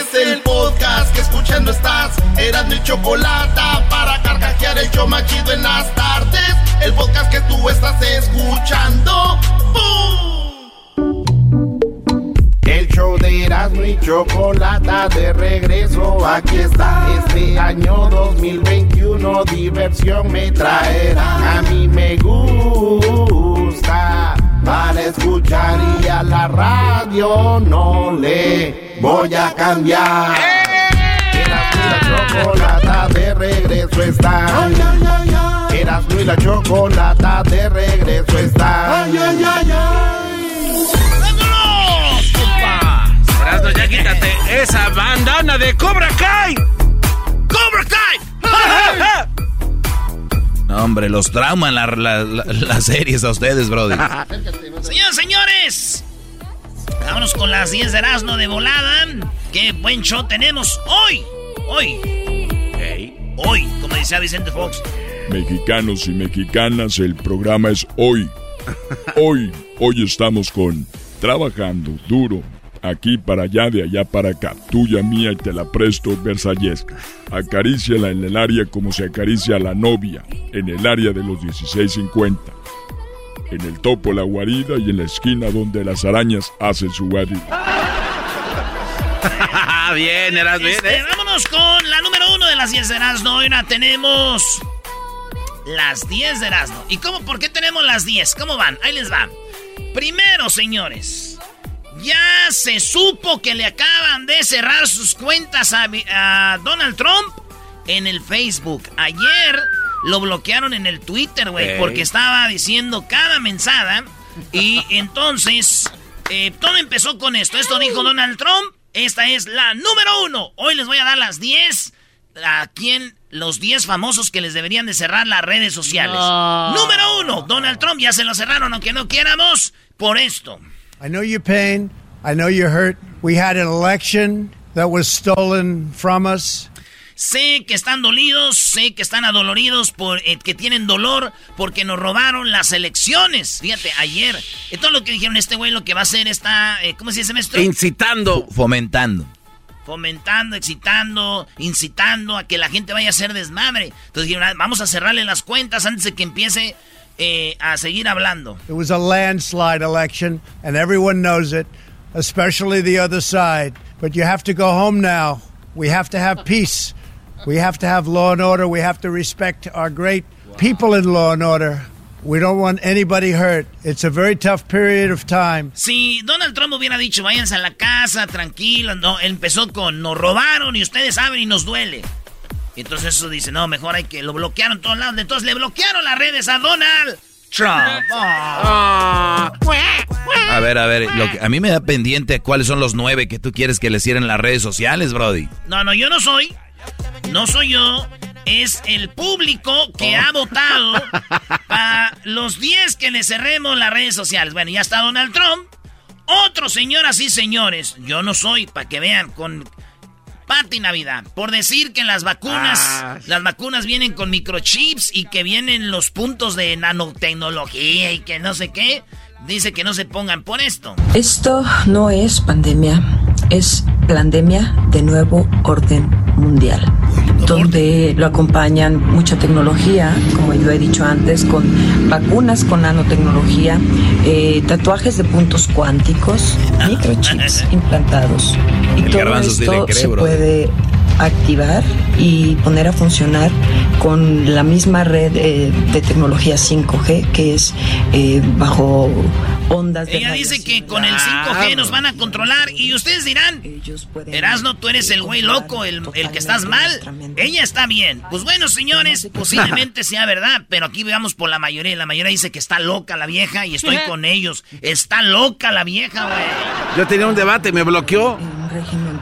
Es el podcast que escuchando estás. Eran mi chocolate para carcajear el yo machido en las tardes. El podcast que tú estás escuchando. El show de Erasmo y Chocolata de regreso, aquí está. Este año 2021 diversión me traerá. A mí me gusta para escuchar y a la radio no le voy a cambiar. Erasmo y la Chocolata de regreso está. Erasmo y la Chocolata de regreso está. ¡Vámonos, compa! Erasmo, ya quítate esa bandana de Cobra Kai. ¡Cobra Kai! No, hombre, los trauman la- la- la- las series a ustedes, Brody. Señoras, señores, vámonos con las 10 de Erasmo de volada. Qué buen show tenemos hoy. Hoy. Hoy, como decía Vicente Fox. Mexicanos y mexicanas, el programa es hoy. Hoy, hoy estamos con Trabajando Duro. Aquí para allá, de allá para acá. Tuya, mía y te la presto, Versalles. Acaríciala en el área como se acaricia a la novia. En el área de los 1650. En el topo la guarida y en la esquina donde las arañas hacen su guarida. bien, Erasmo, bien, Este, ¿eh? vámonos con la número uno de las 10 de Erasmo. Hoy la tenemos las 10 de Erasmo. ¿Y cómo? ¿Por qué tenemos las 10? ¿Cómo van? Ahí les va. Primero, señores, ya se supo que le acaban de cerrar sus cuentas a, Donald Trump en el Facebook. Ayer lo bloquearon en el Twitter, güey, Ey. porque estaba diciendo cada mensada. Y entonces, eh, todo empezó con esto. Esto dijo Donald Trump. Esta es la número uno. Hoy les voy a dar las 10 a quien los 10 famosos que les deberían de cerrar las redes sociales. No. Número uno, Donald Trump ya se lo cerraron, aunque no quieramos, por esto. I know your pain. I know you're hurt. We had an election that was stolen from us. Sé que están dolidos, sé que están adoloridos, por, eh, que tienen dolor porque nos robaron las elecciones. Fíjate, ayer, eh, todo lo que dijeron este güey, lo que va a hacer está, eh, ¿cómo se dice maestro? Incitando. Fomentando. Fomentando, excitando, incitando a que la gente vaya a hacer desmadre. Entonces dijeron, "Ah, vamos a cerrarle las cuentas antes de que empiece eh, a seguir hablando. It was a landslide election, and everyone knows it, especially the other side. But you have to go home now. We have to have peace. We have to have law and order. We have to respect our great people in law and order. We don't want anybody hurt. It's a very tough period of time. Si Donald Trump hubiera dicho, váyanse a la casa, tranquilos, no, empezó con, nos robaron y ustedes saben y nos duele. Y entonces eso dice, no, mejor hay que, lo bloquearon todos lados. Entonces le bloquearon las redes a Donald Trump. A ver, a ver, lo que- a mí me da pendiente cuáles son los nueve que tú quieres que le cierren las redes sociales, Brody. No, no, yo no soy. No soy yo. Es el público que ha votado para los 10 que le cerremos las redes sociales. Bueno, ya está Donald Trump. Otro, señoras y señores. Yo no soy, para que vean, con Pati Navidad. Por decir que las vacunas, Ah. las vacunas vienen con microchips y que vienen los puntos de nanotecnología y que no sé qué. Dice que no se pongan por esto. Esto no es pandemia, es pandemia de nuevo orden mundial. Donde lo acompañan mucha tecnología, como yo he dicho antes, con vacunas con nanotecnología, eh, tatuajes de puntos cuánticos, microchips implantados. Y todo esto se puede activar y poner a funcionar con la misma red eh, de tecnología 5G que es eh, bajo ondas de Ella dice que con el 5G nos van a controlar y ustedes dirán, Erasno, tú eres el güey loco, el, el, que estás mal. Ella está bien. Pues bueno, señores, posiblemente sea verdad, pero aquí veamos por la mayoría. La mayoría dice que está loca la vieja y estoy con ellos. Está loca la vieja, güey. Yo tenía un debate, me bloqueó.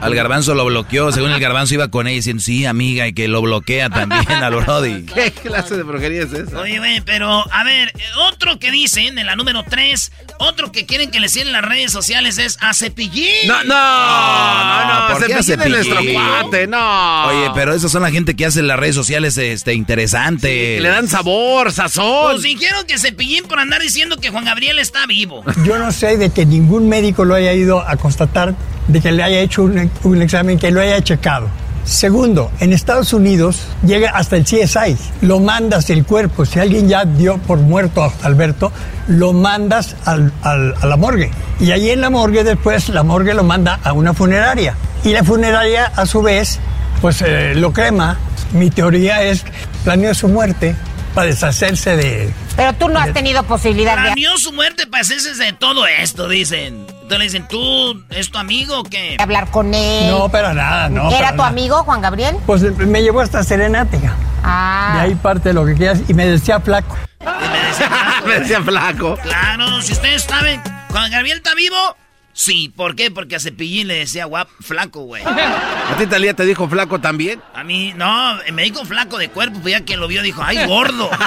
Al garbanzo lo bloqueó, según el garbanzo iba con ella diciendo, sí, amiga, y que lo bloquea también al Brody. ¿Qué clase de brujería es esa? Oye, güey, pero a ver, otro que dicen en la número 3, otro que quieren que le cierren las redes sociales es a Cepillín. No, no, no, no, ¿por qué a Cepillín es nuestro cuate, no. Oye, pero esos son la gente que hace las redes sociales este, interesante. Sí, le dan sabor, sazón. Pues dijeron que Cepillín por andar diciendo que Juan Gabriel está vivo. Yo no sé de que ningún médico lo haya ido a constatar, de que le haya hecho un, un examen, que lo haya checado. Segundo, en Estados Unidos llega hasta el CSI, lo mandas el cuerpo, si alguien ya dio por muerto a Alberto, lo mandas al, al, a la morgue. Y ahí en la morgue después, la morgue lo manda a una funeraria. Y la funeraria a su vez, pues eh, lo crema. Mi teoría es, planeó su muerte para deshacerse de... Pero tú no has tenido posibilidad de... Planeó su muerte para deshacerse de todo esto, dicen. Entonces le dicen, ¿tú es tu amigo o qué? Hablar con él. No, pero nada, no. ¿Era tu nada. amigo, Juan Gabriel? Pues me llevó hasta Serenática. Ah. De ahí parte lo que quieras. Y me decía flaco. Y me decía flaco. me decía flaco. Claro, si ustedes saben, Juan Gabriel está vivo. Sí, ¿por qué? Porque a Cepillín le decía guap, flaco, güey. ¿A ti Talía te dijo flaco también? A mí, no, me dijo flaco de cuerpo, pues ya quien lo vio dijo, ¡ay, gordo!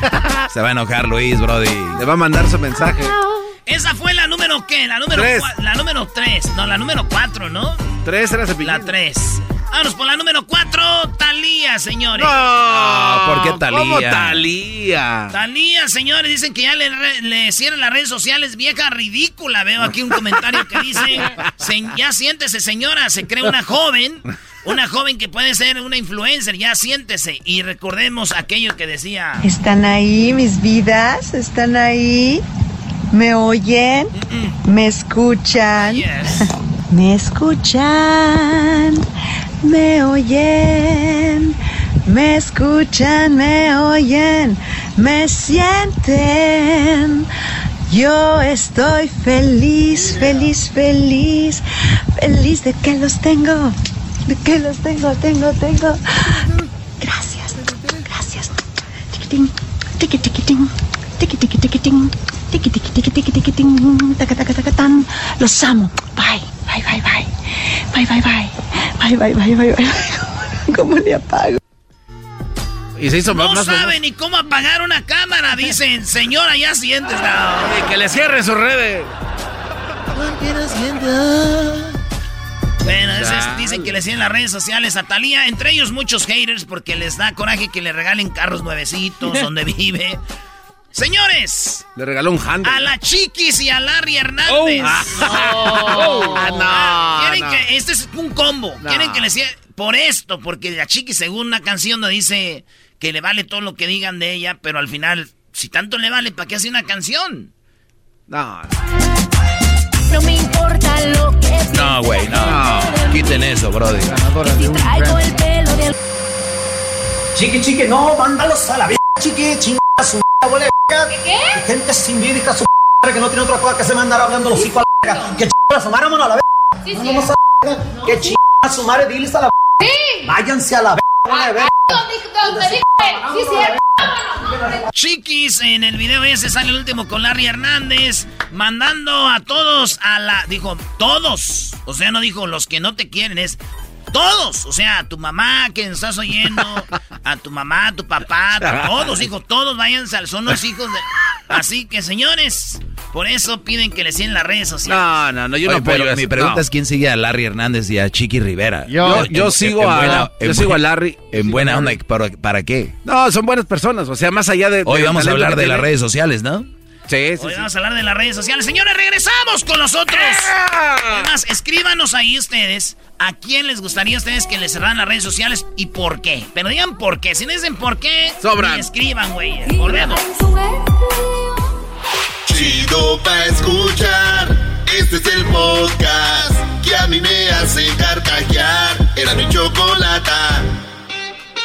Se va a enojar Luis, Brody. Le va a mandar su mensaje. Esa fue la número qué? La número Tres. la número 3, no, la número 4, ¿no? Tres era Cepillín. La 3. Vámonos por la número 4, Talía, señores. No, ¿por qué Thalía? ¿Cómo Talía? Talía, señores, dicen que ya le, le cierran las redes sociales, vieja ridícula. Veo aquí un comentario que dice, "Se- ya siéntese, señora, se cree una joven, una joven que puede ser una influencer, ya siéntese. Y recordemos aquello que decía, ¿Están ahí mis vidas? ¿Están ahí? ¿Me oyen? ¿Me escuchan? yes. ¿Me escuchan? ¿Me oyen? ¿Me escuchan? ¿Me oyen? ¿Me sienten? Yo estoy feliz, feliz, feliz, feliz de que los tengo, de que los tengo, tengo, tengo. Gracias, gracias. Tiquitín, tiqui, tiquitín, tiqui, tiqui, tiquitín, tiqui, tiqui, tiqui, tiqui, tiquitín, taca, taca, taca, tan. Los amo. Bye, bye, bye, bye. Bye, bye, bye. Bye, bye, bye, bye, bye. ¿Cómo le apago? Y se hizo No más sabe ni cómo apagar una cámara, dicen, señora, ya siéntese. No. Que le cierre sus redes. Bueno, es- dicen que le siguen las redes sociales a Talía, entre ellos muchos haters porque les da coraje que le regalen carros nuevecitos donde vive. Señores, Le regaló un hand. a la Chiquis y a Larry Hernández. Ah, no, Quieren no. que este es un combo. No. Quieren que le siga por esto, porque la Chiquis según una canción donde dice que le vale todo lo que digan de ella, pero al final si tanto le vale, ¿para qué hace una canción? No, No me importa lo que No, güey, no. Quiten eso, Brody. traigo el pelo de Chiqui, chiqui, no, mándalos a la vida, chiqui, chinga su. ¿Qué? Gente sin vida, hija su madre, que no tiene otra cosa que se mandar hablando los hijos a la verga. Que chinga su madre, vámonos a la verga. Sí, sí. A la verga. Que chinga su madre, diles a la verga. Sí. Váyanse a la verga, bola de verga. Chiquis, en el video ese sale el último con Larry Hernández, mandando a todos a la... Dijo, todos. O sea, no dijo los que no te quieren, es todos. O sea, a tu mamá que estás oyendo, a tu mamá, a tu papá, a todos, hijo, todos váyanse al... Son los hijos de... Así que, señores, por eso piden que le siguen las redes sociales. no, no, no, yo Oye, no pero mi pregunta No. es quién sigue a Larry Hernández y a Chiqui Rivera. Yo- En- yo en- sigo en a- buena- yo sigo a Larry. En buena onda, ¿para, para qué? No, son buenas personas, o sea, más allá de... Hoy vamos a hablar de las redes sociales, ¿no? Sí, sí, Hoy sí. vamos a hablar de las redes sociales. Señores, regresamos con nosotros. Además, escríbanos ahí ustedes a quién les gustaría a ustedes que les cerraran las redes sociales y por qué. Pero digan por qué. Si no dicen por qué, Sobran. ni escriban, güey. Volvemos. Chido pa' escuchar. Este es el podcast que a mí me hace carcajear. Era mi chocolata.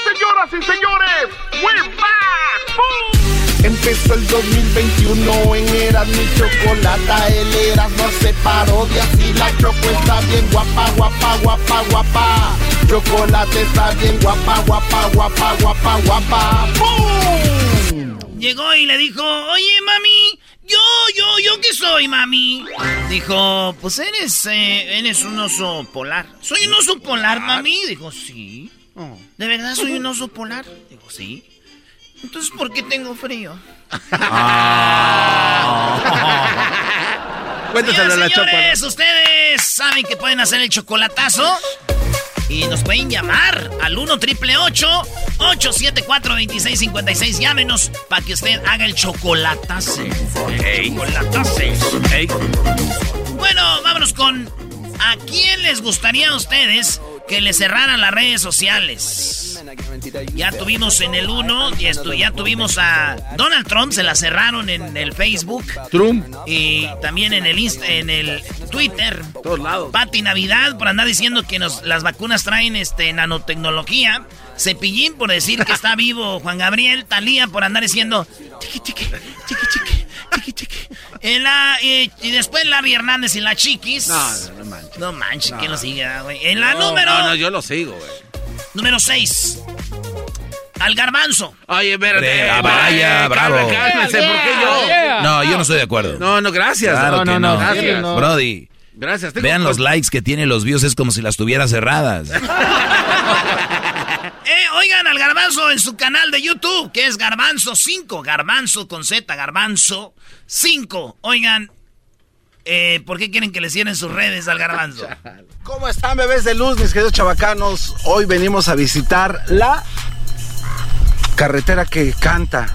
Señoras y señores, we're back. Empezó el 2021 en Era mi chocolata. El Eras no se parodias y la choco está bien guapa, guapa, guapa, guapa. Chocolate está bien guapa, guapa, guapa, guapa, guapa. ¡Bum! Llegó y le dijo, oye, mami, yo, yo, yo, ¿qué soy, mami? Dijo, pues eres, eh, eres un oso polar. ¿Soy un oso polar, mami? Dijo, sí. ¿De verdad soy un oso polar? Dijo, sí. Entonces, ¿por qué tengo frío? Cuéntaselo a la Señoras, Choco. señores, ustedes saben que pueden hacer el chocolatazo. Y nos pueden llamar al 1 triple 874 2656 Llámenos para que usted haga el chocolatazo. Chocolatazo. Bueno, vámonos con. ¿A quién les gustaría a ustedes que le cerraran las redes sociales? Ya tuvimos en el 1, ya, ya tuvimos a Donald Trump, se la cerraron en el Facebook. Trump. Y también en el Insta- en el Twitter. Todos lados. Pati Navidad por andar diciendo que nos, las vacunas traen este nanotecnología. Cepillín por decir que está vivo Juan Gabriel. Talía por andar diciendo chiqui chiqui, chiqui chiqui, chiqui chiqui. En la- y, y después Larry Hernández y la Chiquis. No, no, no manches. No manches, No. ¿quién lo sigue, güey? En la No, número. No, no, yo lo sigo, güey. Número 6. Al garbanzo. Oye, espérate. Ah, vaya, bravo. Cálmense, ¿por qué yo? No, yo no estoy de acuerdo. No, no, gracias. Claro que no. Gracias. Brody, Gracias. Vean los likes que tiene los views, es como si las tuviera cerradas. Garbanzo en su canal de YouTube, que es Garbanzo 5. Garbanzo con Z, Garbanzo 5. Oigan, eh, ¿por qué quieren que le cierren sus redes al Garbanzo? ¿Cómo están, bebés de luz, mis queridos chavacanos? Hoy venimos a visitar la carretera que canta,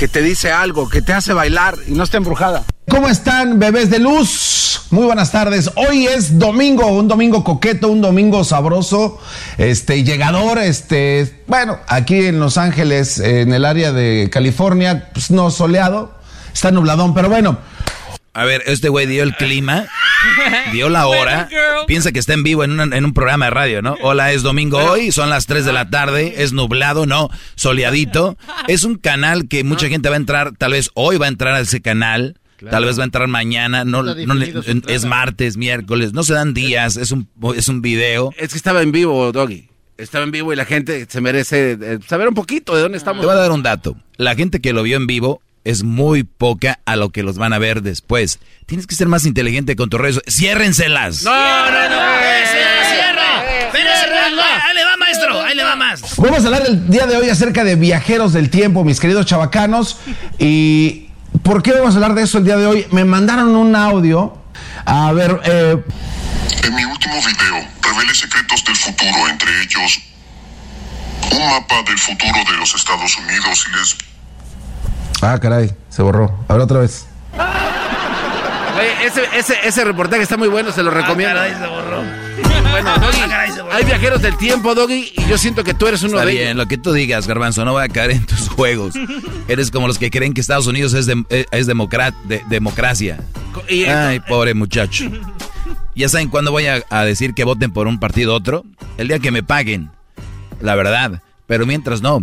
que te dice algo, que te hace bailar y no está embrujada. ¿Cómo están, bebés de luz? Muy buenas tardes. Hoy es domingo, un domingo coqueto, un domingo sabroso, este, llegador, este, bueno, aquí en Los Ángeles, en el área de California, pues no soleado, está nubladón, pero bueno. A ver, este güey dio el clima, dio la hora, piensa que está en vivo en, una- en un programa de radio, ¿no? Hola, es domingo hoy, son las 3 de la tarde, es nublado, no, soleadito. Es un canal que mucha gente va a entrar, tal vez hoy va a entrar a ese canal, tal vez va a entrar mañana, no, no le- es martes, miércoles, no se dan días, es un, es un video. Es que estaba en vivo, Doggy. Estaba en vivo y la gente se merece eh, saber un poquito de dónde estamos. Te voy a dar un dato. La gente que lo vio en vivo es muy poca a lo que los van a ver después. Tienes que ser más inteligente con tus redes. ¡Ciérrenselas! No, no, no. ¡Cierra! Va- ahí le va, maestro, ahí le va más. Vamos a hablar el día de hoy acerca de viajeros del tiempo, mis queridos chavacanos. ¿Y por qué vamos a hablar de eso el día de hoy? Me mandaron un audio. A ver, eh, En mi último video revelé secretos del futuro, entre ellos un mapa del futuro de los Estados Unidos y les Ah, caray, se borró. A ver otra vez. Oye, ese, ese, ese reportaje está muy bueno, se lo recomiendo. caray, se borró. Bueno, Doggy, Ah, caray, se borró. hay viajeros del tiempo, Doggy, y yo siento que tú eres uno Está de bien, ellos. lo que tú digas, Garbanzo, no voy a caer en tus juegos. Eres como los que creen que Estados Unidos es, dem- eh, es democrat- de- democracia. Y- Ay, pobre muchacho. Ya saben cuándo voy a, a decir que voten por un partido u otro. El día que me paguen, la verdad. Pero mientras no.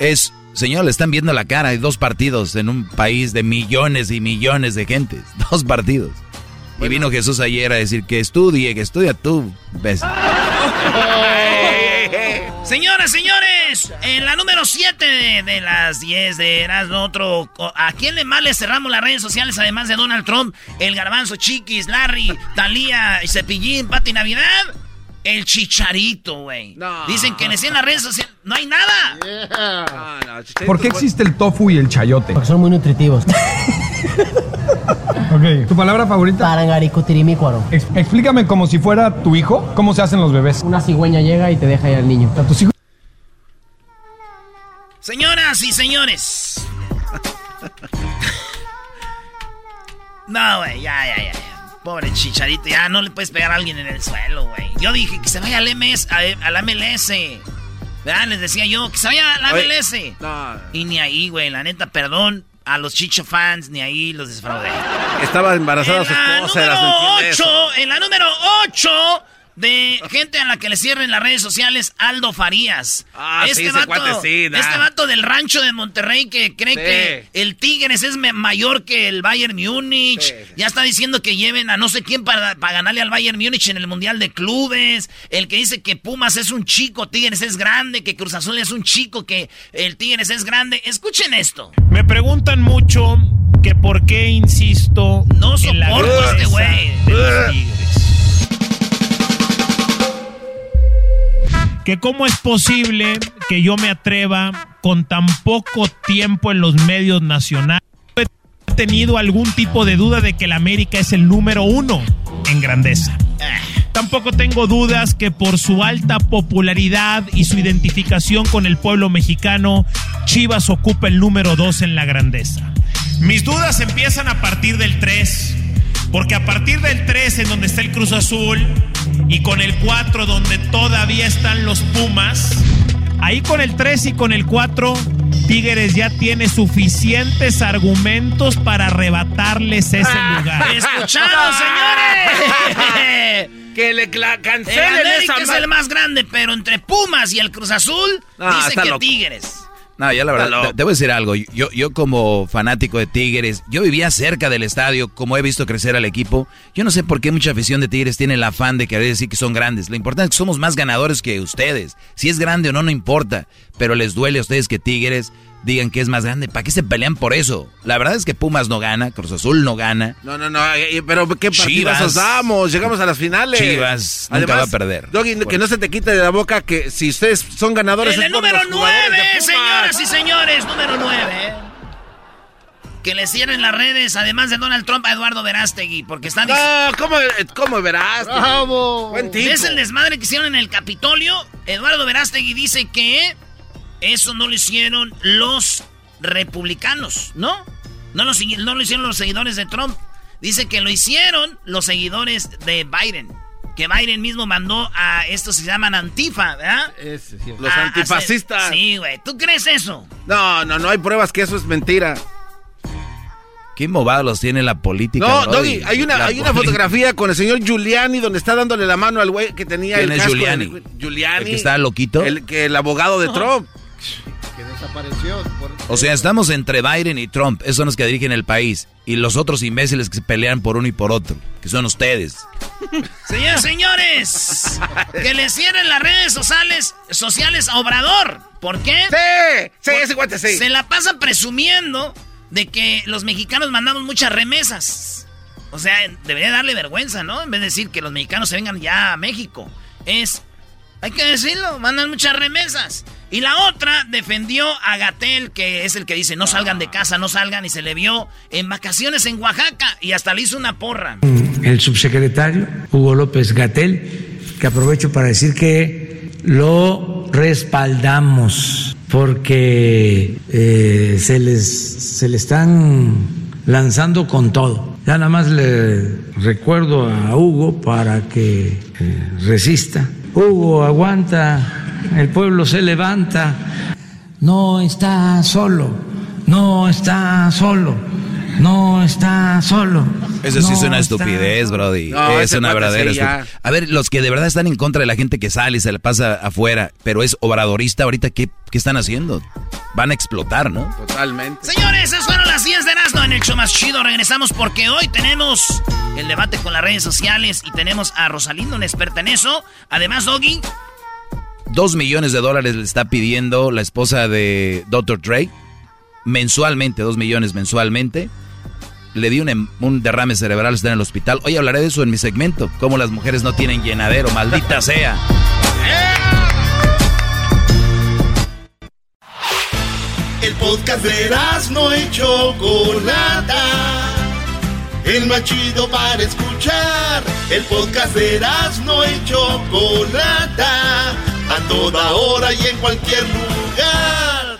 Es, señor, le están viendo la cara. Hay dos partidos en un país de millones y millones de gentes. Dos partidos. Y vino Jesús ayer a decir que estudie, que estudia tú. ¿Ves? Señoras, señores, en la número 7 de, de las 10 de Erasmo, otro. ¿A quién le más le cerramos las redes sociales además de Donald Trump? El Garbanzo Chiquis, Larry, Talía, Cepillín, Pati Navidad. El Chicharito, güey. Dicen que cierran las redes sociales. No hay nada. ¿Por qué existe el tofu y el chayote? Porque son muy nutritivos. Ok, ¿tu palabra favorita? Parangaricutirimícuaro. Ex- explícame como si fuera tu hijo, ¿cómo se hacen los bebés? Una cigüeña llega y te deja ahí al niño. tus hijos Señoras y señores. No, güey, ya, ya, ya, ya. Pobre chicharito, ya no le puedes pegar a alguien en el suelo, güey. Yo dije que se vaya al MS, a, a la MLS. ¿Verdad? Les decía yo, que se vaya a la Oye, MLS. no. Y ni ahí, güey, la neta, perdón a los chicho fans, ni ahí los desfraudé. Estaba embarazada su En la esposa. Eras, número ¿entiende eso? 8, en la número 8 de gente a la que le cierren las redes sociales, Aldo Farías. Ah, cuate sí, este vato del rancho de Monterrey que cree Sí. que el Tigres es mayor que el Bayern Múnich. Ya está diciendo que lleven a no sé quién para, para ganarle al Bayern Múnich en el Mundial de Clubes. El que dice que Pumas es un chico, Tigres es grande, que Cruz Azul es un chico, que el Tigres es grande. Escuchen esto. Me preguntan mucho que por qué insisto No en la soporto a este güey. de los Tigres. Que cómo es posible que yo me atreva con tan poco tiempo en los medios nacionales. He tenido algún tipo de duda de que el América es el número uno en grandeza. Tampoco tengo dudas que por su alta popularidad y su identificación con el pueblo mexicano, Chivas ocupa el número dos en la grandeza. Mis dudas empiezan a partir del 3, porque a partir del 3 en donde está el Cruz Azul y con el 4 donde todavía están los Pumas, ahí con el 3 y con el 4 Tigres ya tiene suficientes argumentos para arrebatarles ese lugar. ¿Escucharon, señores? que le El cancelen América esa es el más grande, pero entre Pumas y el Cruz Azul Ah, dice que loco. Tigres. No, ya la verdad, te voy a decir algo. Yo, yo como fanático de Tigres, yo vivía cerca del estadio, como he visto crecer al equipo. Yo no sé por qué mucha afición de Tigres tiene el afán de querer decir que son grandes. Lo importante es que somos más ganadores que ustedes. Si es grande o no, no importa. Pero les duele a ustedes que Tigres digan que es más grande. ¿Para qué se pelean por eso? La verdad es que Pumas no gana, Cruz Azul no gana. No, no, no, eh, pero qué Chivas. partidazos damos, llegamos a las finales. Chivas nunca va a perder. Doggy, que no se te quite de la boca que si ustedes son ganadores el por número los jugadores 9, de Pumas. señoras y señores, número 9. Que le cierren las redes, además de Donald Trump, a Eduardo Verástegui, porque están No, ¿cómo, cómo verás? ¡Bravo! Buen tipo. ¿Ves el desmadre que hicieron en el Capitolio? Eduardo Verástegui dice que eso no lo hicieron los republicanos, ¿no? No lo, no lo hicieron los seguidores de Trump. Dice que lo hicieron los seguidores de Biden. Que Biden mismo mandó a estos que se llaman Antifa, ¿verdad? Los A- a antifascistas. Sí, güey. ¿Tú crees eso? No, no, no hay pruebas que eso es mentira. Qué movados tiene la política. No. Doggy, hay una, hay una fotografía con el señor Giuliani donde está dándole la mano al güey que tenía ¿Quién el es casco. Giuliani? de- Giuliani. ¿El que está loquito? El, que el abogado de Trump. Que desapareció. por- O sea, estamos entre Biden y Trump, esos son los que dirigen el país, y los otros imbéciles que se pelean por uno y por otro, que son ustedes. Señores, señores, que le cierren las redes sociales, sociales a Obrador. ¿Por qué? Sí, sí, ese guante sí. Se la pasa presumiendo de que los mexicanos mandamos muchas remesas. O sea, debería darle vergüenza, ¿no? En vez de decir que los mexicanos se vengan ya a México. Es, hay que decirlo, mandan muchas remesas. Y la otra defendió a Gatel, que es el que dice, no salgan de casa, no salgan, y se le vio en vacaciones en Oaxaca y hasta le hizo una porra. el subsecretario Hugo López Gatel, que aprovecho para decir que lo respaldamos porque eh, se, les, se le están lanzando con todo. Ya nada más le recuerdo a Hugo para que eh, resista. Hugo, aguanta, el pueblo se levanta. No está solo, no está solo, no está solo. Eso sí es una está estupidez, Brody. No, es una verdadera estupidez. A ver, los que de verdad están en contra de la gente que sale y se la pasa afuera, pero es obradorista ahorita, ¿qué, qué están haciendo? Van a explotar, ¿no? Totalmente. Señores, esas fueron las 10 de Erasmo en el show más chido. Regresamos porque hoy tenemos el debate con las redes sociales y tenemos a Rosalindo, una experta en eso. Además, Doggy, Dos millones de dólares le está pidiendo la esposa de Dr. Dre mensualmente, dos millones mensualmente. Le un, em- un derrame cerebral, está en el hospital. Hoy hablaré de eso en mi segmento, cómo las mujeres no tienen llenadero, maldita sea. El podcast de no y Chocolata. El más chido para escuchar. El podcast de no y Chocolata. A toda hora y en cualquier lugar.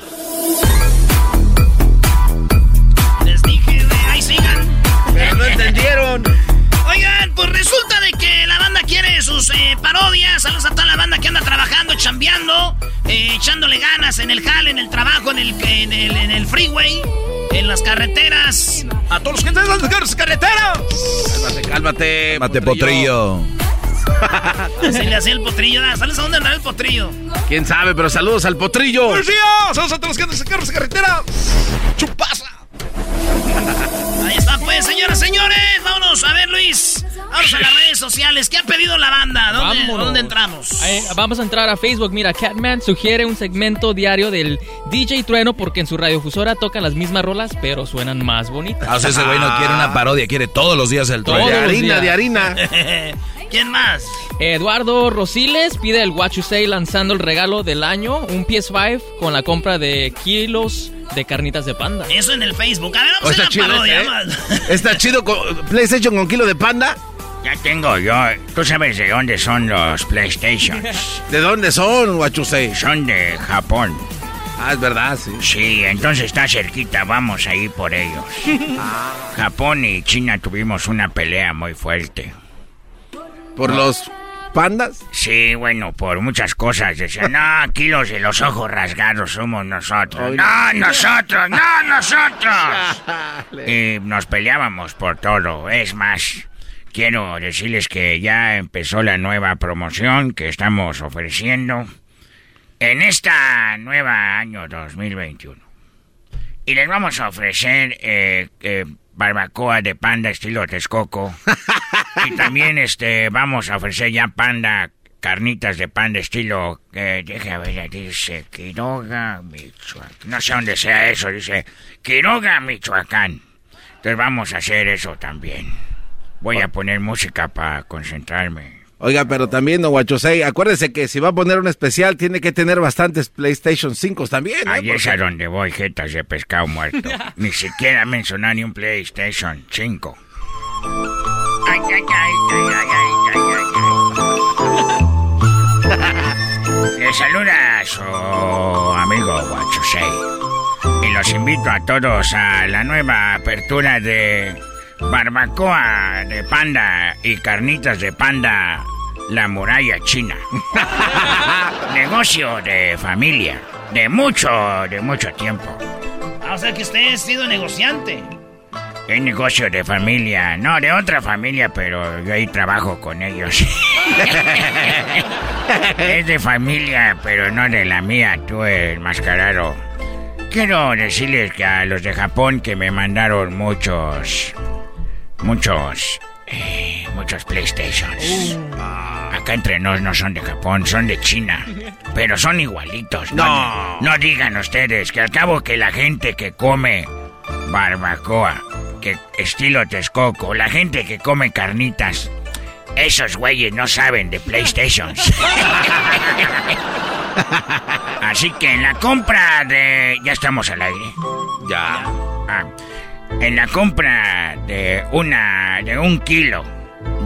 les dije, de ahí sigan. Pero no entendí dieron. Oigan, pues resulta de que la banda quiere sus eh, parodias. Saludos a toda la banda que anda trabajando, chambeando, eh, echándole ganas en el jale, en el trabajo, en el, en el, en el freeway, en las carreteras. A todos los que están en las carreteras. Cálmate, cálmate. Mate potrillo. Se le hacía el potrillo. Ah, ¿Sabes a dónde andará el potrillo? ¿Quién sabe? Pero saludos al potrillo. ¡Buenos días! ¡Saludos a todos los que andan en carros de carretera! ¡Chupaza! Ahí está, pues, señoras, señores. Vámonos a ver, Luis. Vamos a las redes sociales. ¿Qué ha pedido la banda? ¿Dónde, Vámonos. ¿dónde entramos? Eh, vamos a entrar a Facebook. Mira, Catman sugiere un segmento diario del DJ Trueno porque en su radiofusora tocan las mismas rolas, pero suenan más bonitas. Ah, o sea, ese güey no quiere una parodia, quiere todos los días el trueno. los días. ¿Quién más? Eduardo Rosiles pide el What You Say lanzando el regalo del año, un PS5 con la compra de kilos de carnitas de panda. Eso en el Facebook. A ver, Oh, vamos a está la chido parodia. ese, ¿eh? más. Está chido con PlayStation con kilo de panda. Ya tengo yo. ¿Tú sabes de dónde son los PlayStations? ¿De dónde son, Guachusei? Son de Japón. Ah, es verdad, sí. Sí, entonces está cerquita, vamos a ir por ellos. Japón y China tuvimos una pelea muy fuerte. ¿Por los pandas? Sí, bueno, por muchas cosas. Decían, no, aquí los de los ojos rasgados somos nosotros. No. nosotros, no, nosotros. Y nos peleábamos por todo. Es más, quiero decirles que ya empezó la nueva promoción que estamos ofreciendo en esta nueva año 2021. Y les vamos a ofrecer eh, eh, barbacoa de panda estilo Texcoco. y también este vamos a ofrecer ya panda, carnitas de panda estilo... Eh, deja ver, dice Quiroga, Michoacán. No sé dónde sea eso, dice Quiroga, Michoacán. Entonces vamos a hacer eso también. Voy a poner música para concentrarme. Oiga, pero también, don Guachusei, acuérdese que si va a poner un especial, tiene que tener bastantes PlayStation 5 también, ¿eh? Ahí es a donde voy, jetas de pescado muerto. Ni siquiera mencionar ni un PlayStation 5. Les saluda su amigo Guachusei. Y los invito a todos a la nueva apertura de barbacoa de panda y carnitas de panda, la muralla china. Negocio de familia, de mucho, de mucho tiempo. Ah, o sea que usted ha sido negociante. Es negocio de familia, no de otra familia, pero yo ahí trabajo con ellos. es de familia, pero no de la mía, tú el mascarado. Quiero decirles que a los de Japón que me mandaron muchos, muchos, eh, muchos PlayStations. Acá entre nos no son de Japón, son de China. Pero son igualitos. No, no digan ustedes que al cabo que la gente que come barbacoa, que estilo Texcoco, la gente que come carnitas, esos güeyes no saben de PlayStations. Así que en la compra de... Ya estamos al aire. Ya. Ah, en la compra de una... de un kilo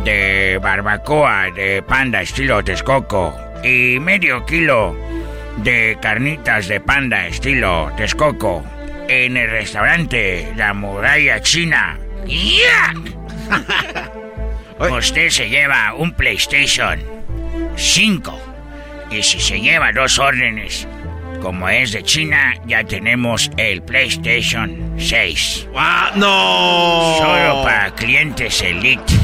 de barbacoa de panda estilo Texcoco y medio kilo de carnitas de panda estilo Texcoco en el restaurante La Muralla China. ¡Ya! Usted se lleva un PlayStation 5 y si se lleva dos órdenes, como es de China, ya tenemos el PlayStation 6. ¡Ah, no! Solo para clientes Elite.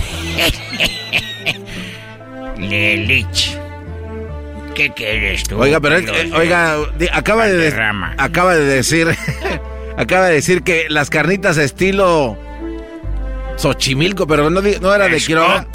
Elite. ¿Qué quieres tú? Oiga, pero eh, oiga, acaba de, acaba de decir, acaba de decir que las carnitas estilo Xochimilco, pero no, no era de Quiroga.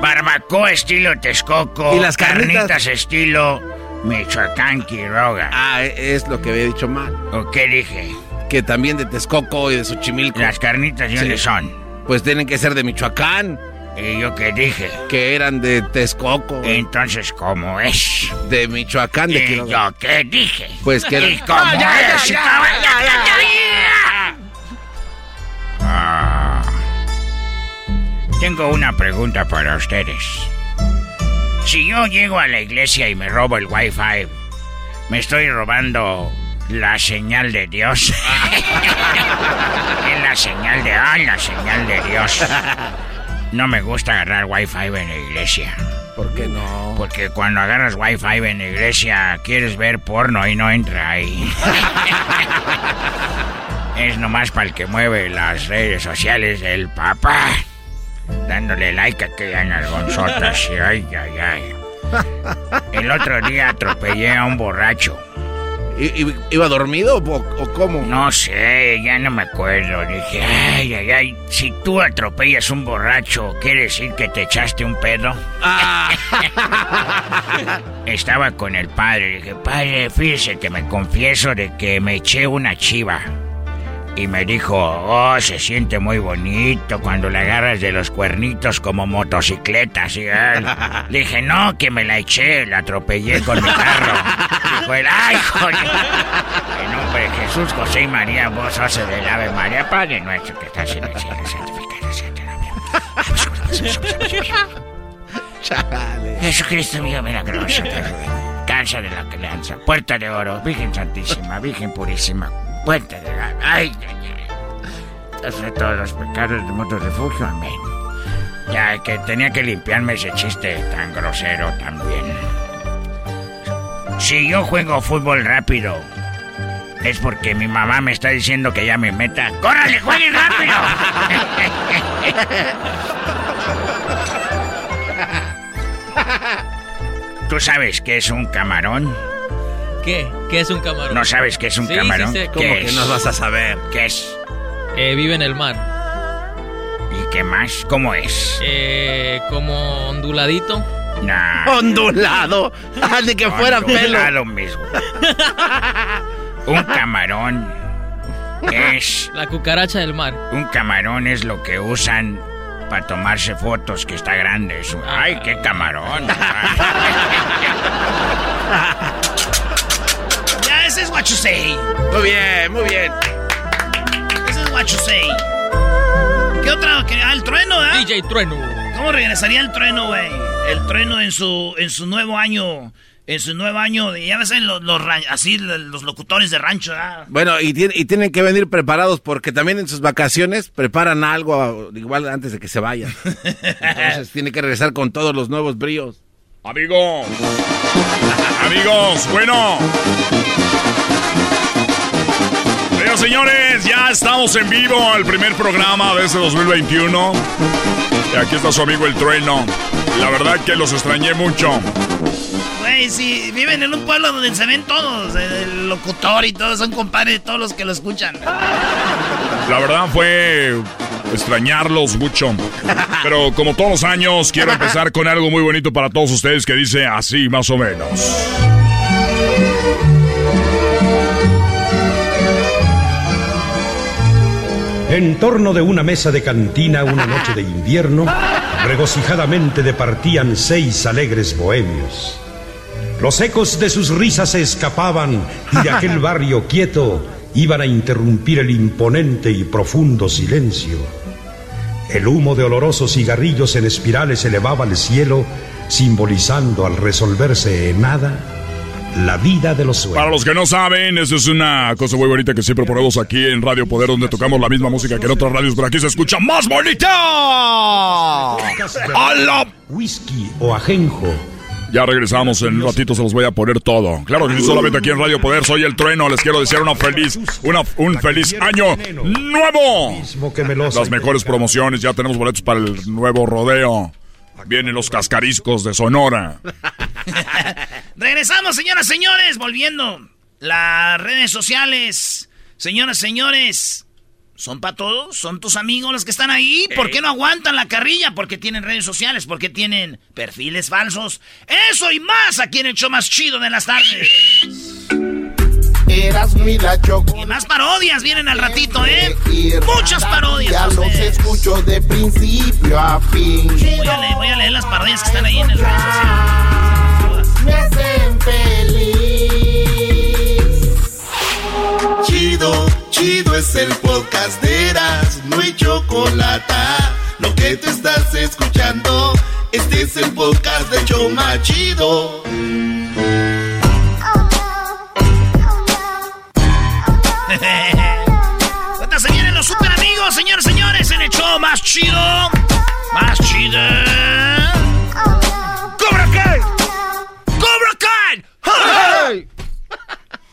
Barbacoa estilo Texcoco. ¿Y las carnitas? estilo Michoacán Quiroga. Ah, e- es lo que había dicho mal. ¿O qué dije? Que también de Texcoco y de Xochimilco. Las carnitas, ¿de Sí. dónde son? Pues tienen que ser de Michoacán. ¿Y yo qué dije? Que eran de Texcoco. Entonces, ¿cómo es? De Michoacán, de ¿Y Quiroga. yo qué dije? Pues que ¿Y cómo ya, es? ya, ¿Cómo- ya, ya, ya. Ah. Tengo una pregunta para ustedes. Si yo llego a la iglesia y me robo el wifi, ¿me estoy robando La señal de Dios. es la señal de... ¡Ay, la señal de Dios! No me gusta agarrar wifi en la iglesia. ¿Por qué no? Porque cuando agarras wifi en la iglesia quieres ver porno y no entra ahí. es nomás para el que mueve las redes sociales del papá. Dándole like a aquellas nalgonzotas. y Ay, ay, ay. El otro día atropellé a un borracho. ¿I- i- ¿Iba dormido o, o cómo? No sé, ya no me acuerdo. Dije, ay, ay, ay, si tú atropellas un borracho, ¿quiere decir que te echaste un pedo? Estaba con el padre. Dije, padre, fíjese que me confieso de que me eché una chiva. Y me dijo, oh, se siente muy bonito cuando la agarras de los cuernitos como motocicleta, ¿sí? eh?". Le dije, no, que me la eché, la atropellé con mi carro. Dijo él, ay, joder. En nombre de Jesús, José y María, vos sos del Ave María, Padre nuestro que estás en el cielo, santificado sea nombre. Jesucristo mío milagroso, te ruego. Cansa de la crianza, puerta de oro, Virgen Santísima, Virgen Purísima, puerta de la... Ay, ay, todos los pecados del mundo refugio, amén. Ya que tenía que limpiarme ese chiste tan grosero también. Si yo juego fútbol rápido, es porque mi mamá me está diciendo que ya me meta. ¡Córrale, jueguen rápido! ¿Tú sabes qué es un camarón? ¿Qué? ¿Qué es un camarón? ¿No sabes qué es un Sí, camarón? sí sé. ¿Qué ¿Cómo es? que no vas a saber? ¿Qué es? Eh, vive en el mar. ¿Y qué más? ¿Cómo es? Eh, como onduladito. Nah. Ondulado. Ah, de que fuera pelo. Ondulado mismo. Un camarón es... La cucaracha del mar. Un camarón es lo que usan para tomarse fotos, que está grande. ¡Ay, qué camarón! Ese es what you say. Muy bien, muy bien. Ese es what you say. ¿Qué otra? ¿Qué? Ah, el trueno, ¿eh? DJ Trueno. ¿Cómo regresaría el trueno, güey? El trueno en su, en su nuevo año. En su nuevo año. de- Ya ves, los, los así los locutores de rancho, ¿ah? Bueno, y, tien- y tienen que venir preparados porque también en sus vacaciones preparan algo igual antes de que se vayan. Entonces tiene que regresar con todos los nuevos bríos. Amigos. Amigos, bueno. Señoras señores, ya estamos en vivo, el primer programa de este 2021. Y aquí está su amigo el trueno. La verdad que los extrañé mucho. Güey, sí, viven en un pueblo donde se ven todos. El locutor y todos son compadres de todos los que lo escuchan. La verdad fue extrañarlos mucho. Pero como todos los años, quiero empezar con algo muy bonito para todos ustedes que dice así más o menos. En torno de una mesa de cantina una noche de invierno, regocijadamente departían seis alegres bohemios. Los ecos de sus risas se escapaban y de aquel barrio quieto iban a interrumpir el imponente y profundo silencio. El humo de olorosos cigarrillos en espirales elevaba al cielo, simbolizando al resolverse en nada la vida de los sueños. Para los que no saben, esta es una cosa muy bonita que siempre ponemos aquí en Radio Poder, donde tocamos la misma música que en otras radios, pero aquí se escucha más bonita. ¡A la Whisky o ajenjo. Ya regresamos, en un ratito se los voy a poner todo. Claro que sí, solamente aquí en Radio Poder soy el trueno. Les quiero desear una feliz, una, un feliz año nuevo. Las mejores promociones, ya tenemos boletos para el nuevo rodeo. Vienen los cascariscos de Sonora. Regresamos, señoras, señores, volviendo. Las redes sociales, señoras, señores, ¿son para todos? ¿Son tus amigos los que están ahí? ¿Por qué no aguantan la carrilla? Porque tienen redes sociales, porque tienen perfiles falsos. Eso y más aquí en el show más chido de las tardes. La choco. Y más parodias vienen al ratito, ¿eh? Muchas parodias. Ya los escucho de principio a fin. Voy a, leer, voy a leer las parodias que están ahí en el redes sociales. Me hacen feliz. Chido, chido es el podcast de Eras, no hay chocolate. Lo que tú estás escuchando, este es el podcast de Choma Chido. Cuántas se vienen los super amigos, señores, señores, en el show más chido. Más chido. ¡Cobra Kai! ¡Cobra Kai! ¡Hey!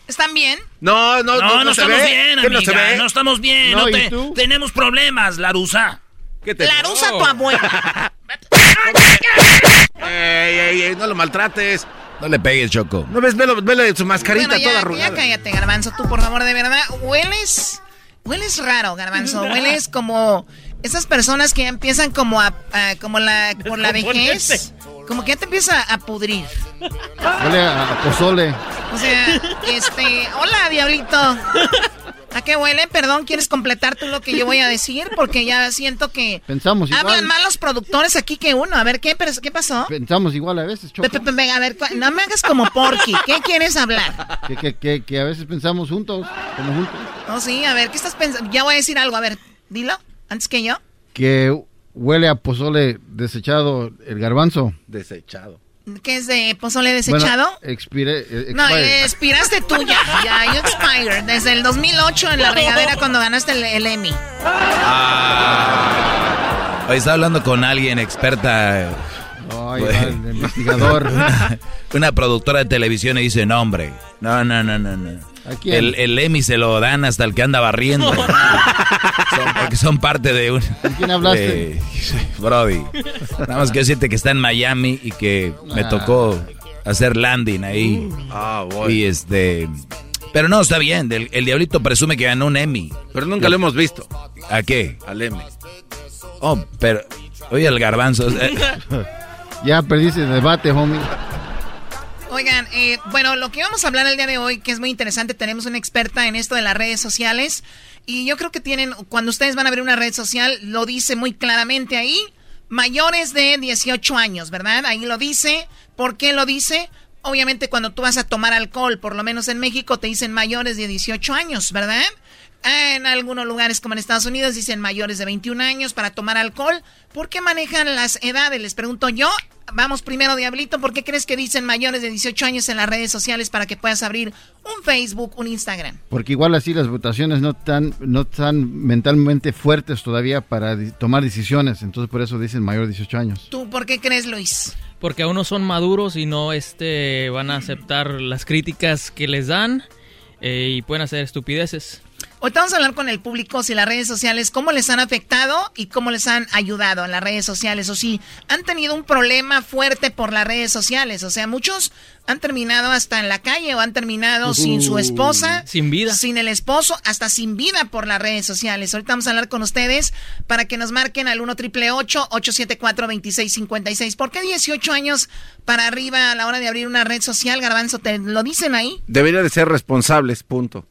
¿Están bien? No, no, no, no, no estamos ve. bien, amiga. No, se ve? no, estamos bien. No, no te, tenemos problemas, Larusa. ¿Qué te Larusa, oh. tu abuela. ey, ey, ey, no lo maltrates. No le pegues, Choco. ¿No ves? Velo, velo su mascarita Bueno, toda ya, arrugada. ya cállate, Garbanzo, tú, por favor, de verdad. Hueles. Hueles raro, Garbanzo. Hueles como. Esas personas que ya empiezan como a. a- como la. por la vejez. Como que ya te empieza a pudrir. Huele a pozole. O sea, este. Hola, diablito. ¿A qué huele? Perdón, ¿quieres completar tú lo que yo voy a decir? Porque ya siento que. Pensamos igual. Hablan más los productores aquí que uno. A ver, ¿qué, pero- ¿qué pasó? Pensamos igual a veces, Choco. Pe- pe- pe- Venga, a ver, no me hagas como Porky. ¿Qué quieres hablar? Que, que, que, que a veces pensamos juntos, como juntos. No, sí, a ver, ¿qué estás pensando? Ya voy a decir algo, a ver, dilo, antes que yo. Que huele a pozole desechado el garbanzo. Desechado. ¿Qué es de pozole desechado? Bueno, expire, eh, no, expiraste tú ya, ya, you expired. Desde el 2008 en la regadera cuando ganaste el, el Emmy. Ah. Hoy estaba hablando con alguien experta. Ay, el investigador. Una, una productora de televisión y dice, no, hombre. No, no, no, no, no. El, el Emmy se lo dan hasta el que anda barriendo. son, porque son parte de un... ¿Con quién hablaste? de- Brody. Nada más que decirte que está en Miami y que me Ah. tocó hacer landing ahí. Ah, voy. Y este... Pero no, está bien. El, el Diablito presume que ganó un Emmy. Pero nunca lo hemos visto. ¿A qué? Al M. Oh, pero... Oye, el garbanzo... Ya perdiste el debate, homie. Oigan, eh, bueno, lo que vamos a hablar el día de hoy, que es muy interesante, tenemos una experta en esto de las redes sociales y yo creo que tienen, cuando ustedes van a abrir una red social, lo dice muy claramente ahí, mayores de 18 años, ¿verdad? Ahí lo dice. ¿Por qué lo dice? Obviamente cuando tú vas a tomar alcohol, por lo menos en México, te dicen mayores de 18 años, ¿verdad? En algunos lugares como en Estados Unidos dicen mayores de 21 años para tomar alcohol. ¿Por qué manejan las edades? Les pregunto yo. Vamos primero, Diablito, ¿por qué crees que dicen mayores de 18 años en las redes sociales para que puedas abrir un Facebook, un Instagram? Porque igual así las votaciones no están, no están mentalmente fuertes todavía para tomar decisiones. Entonces por eso dicen mayor de 18 años. ¿Tú por qué crees, Luis? Porque aún no son maduros y no este, van a aceptar las críticas que les dan eh, y pueden hacer estupideces. Hoy vamos a hablar con el público si las redes sociales, cómo les han afectado y cómo les han ayudado en las redes sociales. O si han tenido un problema fuerte por las redes sociales. O sea, muchos han terminado hasta en la calle o han terminado sin su esposa. Sin vida. Sin el esposo, hasta sin vida por las redes sociales. Ahorita vamos a hablar con ustedes para que nos marquen al 1 triple 874 2656 ¿Por qué 18 años para arriba a la hora de abrir una red social, Garbanzo? ¿Te lo dicen ahí? Deberían de ser responsables, punto.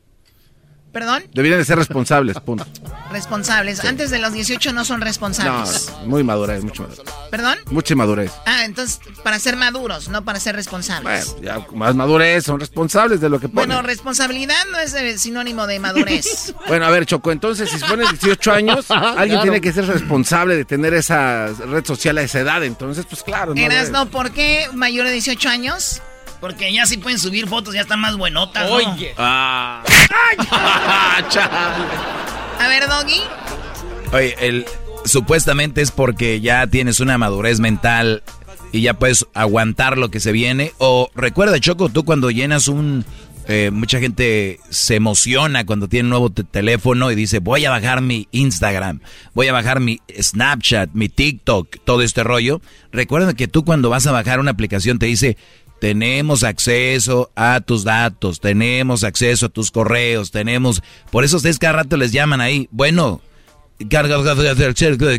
¿Perdón? Deberían de ser responsables, punto. Responsables. Antes de los 18 no son No, responsables. muy madurez, mucho madurez. ¿Perdón? Mucha madurez. Ah, entonces para ser maduros, no para ser responsables. Bueno, ya más madurez, son responsables de lo que ponen. Bueno, responsabilidad no es eh, sinónimo de madurez. Bueno, a ver, Choco, entonces si pones 18 años, alguien Claro. tiene que ser responsable de tener esa red social a esa edad. Entonces, pues claro. no Eras, no, ¿por qué mayor de 18 años? Porque ya sí pueden subir fotos, ya están más buenotas, ¿no? Oye. Ah. A ver, Doggy. Oye, el, supuestamente es porque ya tienes una madurez mental y ya puedes aguantar lo que se viene. O recuerda, Choco, tú cuando llenas un... eh, mucha gente se emociona cuando tiene un nuevo te- teléfono y dice, voy a bajar mi Instagram, voy a bajar mi Snapchat, mi TikTok, todo este rollo. Recuerda que tú cuando vas a bajar una aplicación te dice, tenemos acceso a tus datos, tenemos acceso a tus correos, tenemos... Por eso ustedes cada rato les llaman ahí. Bueno,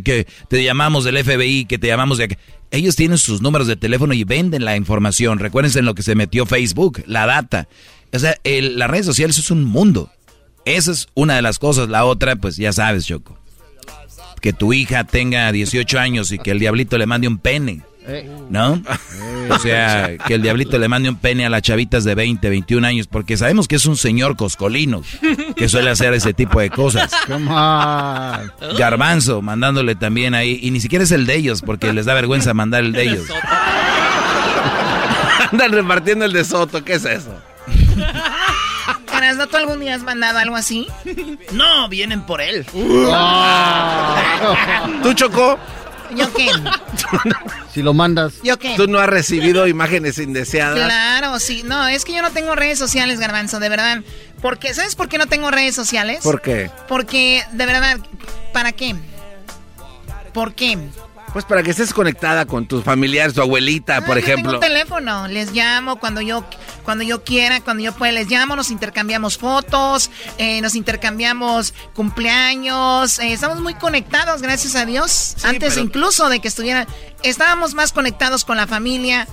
que te llamamos del FBI, que te llamamos de... Ellos tienen sus números de teléfono y venden la información. Recuérdense en lo que se metió Facebook, la data. O sea, el- las redes sociales es un mundo. Esa es una de las cosas. La otra, pues ya sabes, Choco. Que tu hija tenga 18 años y que el diablito le mande un pene. Eh. ¿No? O sea, que el diablito le mande un pene a las chavitas de 20, 21 años, porque sabemos que es un señor coscolino que suele hacer ese tipo de cosas. Come on. Garbanzo mandándole también ahí, y ni siquiera es el de ellos, porque les da vergüenza mandar el de ellos. Andan repartiendo el de Soto, ¿qué es eso? Erasno, ¿tú algún día has mandado algo así? No, vienen por él. ¿Tú, Choco? ¿Yo qué? Si lo mandas. ¿Yo qué? ¿Tú no has recibido imágenes indeseadas? Claro, sí. No, es que yo no tengo redes sociales, Garbanzo, de verdad. Porque, ¿Sabes por qué no tengo redes sociales? ¿Por qué? Porque, de verdad, ¿para qué? ¿Por qué? Pues para que estés conectada con tus familiares, tu abuelita, por Ah, yo ejemplo. Tengo un teléfono, les llamo cuando yo cuando yo quiera, cuando yo pueda, les llamo, nos intercambiamos fotos, eh, nos intercambiamos cumpleaños, eh, estamos muy conectados, gracias a Dios. antes pero- incluso de que estuvieran, estábamos más conectados con la familia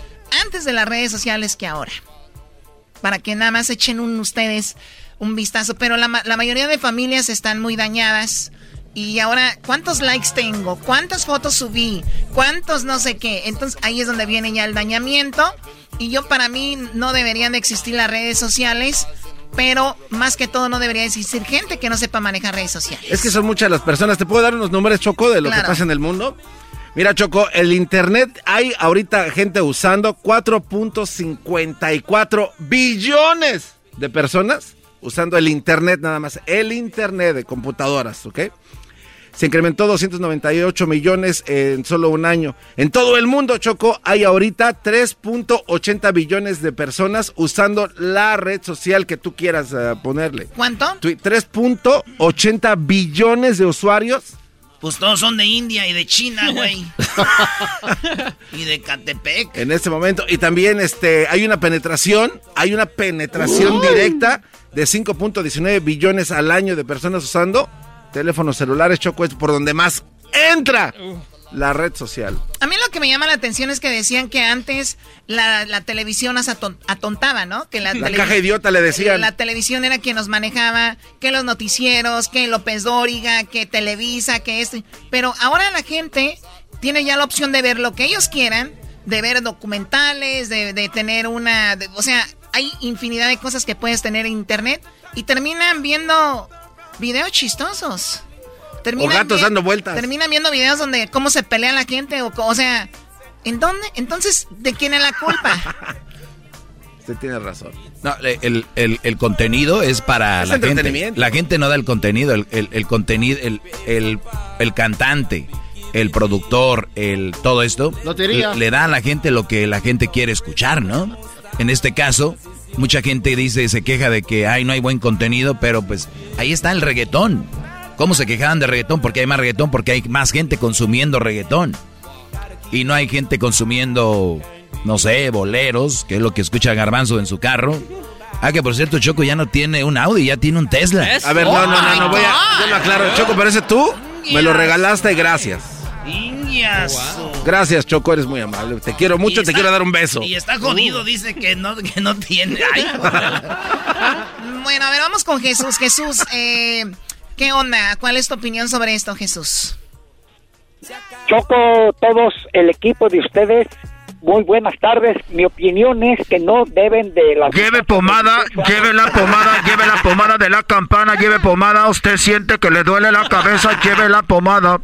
antes de las redes sociales que ahora. Para que nada más echen un, ustedes un vistazo, pero la, la mayoría de familias están muy dañadas. Y ahora, ¿cuántos likes tengo? ¿Cuántas fotos subí? ¿Cuántos no sé qué? Entonces ahí es donde viene ya el dañamiento. Y yo para mí no deberían de existir las redes sociales, pero más que todo no debería existir gente que no sepa manejar redes sociales. Es que son muchas las personas. ¿Te puedo dar unos números, Choco, de lo Claro. que pasa en el mundo? Mira, Choco, el Internet, hay ahorita gente usando 4.54 billones de personas usando el Internet nada más. El Internet de computadoras, ¿ok? Se incrementó 298 millones en solo un año. En todo el mundo, Choco, hay ahorita 3.80 billones de personas usando la red social que tú quieras eh, ponerle. ¿Cuánto? Twi- 3.80 billones de usuarios. Pues todos son de India y de China, güey. y de Catepec. en este momento. Y también este, hay una penetración, hay una penetración directa de 5.19 billones al año de personas usando teléfonos celulares, Choco, es por donde más entra la red social. A mí lo que me llama la atención es que decían que antes la, la televisión nos aton- atontaba, ¿no? Que la, La caja idiota le decían. La televisión era quien nos manejaba, que los noticieros, que López Dóriga, que Televisa, que esto. Pero ahora la gente tiene ya la opción de ver lo que ellos quieran, de ver documentales, de, de tener una... de- o sea, hay infinidad de cosas que puedes tener en internet y terminan viendo videos chistosos. O gatos vi- dando vueltas. Terminan viendo videos donde cómo se pelea la gente o, co- o sea, ¿en dónde? Entonces, ¿de quién es la culpa? Usted tiene razón. No, el, el- el contenido es para Es la gente. La gente no da el contenido, el, el- el contenido, el, el- el cantante, el productor, el todo esto, Lotería. le, le da a la gente lo que la gente quiere escuchar, ¿no? En este caso, mucha gente dice, se queja de que ay, no hay buen contenido, pero pues ahí está el reggaetón. ¿Cómo se quejaban de reggaetón? Porque hay más reggaetón, porque hay más gente consumiendo reggaetón. Y no hay gente consumiendo, no sé, boleros, que es lo que escucha Garbanzo en su carro. Ah, que por cierto, Choco ya no tiene un Audi, ya tiene un Tesla. A ver, no, no, no, no, voy a. Yo lo aclaro, Choco, pero ese tú me lo regalaste, gracias. Ingiazo. Gracias, Choco, eres muy amable. Te quiero mucho, Y te está- quiero dar un beso. Y está jodido, dice que no, que no tiene. Ay, bueno, a ver, vamos con Jesús. Jesús, eh, ¿qué onda? ¿Cuál es tu opinión sobre esto, Jesús? Choco, todos el equipo de ustedes, muy buenas tardes. Mi opinión es que no deben de las... Lleve pomada, lleve la pomada, lleve la pomada de la campana, lleve pomada. Usted siente que le duele la cabeza, lleve la pomada.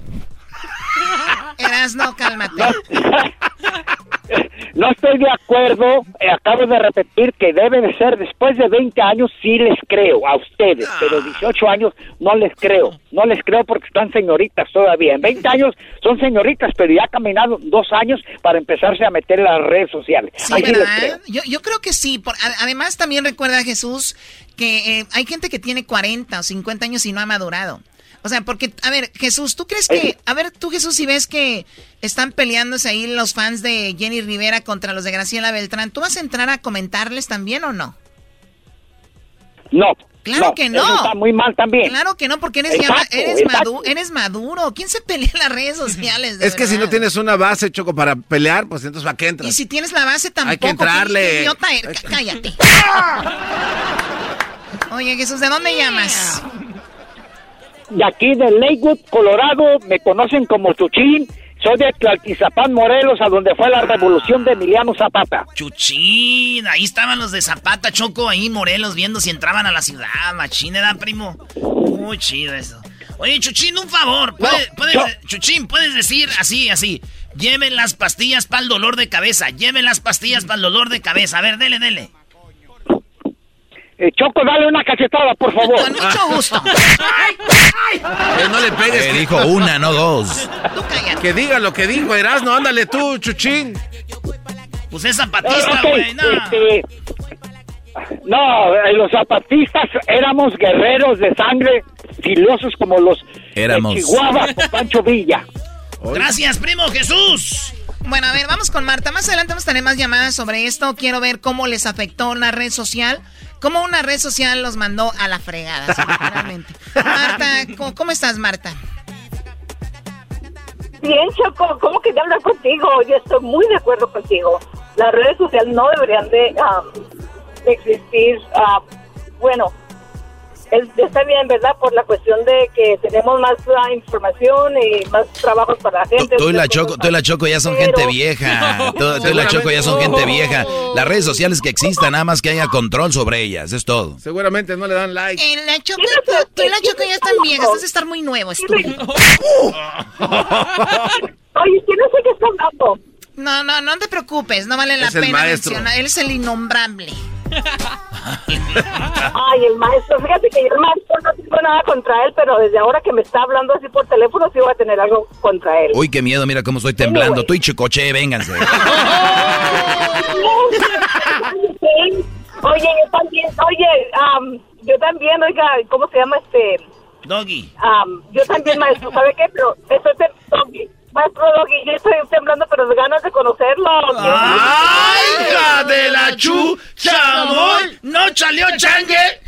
Eras, no, cálmate. No estoy de acuerdo, eh, acabo de repetir que debe de ser después de 20 años, sí les creo a ustedes, pero 18 años no les creo, no les creo porque están señoritas todavía. En 20 años son señoritas, pero ya han caminado dos años para empezarse a meter en las redes sociales. Sí, Ahí sí les creo. ¿verdad? Yo, yo creo que sí. Por- además, también recuerda, Jesús, que eh, hay gente que tiene 40 o 50 años y no ha madurado. O sea, porque, a ver, Jesús, ¿tú crees que, a ver, tú Jesús, si ves que están peleándose ahí los fans de Jenny Rivera contra los de Graciela Beltrán, ¿tú vas a entrar a comentarles también o no? No. Claro que no. eso está muy mal también. Claro que no, porque eres, ya Exacto, eres, madu- eres maduro. ¿Quién se pelea en las redes sociales? de Es que si no tienes una base, Choco, para pelear, pues entonces ¿para qué entras? Y si tienes la base tampoco. Hay que entrarle. ¿qué idiota Cállate. Oye, Jesús, ¿de dónde llamas? De aquí de Lakewood, Colorado, me conocen como Chuchín. Soy de Tlaltizapán, Morelos, a donde fue la revolución de Emiliano Zapata. Chuchín, ahí estaban los de Zapata, Choco, ahí Morelos, viendo si entraban a la ciudad. Machín, ¿verdad, primo? Muy chido eso. Oye, Chuchín, un favor. ¿Puedes, puedes- yo- Chuchín, puedes decir así, así. Lleven las pastillas para el dolor de cabeza. Lleven las pastillas para el dolor de cabeza. A ver, dele, dele. Eh, Choco, dale una cachetada, por favor. Con mucho gusto. Eh, no le pegues. Eh, que- dijo una, no dos. Que diga lo que dijo Erasmo, ándale tú, Chuchín. Pues es zapatista, güey. No. este, no, eh, los zapatistas éramos guerreros de sangre, filosos como los Éramos. de Chihuahua con Pancho Villa. Gracias, primo Jesús. Bueno, a ver, vamos con Marta. Más adelante vamos a tener más llamadas sobre esto. Quiero ver cómo les afectó una red social. Cómo una red social los mandó a la fregada, así, literalmente. Marta, ¿cómo, estás, Marta? Bien, Choco, ¿cómo que hablar contigo? Yo estoy muy de acuerdo contigo. Las redes sociales no deberían de, um, existir. ah, bueno, es- está bien, ¿verdad? Por la cuestión de que tenemos más ah, información y más trabajos para la gente. Tú y la Choco, tú y la Choco ya son Pero- gente vieja. Tú, tú y la Choco ya son gente vieja. Las redes sociales que existan, nada más que haya control sobre ellas, es todo. Seguramente no le dan like. Eh, la Choco, tú, tú y la Choco ya están viejas. Has de estar muy nuevo, estúpido. Oye, ¿quién es el que está hablando? No, no, no te preocupes. No vale la Es el pena maestro. mencionar. Él es el innombrable. Ay, el maestro, fíjate que yo el maestro no tengo nada contra él, pero desde ahora que me está hablando así por teléfono sí voy a tener algo contra él. Uy, qué miedo, mira cómo estoy temblando. Tú y Chicoche, vénganse. Oye, yo también, oye, am, yo también, oiga, ¿cómo se llama este? Doggy. Am, yo también, maestro, ¿sabe qué? Pero estoy tem- Doggy, maestro Doggy, yo estoy temblando, pero de ganas de conocerlo. ¡Ay, hija de la chu, chamol! ¡No chaleó changue!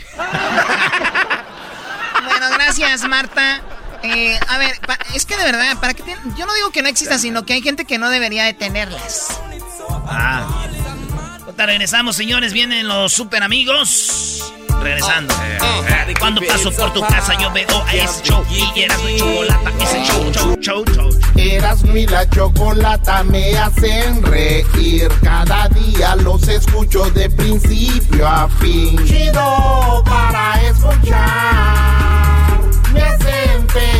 Bueno, gracias, Marta. Eh, a ver, pa- es que de verdad, ¿para qué tienen- Yo no digo que no exista, sino que hay gente que no debería de tenerlas. Ah. Ahorita regresamos, señores. Vienen los super amigos. Regresando. De cuando paso por tu casa, yo veo a ese show. Y eras de chocolate, ese show, show, show, show. Erasmo y la chocolata me hacen reír. Cada día los escucho de principio a fin. Chido para escuchar. Me hacen feliz.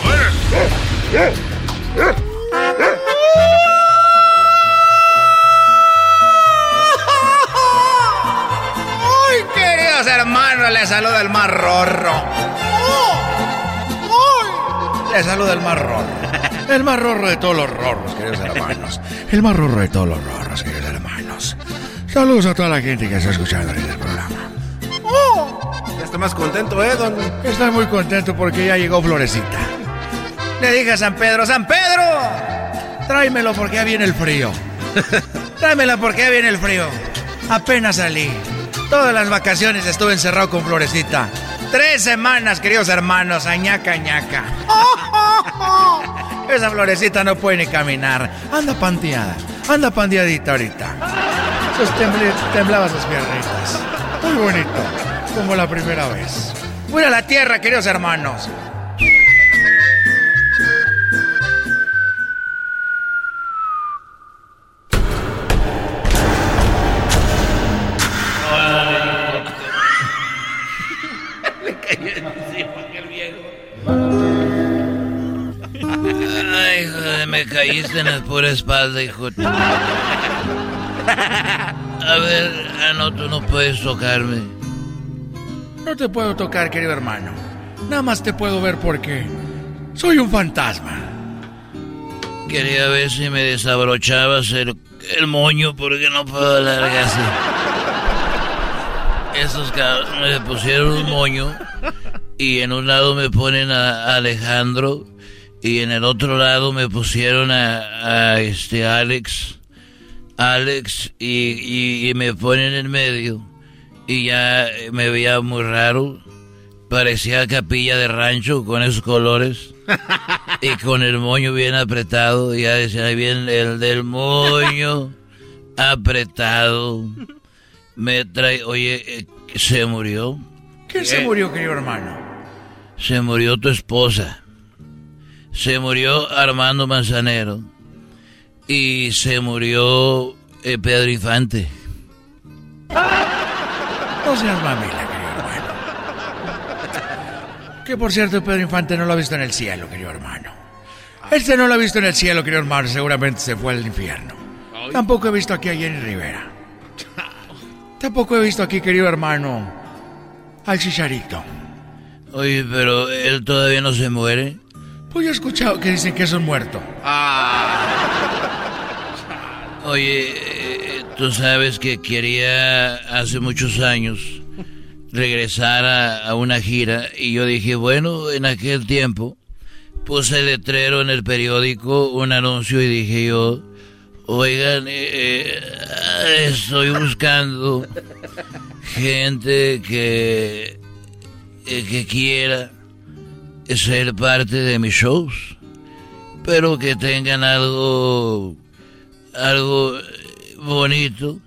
¡Ay, queridos hermanos! Les saluda el más rorro. Les saluda el más rorro. El más rorro de todos los rorros, queridos hermanos. El más rorro de todos los rorros, queridos hermanos. Saludos a toda la gente que está escuchando ahorita el programa. Ya está más contento, ¿eh, don? Estoy muy contento porque ya llegó Florecita. Le dije a San Pedro, ¡San Pedro! Tráemelo porque ya viene el frío. Tráemela porque ya viene el frío. Apenas salí. Todas las vacaciones estuve encerrado con Florecita. Tres semanas, queridos hermanos, añaca, añaca. Esa Florecita no puede ni caminar. Anda panteada. Anda pandeadita ahorita. Sus temblaba sus piernitas. Muy bonito. Como la primera vez. Voy a la tierra, queridos hermanos. Caíste en la pura espalda, hijo. A ver, ah, no, tú no puedes tocarme. No te puedo tocar, querido hermano. Nada más te puedo ver porque soy un fantasma. Quería ver si me desabrochabas el, el moño porque no puedo alargarse. Estos cabrones me pusieron un moño y en un lado me ponen a Alejandro y en el otro lado me pusieron a, a este Alex. Alex y, y- y me ponen en medio y ya me veía muy raro. Parecía capilla de rancho con esos colores y con el moño bien apretado. Y ya decía, ahí viene el del moño apretado. me trae, oye, eh, se murió. ¿Quién se murió, querido hermano? Se murió tu esposa. Se murió Armando Manzanero. Y se murió eh, Pedro Infante. No seas mamila, querido hermano. Que por cierto, Pedro Infante no lo ha visto en el cielo, querido hermano. Este no lo ha visto en el cielo, querido hermano. Seguramente se fue al infierno. Tampoco he visto aquí a Jenny Rivera. Tampoco he visto aquí, querido hermano, al chicharito. Oye, pero él todavía no se muere. Pues yo he escuchado que dicen que es un muerto. Oye, eh, tú sabes que quería hace muchos años regresar a, una gira y yo dije, bueno, en aquel tiempo puse letrero en el periódico, un anuncio y dije yo, oigan, eh, eh, estoy buscando gente que, eh, que quiera ser parte de mis shows, pero que tengan algo, algo bonito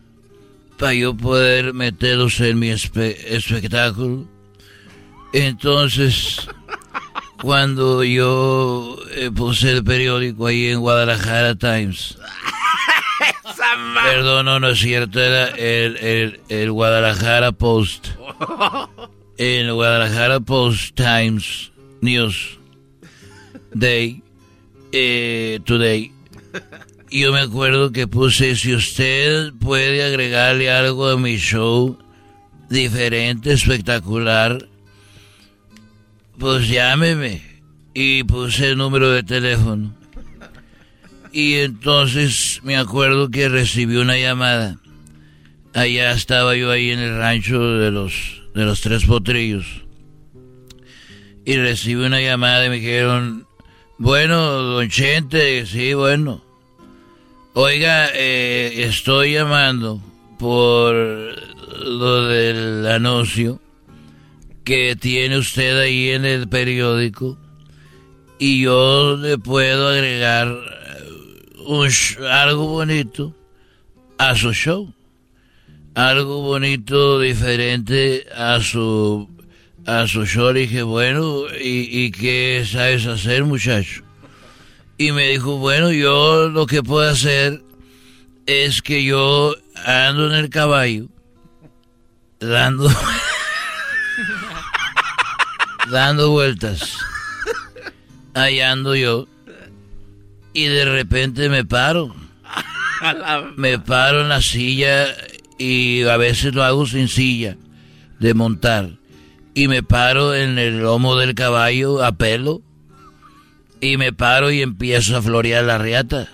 para yo poder meterlos en mi espe- espectáculo. Entonces, cuando yo eh, puse el periódico ahí en Guadalajara Times, perdón, no, no es cierto, era el, el, el Guadalajara Post. En el Guadalajara Post Times News Day, eh, Today. Yo me acuerdo que puse, si usted puede agregarle algo a mi show, diferente, espectacular, pues llámeme. Y puse el número de teléfono. Y entonces me acuerdo que recibí una llamada. Allá estaba yo ahí en el rancho de los, de los tres potrillos. Y recibí una llamada y me dijeron, bueno, don Chente, sí, bueno. Oiga, eh, estoy llamando por lo del anuncio que tiene usted ahí en el periódico y yo le puedo agregar eh, un algo bonito a su show. Algo bonito, diferente a su, a su show. Le dije, bueno, ¿y, y qué sabes hacer, muchacho? Y me dijo, bueno, yo lo que puedo hacer es que yo ando en el caballo, dando, dando vueltas. Ahí ando yo. Y de repente me paro. Me paro en la silla y a veces lo hago sin silla de montar. Y me paro en el lomo del caballo a pelo. Y me paro y empiezo a florear la riata.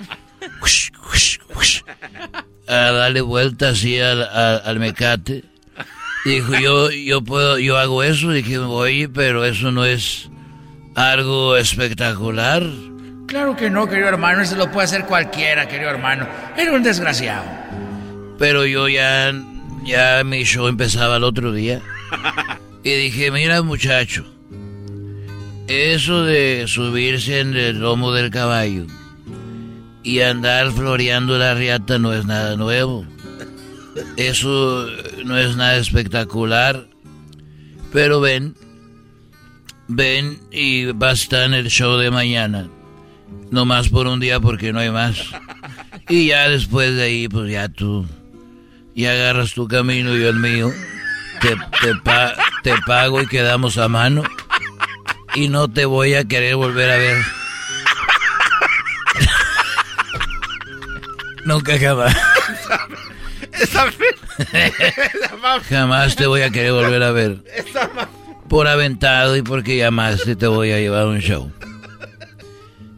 A darle vuelta así al, al, al mecate. Dijo, yo, yo puedo, yo hago eso. Dije, oye, pero eso no es algo espectacular. Claro que no, querido hermano. Eso lo puede hacer cualquiera, querido hermano. Era un desgraciado. Pero yo ya, ya mi show empezaba el otro día. Y dije, mira muchacho, eso de subirse en el lomo del caballo y andar floreando la riata no es nada nuevo. Eso no es nada espectacular. Pero ven, ven y va a estar en el show de mañana. No más por un día porque no hay más. Y ya después de ahí, pues ya tú, ya agarras tu camino y yo el mío. Te, pa- te pago y quedamos a mano. Y no te voy a querer volver a ver. Nunca jamás. Esa, esa Jamás te voy a querer volver a ver. Por aventado y porque llamaste te voy a llevar un show.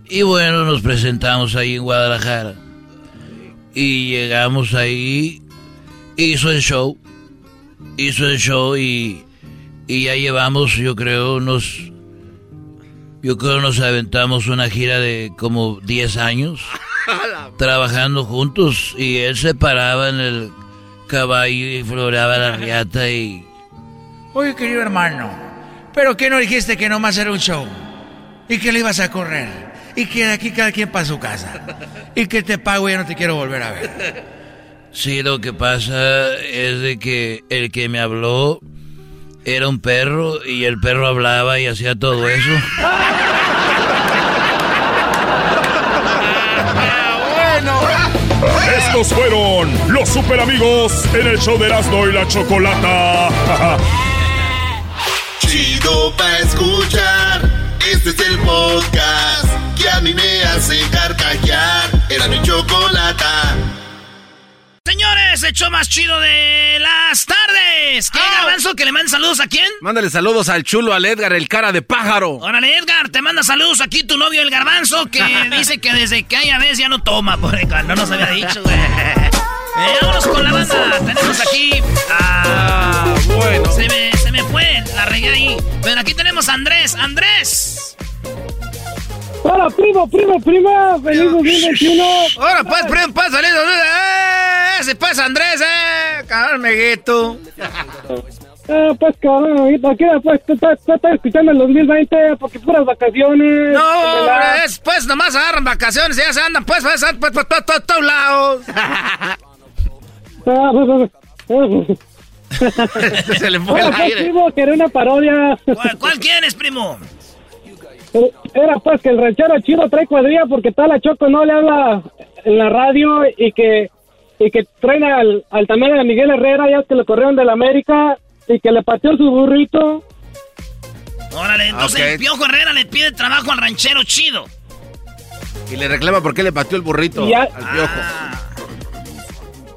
Y bueno, nos presentamos ahí en Guadalajara. Y llegamos ahí. Hizo el show. Hizo el show y, y ya llevamos, yo creo, unos... Yo creo nos aventamos una gira de como 10 años trabajando juntos y él se paraba en el caballo y floreaba la riata y... Oye, querido hermano, ¿pero qué no dijiste que nomás era un show? ¿Y que le ibas a correr? ¿Y que de aquí cada quien para su casa? ¿Y que te pago y ya no te quiero volver a ver? Sí, lo que pasa es de que el que me habló era un perro y el perro hablaba y hacía todo eso. Estos fueron los super amigos en el show de Erasmo y la Chocolata. Chido pa' escuchar. Este es el podcast que a mí me hace carcajear. Era mi chocolata. Señores, el más chido de las tardes. ¿Qué ah. garbanzo que le mande saludos a quién? Mándale saludos al chulo, al Edgar, el cara de pájaro. Órale, Edgar, te manda saludos aquí tu novio, el garbanzo, que dice que desde que haya vez ya no toma, por porque No nos había dicho, eh, vámonos con la banda. Tenemos aquí. Ah, bueno. Se me, se me fue, la regué ahí. Pero aquí tenemos a Andrés. ¡Andrés! ¡Hola, primo, primo, prima! ¡Feliz 2021! ¡Hola, paz, primo, paz! ¡Feliz 2021! se pasa, pues, Andrés, eh? Cabrón, amiguito. Ah, pues cabrón, amiguito, aquí pues estoy escuchando el 2020 porque puras vacaciones. No, es, pues nomás agarran vacaciones y ya se andan, pues, pues, pues, pues, pues, pues todos lados. Ah, pues, se le fue el aire. Primo, que era una parodia. ¿Cuál, ¿Cuál quieres, primo? Eh, era pues que el ranchero chido trae cuadrilla porque tal la Choco no le habla en la radio y que y que traen al, al también a Miguel Herrera, ya que lo corrieron de la América y que le pateó su burrito. Órale, entonces Ok. el Piojo Herrera le pide trabajo al ranchero chido. Y le reclama por qué le pateó el burrito Ya. al piojo.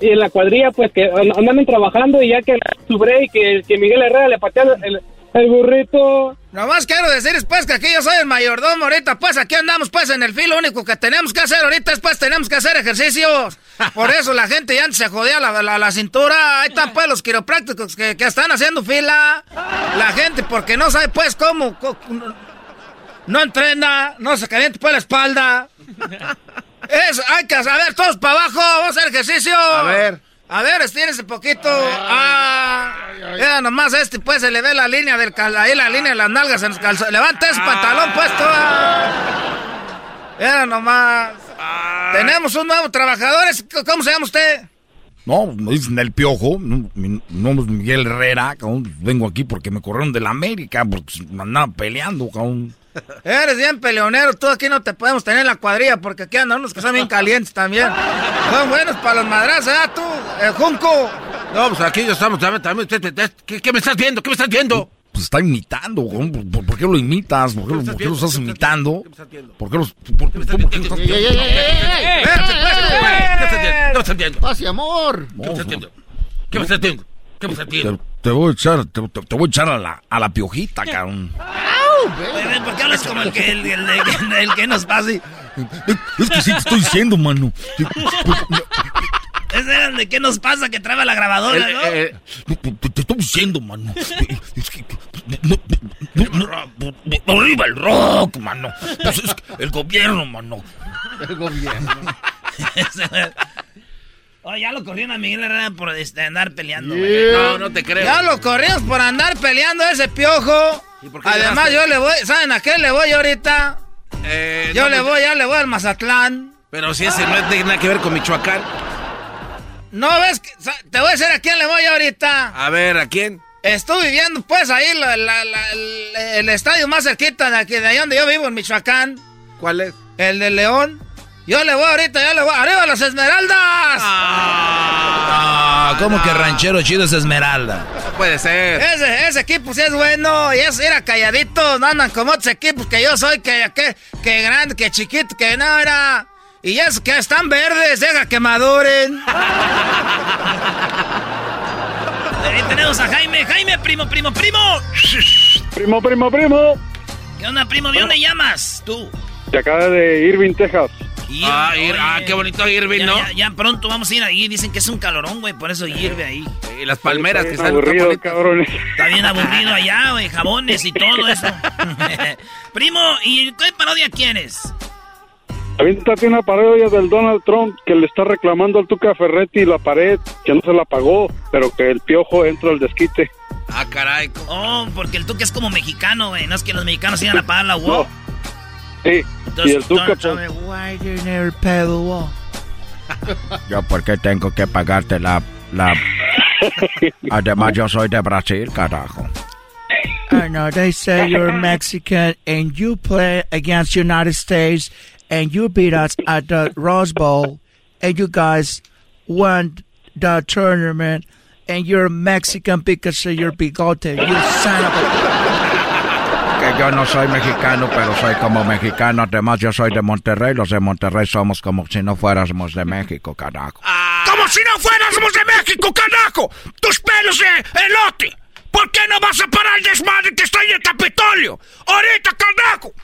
Y en la cuadrilla pues que and- andan trabajando y ya que su break que, que Miguel Herrera le pateó el, el burrito. Nomás quiero decir, pues, que aquí yo soy el mayordomo ahorita, pues, aquí andamos, pues, en el filo. Lo único que tenemos que hacer ahorita es, pues, tenemos que hacer ejercicios. Por eso la gente ya antes se jodía la, la, la cintura. Ahí están, pues, los quiroprácticos que, que están haciendo fila. La gente, porque no sabe, pues, cómo... no entrena, no se calienta, pues, la espalda. Eso, hay que saber, todos para abajo, vamos a hacer ejercicio. A ver. A ver, estírese poquito. Ah, ya nomás este, pues se le ve la línea del cal, ahí la línea de las nalgas en los calzones. Levanta ese pantalón puesto. ah. Ya nomás. Tenemos un nuevo trabajador. es- ¿Cómo se llama usted? No, me dicen el piojo. No, mi nombre es Miguel Herrera. cabrón. Vengo aquí porque me corrieron de la América, porque me andaba peleando, cabrón. Eres bien peleonero. Tú aquí no te podemos tener en la cuadrilla porque aquí andan unos que son bien calientes también. Son buenos para los madrazos, ¿eh? Tú, el junco. No, pues aquí ya estamos. también, ¿Qué, qué me estás viendo? ¿Qué me estás viendo? Pues está imitando. ¿Por, por- qué lo imitas? ¿Por qué, lo- por qué lo estás imitando? ¿Por qué los.? Por, qué lo estás ey, ey, ey, ey, ey! Espérate, espérate, ¿Qué me estás viendo? ¿Qué me estás viendo? Paz y amor. ¿Qué me estás viendo? ¿Qué me estás viendo? ¿Qué me estás Te, viendo? te voy a echar, te, voy a echar a la, a la piojita, cabrón. ¿Por qué hablas como el que, el, el- el- el que nos pasa? y- Es que sí te estoy diciendo, mano. Ese era el de qué nos pasa que traba la grabadora, ¿no? Eh, Te, te estoy diciendo, mano. Es que- no, no, no, no, arriba el rock, mano. Pues es que el gobierno, mano. El gobierno. Oh, ya lo corrieron a Miguel Herrera por este, andar peleando. Yeah. No, no te creo. Ya lo corrimos por andar peleando a ese piojo. por qué Además, llegaste? yo le voy. ¿Saben a qué le voy ahorita? Eh, Yo no, le pues, voy, ya le voy al Mazatlán. Pero si ese no tiene nada que ver con Michoacán. ¿No ves? que- te voy a decir a quién le voy ahorita. A ver, ¿a quién? Estuve viviendo, pues, ahí la- la- la- el, el estadio más cerquita de aquí, de ahí donde yo vivo, en Michoacán. ¿Cuál es? El de León. Yo le voy ahorita, ya le voy. ¡Arriba las Esmeraldas! Ah, ¿cómo que ranchero chido es Esmeralda? No puede ser. Ese, ese equipo sí es bueno. Y es era calladito. No andan como otros equipos que yo soy, que, que, que grande, que chiquito, que no era. Y eso que están verdes, deja que maduren. Ahí tenemos a Jaime. Jaime, primo, primo, primo. Primo, primo, primo. ¿Qué onda, primo? ¿De dónde llamas? Tú. De acá de Irving, Texas. Ah, Ir- ah, qué bonito Irving, Ya, ¿no? ya, ya pronto vamos a ir ahí. Dicen que es un calorón, güey. Por eso hierve ahí. Y las palmeras que Está están aburrido, cabrones. Está bien aburrido allá, güey. Jabones y todo eso. primo, ¿y qué parodia quieres? Aviéntate una parodia del Donald Trump que le está reclamando al Tuca Ferretti la pared, que no se la pagó, pero que el piojo entra al desquite. Ah, caray. Oh, porque el Tuca es como mexicano, güey. No es que los mexicanos iban a pagar la WOW. Sí, y el Tuca, Donald pues, Trump, why you never pay the WOW? Yo, ¿por qué tengo que pagarte la... la... Además, yo soy de Brasil, carajo. I know they say you're Mexican and you play against United States and you beat us at the Rose Bowl and you guys won the tournament and you're Mexican because of your bigote. You son of a... Que yo no soy mexicano, pero soy como mexicano. Además, yo soy de Monterrey. Los de Monterrey somos como si no fuéramos de México, carajo. Como si no fuéramos de México, carajo. Tus pelos de elote. ¿Por qué no vas a parar el desmadre que está en el Capitolio? Ahorita, carajo.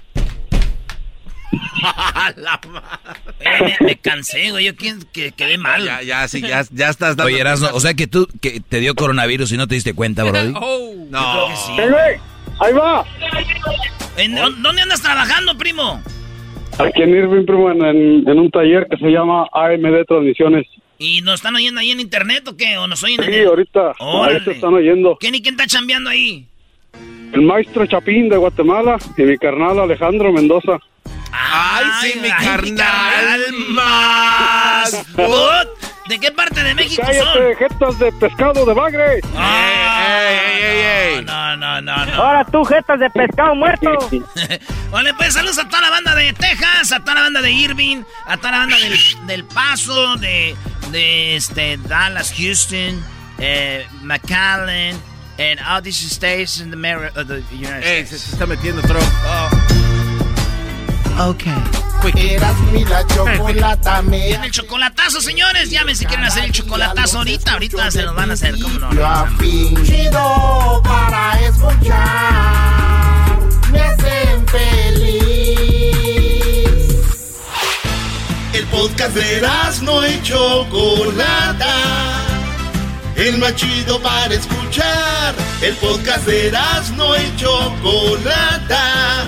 Eh, me, me cansé, güey. Yo que quedé mal. Ya, ya, sí, ya, ya estás dando. Oye, Erasmo, o sea que tú que te dio coronavirus y no te diste cuenta, Brody. Oh, No. Yo creo que sí. ¡Ahí va! ¿En dó- ¿Dónde andas trabajando, primo? Aquí en Irving, primo, en, en- en un taller que se llama AMD Transmisiones. ¿Y nos están oyendo ahí en internet o qué? ¿O nos oyen en Sí, el- ahorita, Órale. ahí te están oyendo. ¿Quién y quién está chambeando ahí? El maestro Chapín de Guatemala y mi carnal Alejandro Mendoza. Ay, sí, mi ay, carnal. más. ¿De qué parte de México son? ¡Cállate, jetas de pescado de bagre! No, no, no, no. Ahora tú, jetas de pescado muerto. Vale, pues saludos a toda la banda de Texas, a toda la banda de Irving, a toda la banda del, del Paso, de, de este, Dallas, Houston, eh, McAllen, and all these states in the, the United Ey, States. se, se está metiendo Trump. Ok. Eras mi la chocolata me el chocolatazo, señores. Llamen si quieren hacer el chocolatazo ahorita. Ahorita se los van a hacer, ¿cómo no? Yo afingido para escuchar me hacen feliz. El podcast de no y Chocolata. El más chido para escuchar. El podcast de no y Chocolata.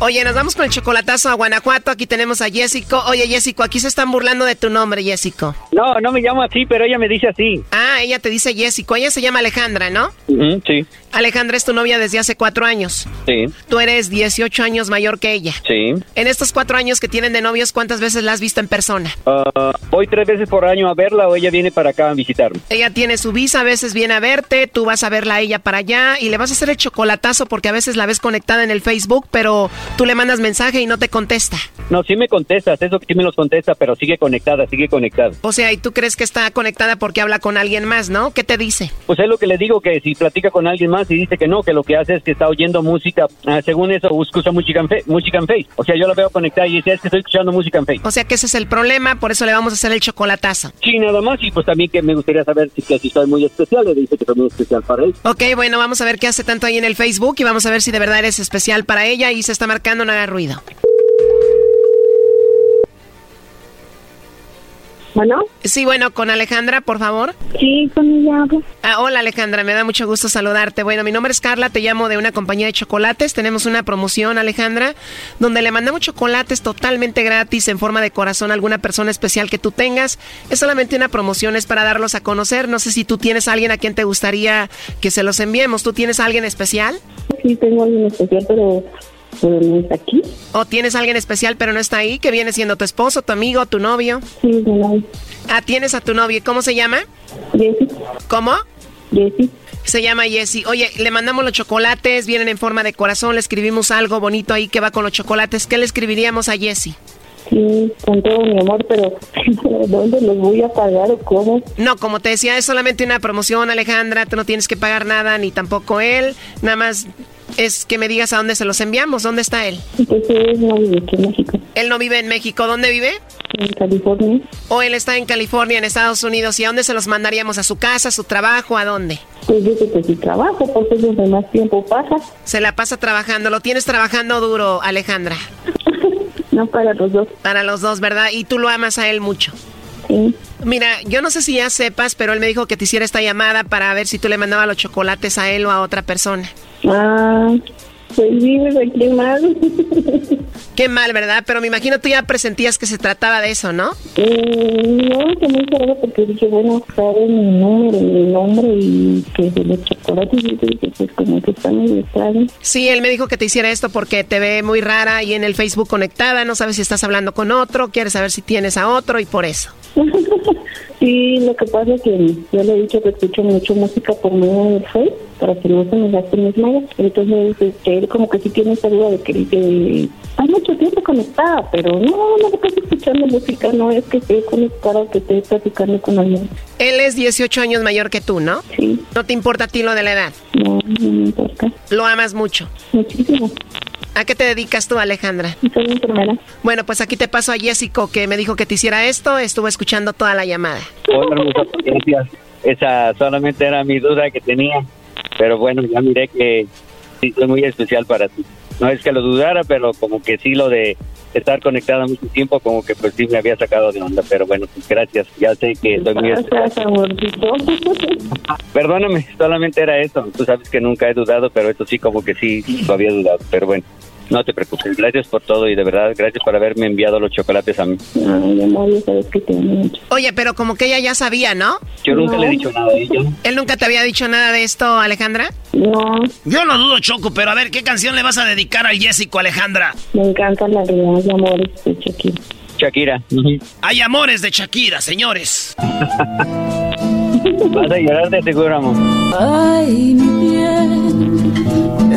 Oye, nos vamos con el chocolatazo a Guanajuato. Aquí tenemos a Jessico. Oye, Jessico, aquí se están burlando de tu nombre, Jessico. No, no me llamo así, pero ella me dice así. Ah, ella te dice Jessico. Ella se llama Alejandra, ¿no? Sí, Alejandra es tu novia desde hace cuatro años. sí, Tú eres 18 años mayor que ella. sí. En estos cuatro años que tienen de novios, ¿cuántas veces la has visto en persona? Ah, voy tres veces por año a verla o ella viene para acá a visitarme. Ella tiene su visa, a veces viene a verte, tú vas a verla a ella para allá y le vas a hacer el chocolatazo porque a veces la ves conectada en el Facebook, pero tú le mandas mensaje y no te contesta. No, sí me contestas, eso sí me los contesta, pero sigue conectada, sigue conectada. O sea, y tú crees que está conectada porque habla con alguien más, ¿no? ¿Qué te dice? Pues es lo que le digo, que si platica con alguien más y dice que no, que lo que hace es que está oyendo música, ah, según eso, escucha música en, fe- música en Face. O sea, yo la veo conectada y dice, es que estoy escuchando música en Face. O sea que ese es el problema, por eso le vamos a hacer el chocolatazo. Sí, nada más, y pues también que me gustaría saber si, que si soy muy especial, le dice que soy muy especial para él. Ok, bueno, vamos a ver qué hace tanto ahí en el Facebook y vamos a ver si de verdad eres especial para ella y se está marcando, no haga ruido. Bueno. Sí, bueno, con Alejandra, por favor. Sí, con ella. Ah, hola Alejandra, me da mucho gusto saludarte. Bueno, mi nombre es Carla, te llamo de una compañía de chocolates. Tenemos una promoción, Alejandra, donde le mandamos chocolates totalmente gratis en forma de corazón a alguna persona especial que tú tengas. Es solamente una promoción, es para darlos a conocer. No sé si tú tienes a alguien a quien te gustaría que se los enviemos. ¿Tú tienes a alguien especial? Sí, tengo alguien especial, pero, pero no está aquí. ¿O tienes a alguien especial pero no está ahí? que viene siendo tu esposo, tu amigo, tu novio? Sí, no. Ah, tienes a tu novio. ¿Cómo se llama? Jessy. ¿Cómo? Jessy. Se llama Jessy. Oye, le mandamos los chocolates, vienen en forma de corazón, le escribimos algo bonito ahí que va con los chocolates. ¿Qué le escribiríamos a Jessy? Sí, con todo mi amor, pero ¿dónde los voy a pagar o cómo? No, como te decía, es solamente una promoción, Alejandra. Tú no tienes que pagar nada, ni tampoco él. Nada más es que me digas a dónde se los enviamos. ¿Dónde está él? Pues él no vive aquí en México, Él no vive en México. ¿Dónde vive? en California. O él está en California, en Estados Unidos. ¿Y a dónde se los mandaríamos? ¿A su casa, a su trabajo? ¿A dónde? Pues dice que si trabajo, porque es donde más tiempo pasa. Se la pasa trabajando. ¿Lo tienes trabajando duro, Alejandra? No, para los dos. Para los dos, ¿verdad? Y tú lo amas a él mucho. Sí. Mira, yo no sé si ya sepas, pero él me dijo que te hiciera esta llamada para ver si tú le mandabas los chocolates a él o a otra persona. Ah, pues vives aquí mal. Qué mal, ¿verdad? Pero me imagino tú ya presentías que se trataba de eso, ¿no? Mm, no, se me raro porque dije, bueno, sabe mi número, mi nombre y que de los chocolates y dije, pues como que está medio extraño. Sí, él me dijo que te hiciera esto porque te ve muy rara y en el Facebook conectada, no sabes si estás hablando con otro, quieres saber si tienes a otro y por eso. Sí, lo que pasa es que yo le he dicho que escucho mucho música por medio del Face para que no se me gasten mis mallas. Entonces, este, él como que sí tiene esa duda de que dice, hay mucho tiempo conectada, pero no, no estoy escuchando música, no es que esté conectada o que esté platicando con alguien. Él es 18 años mayor que tú, ¿no? Sí. ¿No te importa a ti lo de la edad? No, no me importa. ¿Lo amas mucho? Muchísimo. ¿A qué te dedicas tú, Alejandra? Soy enfermera. Bueno, pues aquí te paso a Jessico, que me dijo que te hiciera esto, estuvo escuchando toda la llamada. Hola, hermosa, gracias. Esa solamente era mi duda que tenía. Pero bueno, ya miré que sí, soy muy especial para ti. No es que lo dudara, pero como que sí lo de estar conectada mucho tiempo, como que pues sí me había sacado de onda. Pero bueno, pues gracias. Ya sé que soy muy especial. Perdóname, solamente era eso. Tú sabes que nunca he dudado, pero esto sí como que sí lo había dudado. Pero bueno, no te preocupes. Gracias por todo y de verdad, gracias por haberme enviado los chocolates a mí. Ay, amor, sabes que te. Oye, pero como que ella ya sabía, ¿no? Yo nunca le he dicho nada a ella. ¿Él nunca te había dicho nada de esto, Alejandra? No, Yo no dudo, Choco, pero a ver, ¿qué canción le vas a dedicar al Jessico, Alejandra? me encanta la de amores de Shakira. Shakira. Hay amores de Shakira, señores. Vas a llorar de seguro, amor. Ay, mi bien,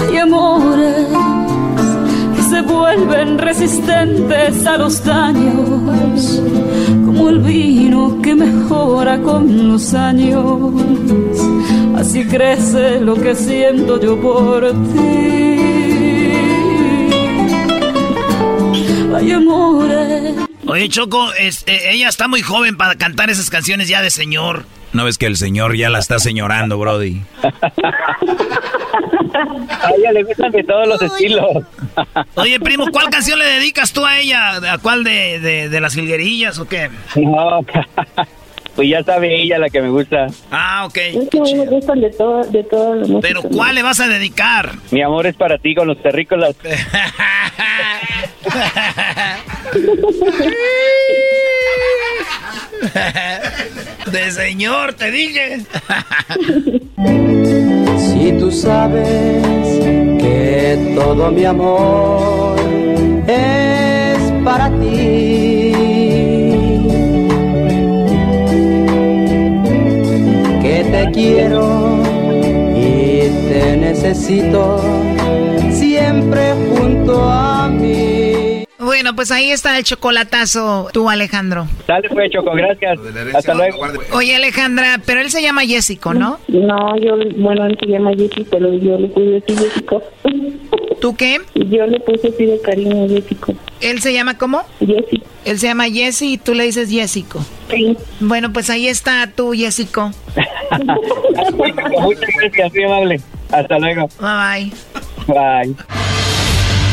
Hay amores que se vuelven resistentes a los daños, como el vino que mejora con los años. Así crece lo que siento yo por ti. Hay amores. Oye, Choco, es- eh, ella está muy joven para cantar esas canciones ya de señor. No ves que el señor ya la está señorando, Brody. A ella le gustan de todos los estilos. Oye, primo, ¿cuál canción le dedicas tú a ella? ¿A cuál de, de, de las jilguerillas o qué? No, pues ya sabe ella la que me gusta. Ah, ok. Es que me gustan de toda, de música. Pero ¿cuál le vas a dedicar? Mi amor es para ti con los terrícolas. De señor, te dije. Si tú sabes que todo mi amor es para ti, que te quiero y te necesito siempre junto a mí. Bueno, pues ahí está el chocolatazo, tú, Alejandro. Dale pues, Choco, gracias. Hasta luego. Oye, Alejandra, pero él se llama Jessico, ¿no? No, yo, bueno, él se llama Jessy, pero yo le puse así Jessico. ¿Tú qué? Yo le puse así de cariño Jessico. ¿Él se llama cómo? Jessy. Él se llama Jesse y tú le dices Jessico. Sí. Bueno, pues ahí está tú, Jessico. Muchas gracias, muy amable. Hasta luego. Bye bye. Bye.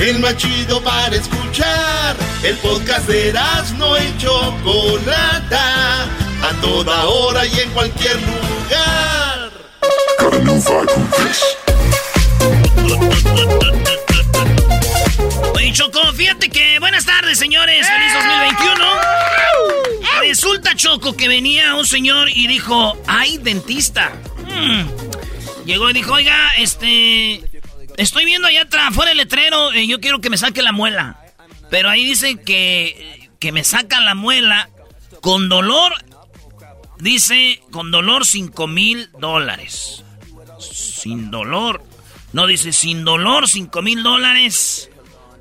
El más chido para escuchar. El podcast de no y Chocolata. A toda hora y en cualquier lugar. Oye, Choco, fíjate que... Buenas tardes, señores. ¡Feliz 2021! Resulta, Choco, que venía un señor y dijo... ¡Ay, dentista! Mm. Llegó y dijo, oiga, este... Estoy viendo allá atrás, fuera el letrero, y yo quiero que me saque la muela. Pero ahí dice que, que me sacan la muela con dolor. Dice, con dolor 5 mil dólares. Sin dolor. No, dice, sin dolor 5 mil dólares.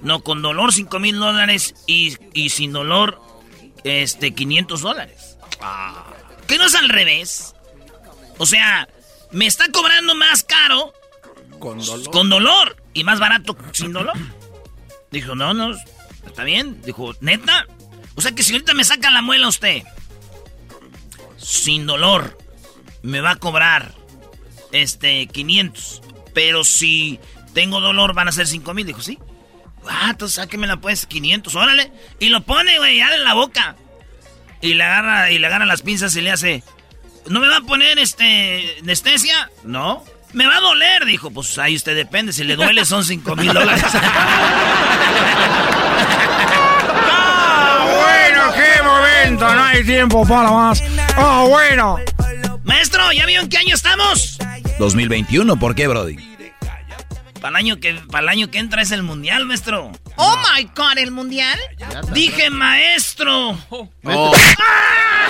No, con dolor 5 mil dólares y, y, sin dolor este 500 dólares. Ah. ¿Qué no es al revés? O sea, me está cobrando más caro con dolor. Con dolor y más barato sin dolor. Dijo, no, no, está bien. Dijo, neta. O sea que si ahorita me saca la muela usted, sin dolor, me va a cobrar este 500. Pero si tengo dolor van a ser 5 mil. Dijo, sí. Ah, entonces sáquemela pues, 500, órale. Y lo pone, güey, ya en la boca. Y le agarra, y le agarra las pinzas y le hace. ¿No me va a poner este anestesia? No. Me va a doler, dijo. Pues ahí usted depende. Si le duele son 5 mil dólares. ¡Ah, bueno! ¡Qué momento! No hay tiempo para más. ¡Ah, bueno! Maestro, ¿ya vio en qué año estamos? 2021, ¿por qué, Brody? Para el año que, para el año que entra es el mundial, maestro. Oh my god, ¿el mundial? Dije maestro. Oh.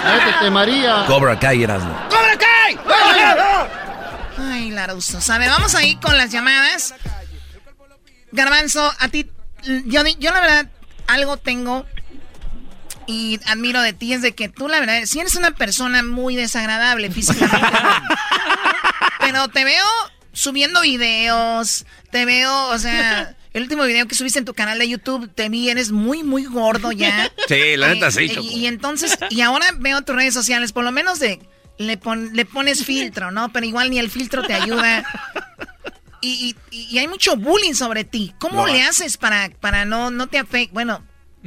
Métete, María. Cobra Kai, Erasmo. ¡Cobra Kai! A ver, vamos ahí con las llamadas. Garbanzo, a ti, yo, yo la verdad, algo tengo y admiro de ti es de que tú, la verdad, si eres una persona muy desagradable físicamente, pero te veo subiendo videos, te veo, o sea, el último video que subiste en tu canal de YouTube, te vi, eres muy, muy gordo ya. Sí, la neta sí, Eh, Choco. Y, y entonces, y ahora veo tus redes sociales, por lo menos de, le, pon- le pones filtro, ¿no? Pero igual ni el filtro te ayuda. Y, y- y hay mucho bullying sobre ti. ¿Cómo No. le haces para, para no, no te afecte? Bueno,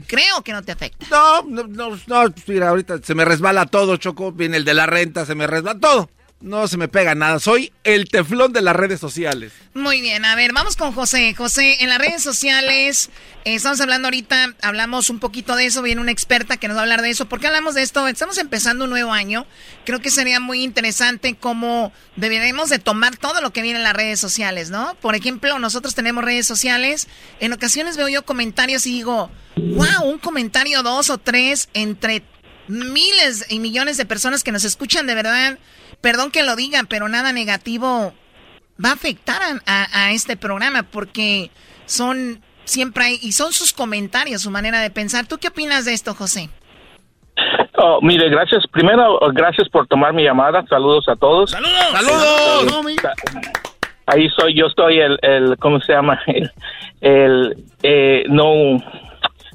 creo que no te afecta. No, no, no, no, mira, ahorita se me resbala todo, Choco. Viene el de la renta, se me resbala todo. No se me pega nada. Soy el teflón de las redes sociales. Muy bien, a ver, vamos con José. José, en las redes sociales, eh, estamos hablando ahorita, hablamos un poquito de eso, viene una experta que nos va a hablar de eso. ¿Por qué hablamos de esto? Estamos empezando un nuevo año. Creo que sería muy interesante cómo deberemos de tomar todo lo que viene en las redes sociales, ¿no? Por ejemplo, nosotros tenemos redes sociales. En ocasiones veo yo comentarios y digo, wow, un comentario dos o tres entre miles y millones de personas que nos escuchan de verdad. Perdón que lo digan, pero nada negativo va a afectar a, a- a este programa porque son siempre hay, y son sus comentarios, su manera de pensar. ¿Tú qué opinas de esto, José? Oh, mire, gracias. Primero, gracias por tomar mi llamada. Saludos a todos. ¡Saludos! ¡Saludos! Ahí soy, yo estoy el, el ¿cómo se llama? El, el, eh, no,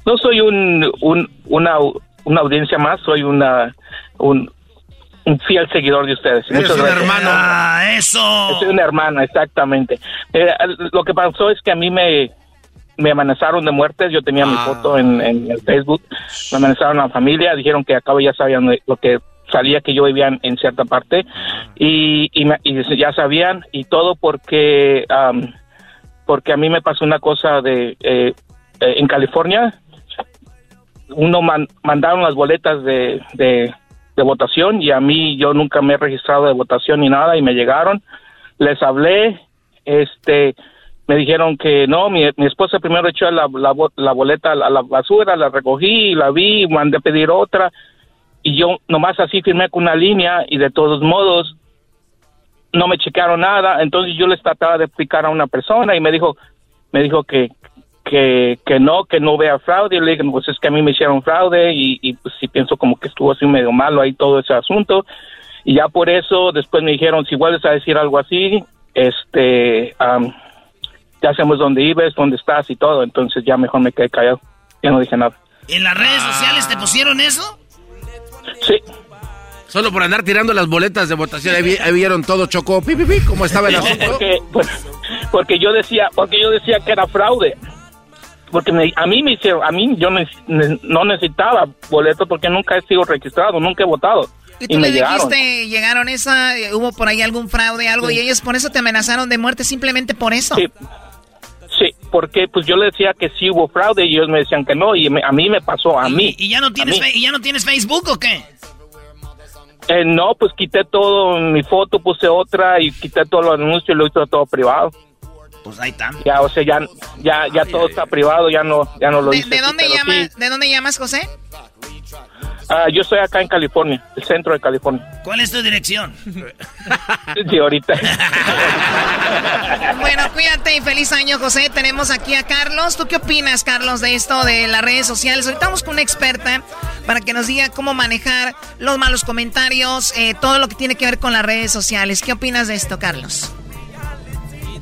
no soy un, un, una, una audiencia más, soy una, un, un fiel seguidor de ustedes. Eres un hermano. ¡Ah, eso! Soy una hermana, exactamente. Eh, lo que pasó es que a mí me, me amenazaron de muerte. Yo tenía mi Ah. foto en, en el Facebook. Me amenazaron a la familia. Dijeron que acabo ya sabían lo que salía que yo vivía en, en cierta parte. Y, y, me- y ya sabían. Y todo porque, am, porque a mí me pasó una cosa de... eh, eh, en California, uno man- mandaron las boletas de, de, de votación y a mí yo nunca me he registrado de votación ni nada y me llegaron, les hablé, este, me dijeron que no, mi, mi esposa primero echó la, la, bo- la boleta a la, basura, la recogí, la vi, mandé a pedir otra y yo nomás así firmé con una línea y de todos modos no me chequearon nada, entonces yo les trataba de explicar a una persona y me dijo, me dijo que, que, que no, que no vea fraude, y le dije, pues es que a mí me hicieron fraude y, y pues sí pienso como que estuvo así medio malo ahí todo ese asunto y ya por eso después me dijeron, si vuelves a decir algo así, este, am, ya sabemos dónde vives, dónde estás y todo, entonces ya mejor me quedé callado, ya no dije nada. ¿En las redes sociales te pusieron eso? Sí. Solo por andar tirando las boletas de votación. Ahí, vi- ahí vieron todo, Choco. Pi, pi, pi, ¿Cómo estaba el asunto? porque, pues, porque yo decía porque yo decía que era fraude porque me- a mí me hicieron a mí yo ne- ne- no necesitaba boleto porque nunca he sido registrado nunca he votado Y y, tú me le llegaron dijiste, llegaron esa, eh, hubo por ahí algún fraude, algo, y ellos por eso te amenazaron de muerte, simplemente por eso. Sí, Sí, porque pues yo le decía que sí hubo fraude y ellos me decían que no y me- a mí me pasó, a mí. ¿Y ya no tienes, fe- ¿y ya no tienes Facebook o qué? Eh, no, pues quité todo, mi foto, puse otra y quité todos los anuncios y lo hice todo privado. Pues ahí está. Ya, o sea, ya, ya, ya todo está privado, ya no, ya no lo ¿De, hice. de dónde pero llama, sí. ¿De dónde llamas, José? Ah, yo estoy acá en California, el centro de California. ¿Cuál es tu dirección? Sí, ahorita. Bueno, cuídate y feliz año, José. Tenemos aquí a Carlos. ¿Tú qué opinas, Carlos, de esto de las redes sociales? Ahorita vamos con una experta para que nos diga cómo manejar los malos comentarios, eh, todo lo que tiene que ver con las redes sociales. ¿Qué opinas de esto, Carlos?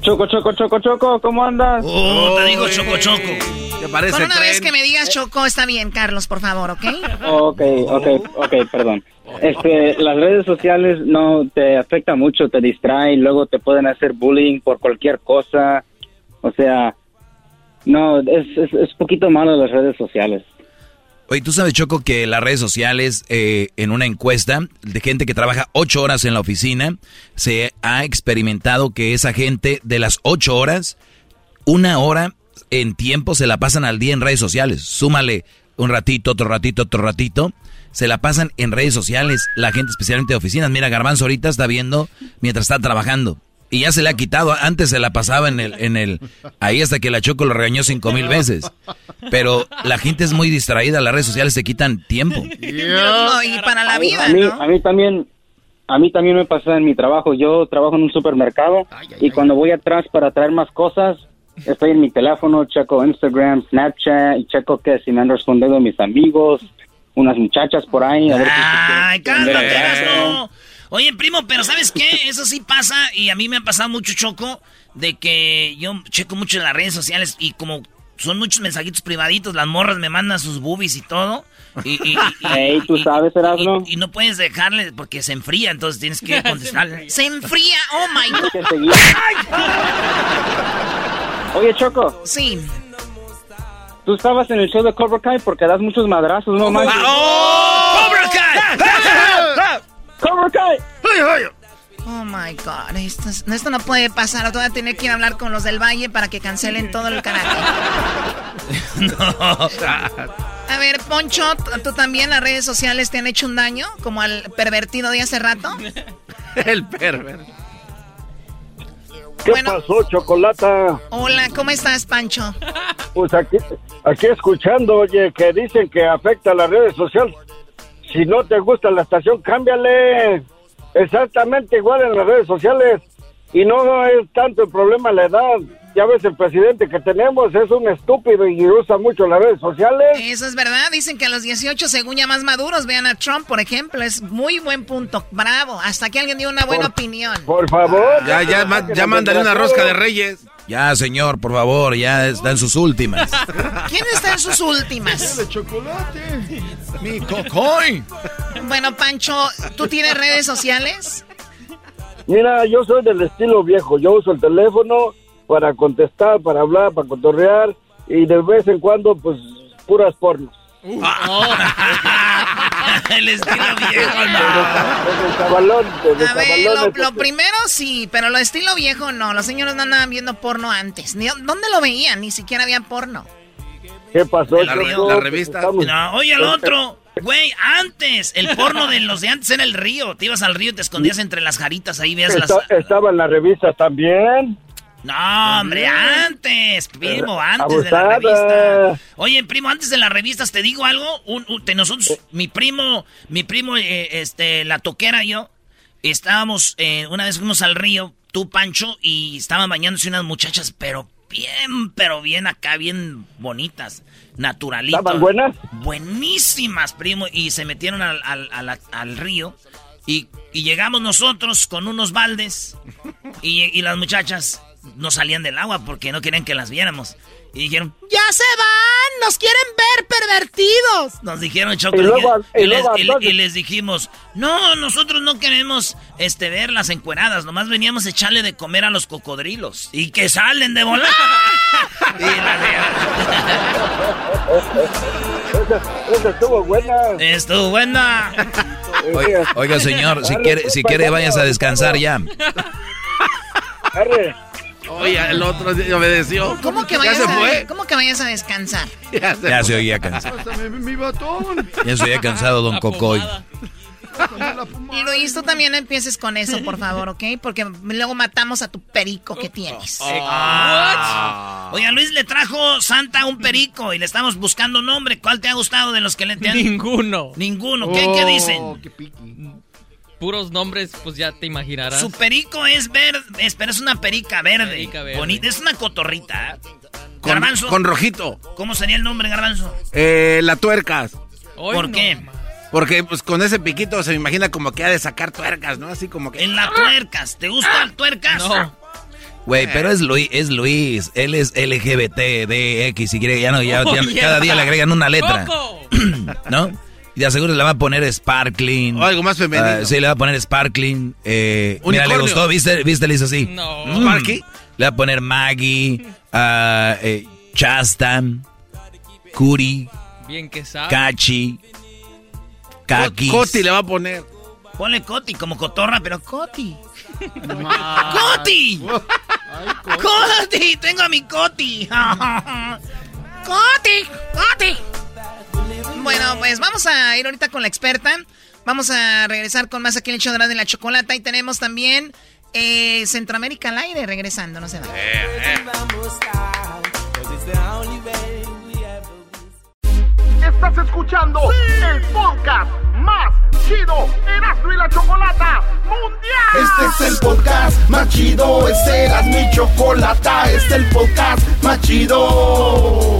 Choco, choco, choco, choco, ¿cómo andas? Oh, te digo choco, choco. Con una vez que me digas Choco, está bien, Carlos, por favor, ¿ok? Ok, ok, ok, perdón. Este, las redes sociales no te afecta mucho, te distraen, luego te pueden hacer bullying por cualquier cosa. O sea, no, es, es, es poquito malo las redes sociales. Oye, tú sabes, Choco, que las redes sociales, eh, en una encuesta de gente que trabaja ocho horas en la oficina, se ha experimentado que esa gente de las ocho horas, una hora en tiempo se la pasan al día en redes sociales. Súmale un ratito, otro ratito, otro ratito. Se la pasan en redes sociales, la gente especialmente de oficinas. Mira, Garbanzo ahorita está viendo mientras está trabajando. Y ya se le ha quitado. Antes se la pasaba en el, en el, ahí hasta que la Choco lo regañó cinco mil veces. Pero la gente es muy distraída, las redes sociales te quitan tiempo. No, y para la A mí- vida, a mí, ¿no? a mí también, a mí también me pasa en mi trabajo. Yo trabajo en un supermercado y cuando voy atrás para traer más cosas, estoy en mi teléfono, checo Instagram, Snapchat y checo que si me han respondido mis amigos, unas muchachas por ahí. A ver si Ay, atrás. Oye, primo, pero ¿sabes qué? Eso sí pasa y a mí me ha pasado mucho choco de que yo checo mucho en las redes sociales y como son muchos mensajitos privaditos, las morras me mandan sus boobies y todo. Y, y- y- y- Ey, tú sabes, Erasmo. y no puedes dejarle porque se enfría, entonces tienes que contestarle. Se enfría, oh my god. Oye, Choco. Sí. Tú estabas en el show de Cobra Kai porque das muchos madrazos, no manches. ¡Cobra Kai! ¡Cobra Kai! Oh my god, esto, es- esto no puede pasar. Voy a tener que ir a hablar con los del Valle para que cancelen todo el canal. A ver, Poncho, ¿tú- ¿tú también las redes sociales te han hecho un daño? Como al pervertido de hace rato. El perver. ¿Qué pasó, Chocolata? Hola, ¿cómo estás, Pancho? Pues aquí, aquí escuchando, oye, que dicen que afecta a las redes sociales. Si no te gusta la estación, cámbiale. Exactamente igual en las redes sociales. Y no es tanto el problema la edad. Ya ves, el presidente que tenemos es un estúpido y usa mucho las redes sociales. Eso es verdad. Dicen que a los 18, según ya más maduros, vean a Trump, por ejemplo. Es muy buen punto. Bravo. Hasta que alguien dio una buena opinión. Por favor. Ya, ya, ma- ya mándale una rosca de reyes. Ya, señor, por favor, ya está en sus últimas. ¿Quién está en sus últimas? De chocolate. Mi cocoy. Bueno, Pancho, ¿tú tienes redes sociales? Mira, yo soy del estilo viejo. Yo uso el teléfono para contestar, para hablar, para cotorrear. Y de vez en cuando, pues, puras pornos. El estilo viejo, desde A ver, lo, este- lo primero sí, pero lo estilo viejo no. Los señores no andaban viendo porno antes. Ni- ¿Dónde lo veían? Ni siquiera había porno. ¿Qué pasó, La, la revista. No, oye, el otro. Güey, antes. El porno de los de antes era el río. Te ibas al río y te escondías entre las jaritas. Ahí veías las. Esta- Estaba en la revista también. No, hombre, antes, primo, antes de la revista. Oye, primo, antes de las revistas, te digo algo. Un, un- de nosotros, mi primo, mi primo, eh, este, la toquera y yo, estábamos, eh, una vez fuimos al río, tú, Pancho, y estaban bañándose unas muchachas, pero bien, pero bien acá, bien bonitas, naturalitas. ¿Estaban buenas? Buenísimas, primo, y se metieron al, al- a la- al río. Y, y llegamos nosotros con unos baldes y, y las muchachas no salían del agua porque no querían que las viéramos. Y dijeron, ¡Ya se van! ¡Nos quieren ver pervertidos! nos dijeron Choco, Y luego- y, y les, luego y- entonces- y les dijimos, no, nosotros no queremos este verlas encueradas, nomás veníamos a echarle de comer a los cocodrilos. Y que salen de volar. Y la estuvo buena. Estuvo buena. Oiga, oiga, señor, si quiere, si quiere vayas a descansar ya. Arre. Oye, el otro obedeció. ¿Cómo que ¿Ya vayas, se a, fue? ¿cómo que vayas a descansar? Ya se oía cansado. Mi batón. Ya se oía cansado, don Cocoy. Y Luis, tú también empieces con eso, por favor, ¿ok? Porque luego matamos a tu perico que tienes. Ah. Oiga, Luis le trajo Santa un perico y le estamos buscando nombre. ¿Cuál te ha gustado de los que le te han... Ninguno. Ninguno. ¿Qué, qué dicen? Puros nombres, pues ya te imaginarás. Su perico es verde, es- pero es una perica verde. Perica verde. Bonita, es una cotorrita. ¿eh? Con, Garbanzo. con rojito. ¿Cómo sería el nombre, Garbanzo? Eh, la tuercas. ¿Por qué? Porque pues con ese piquito se me imagina como que ha de sacar tuercas, ¿no? Así como que. En la tuercas. ¿Te gusta el tuercas? No. Güey, pero es Luis, es Luis. Él es LGBT, DX, y quiere, ya no, ya, Oh, ya- yeah. cada día le agregan una letra. ¿No? Y de seguro le va a poner Sparkling. O algo más femenino. Ah, sí, le va a poner Sparkling. Eh, mira, le gustó, ¿viste? ¿Viste? Le hizo así. No. Mm. ¿Sparky? Le va a poner Maggie, ah, eh, Chastan, Curi, Bien que sabe. Cachi, Kakis. Coti le va a poner. Ponle Coti como cotorra, pero Coti. ¡Coti! ¡Coti! ¡Tengo a mi Coti! ¡Coti! ¡Coti! Bueno, pues vamos a ir ahorita con la experta. Vamos a regresar con más aquí en el show de la chocolata. Y tenemos también eh, Centroamérica al aire regresando, no se va. Estás escuchando el podcast más chido Erasmo y la Chocolata Mundial. Este es el podcast más chido, este era mi chocolata, este es el podcast más chido.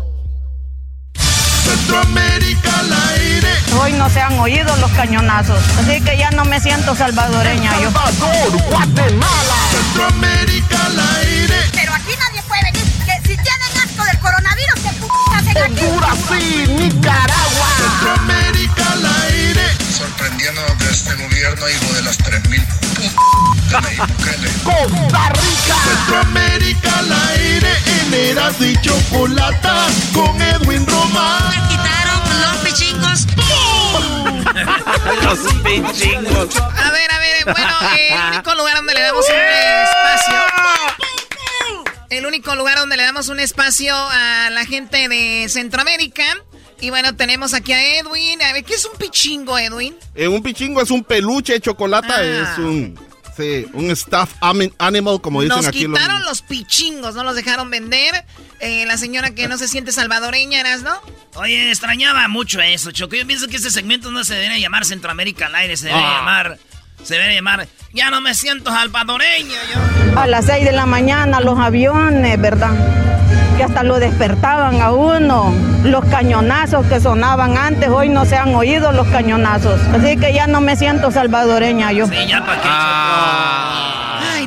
Centroamérica al aire. Hoy no se han oído los cañonazos, así que ya no me siento salvadoreña yo. Salvador, Guatemala. Centroamérica al aire. Pero aquí nadie puede venir. Que si tienen asco del coronavirus, que p hacen aquí. Honduras y Nicaragua. Centroamérica Sorprendiendo de este gobierno, hijo de las 3000 Costa Rica. Centroamérica al aire. En Eras y Chocolata. Con Edwin Román. quitaron los pichingos. Los pichingos. A ver, a ver, bueno, el único lugar donde le damos un espacio. El único lugar donde le damos un espacio a la gente de Centroamérica. Y bueno, tenemos aquí a Edwin. A ver, ¿qué es un pichingo, Edwin? Eh, un pichingo es un peluche de chocolate, Ah. es un, sí, un stuffed ami- animal, como dicen Nos aquí. los- quitaron los pichingos, no los dejaron vender. Eh, la señora que no se siente salvadoreña, ¿eras, no? Oye, extrañaba mucho eso, Choco. Yo pienso que este segmento no se debería llamar Centroamérica al aire, se debería Ah. llamar... Se debería llamar... Ya no me siento salvadoreño, yo. A las 6 de la mañana los aviones, ¿verdad? Que hasta lo despertaban a uno. Los cañonazos que sonaban antes, hoy no se han oído los cañonazos. Así que ya no me siento salvadoreña yo. Sí, ya para qué, Ay,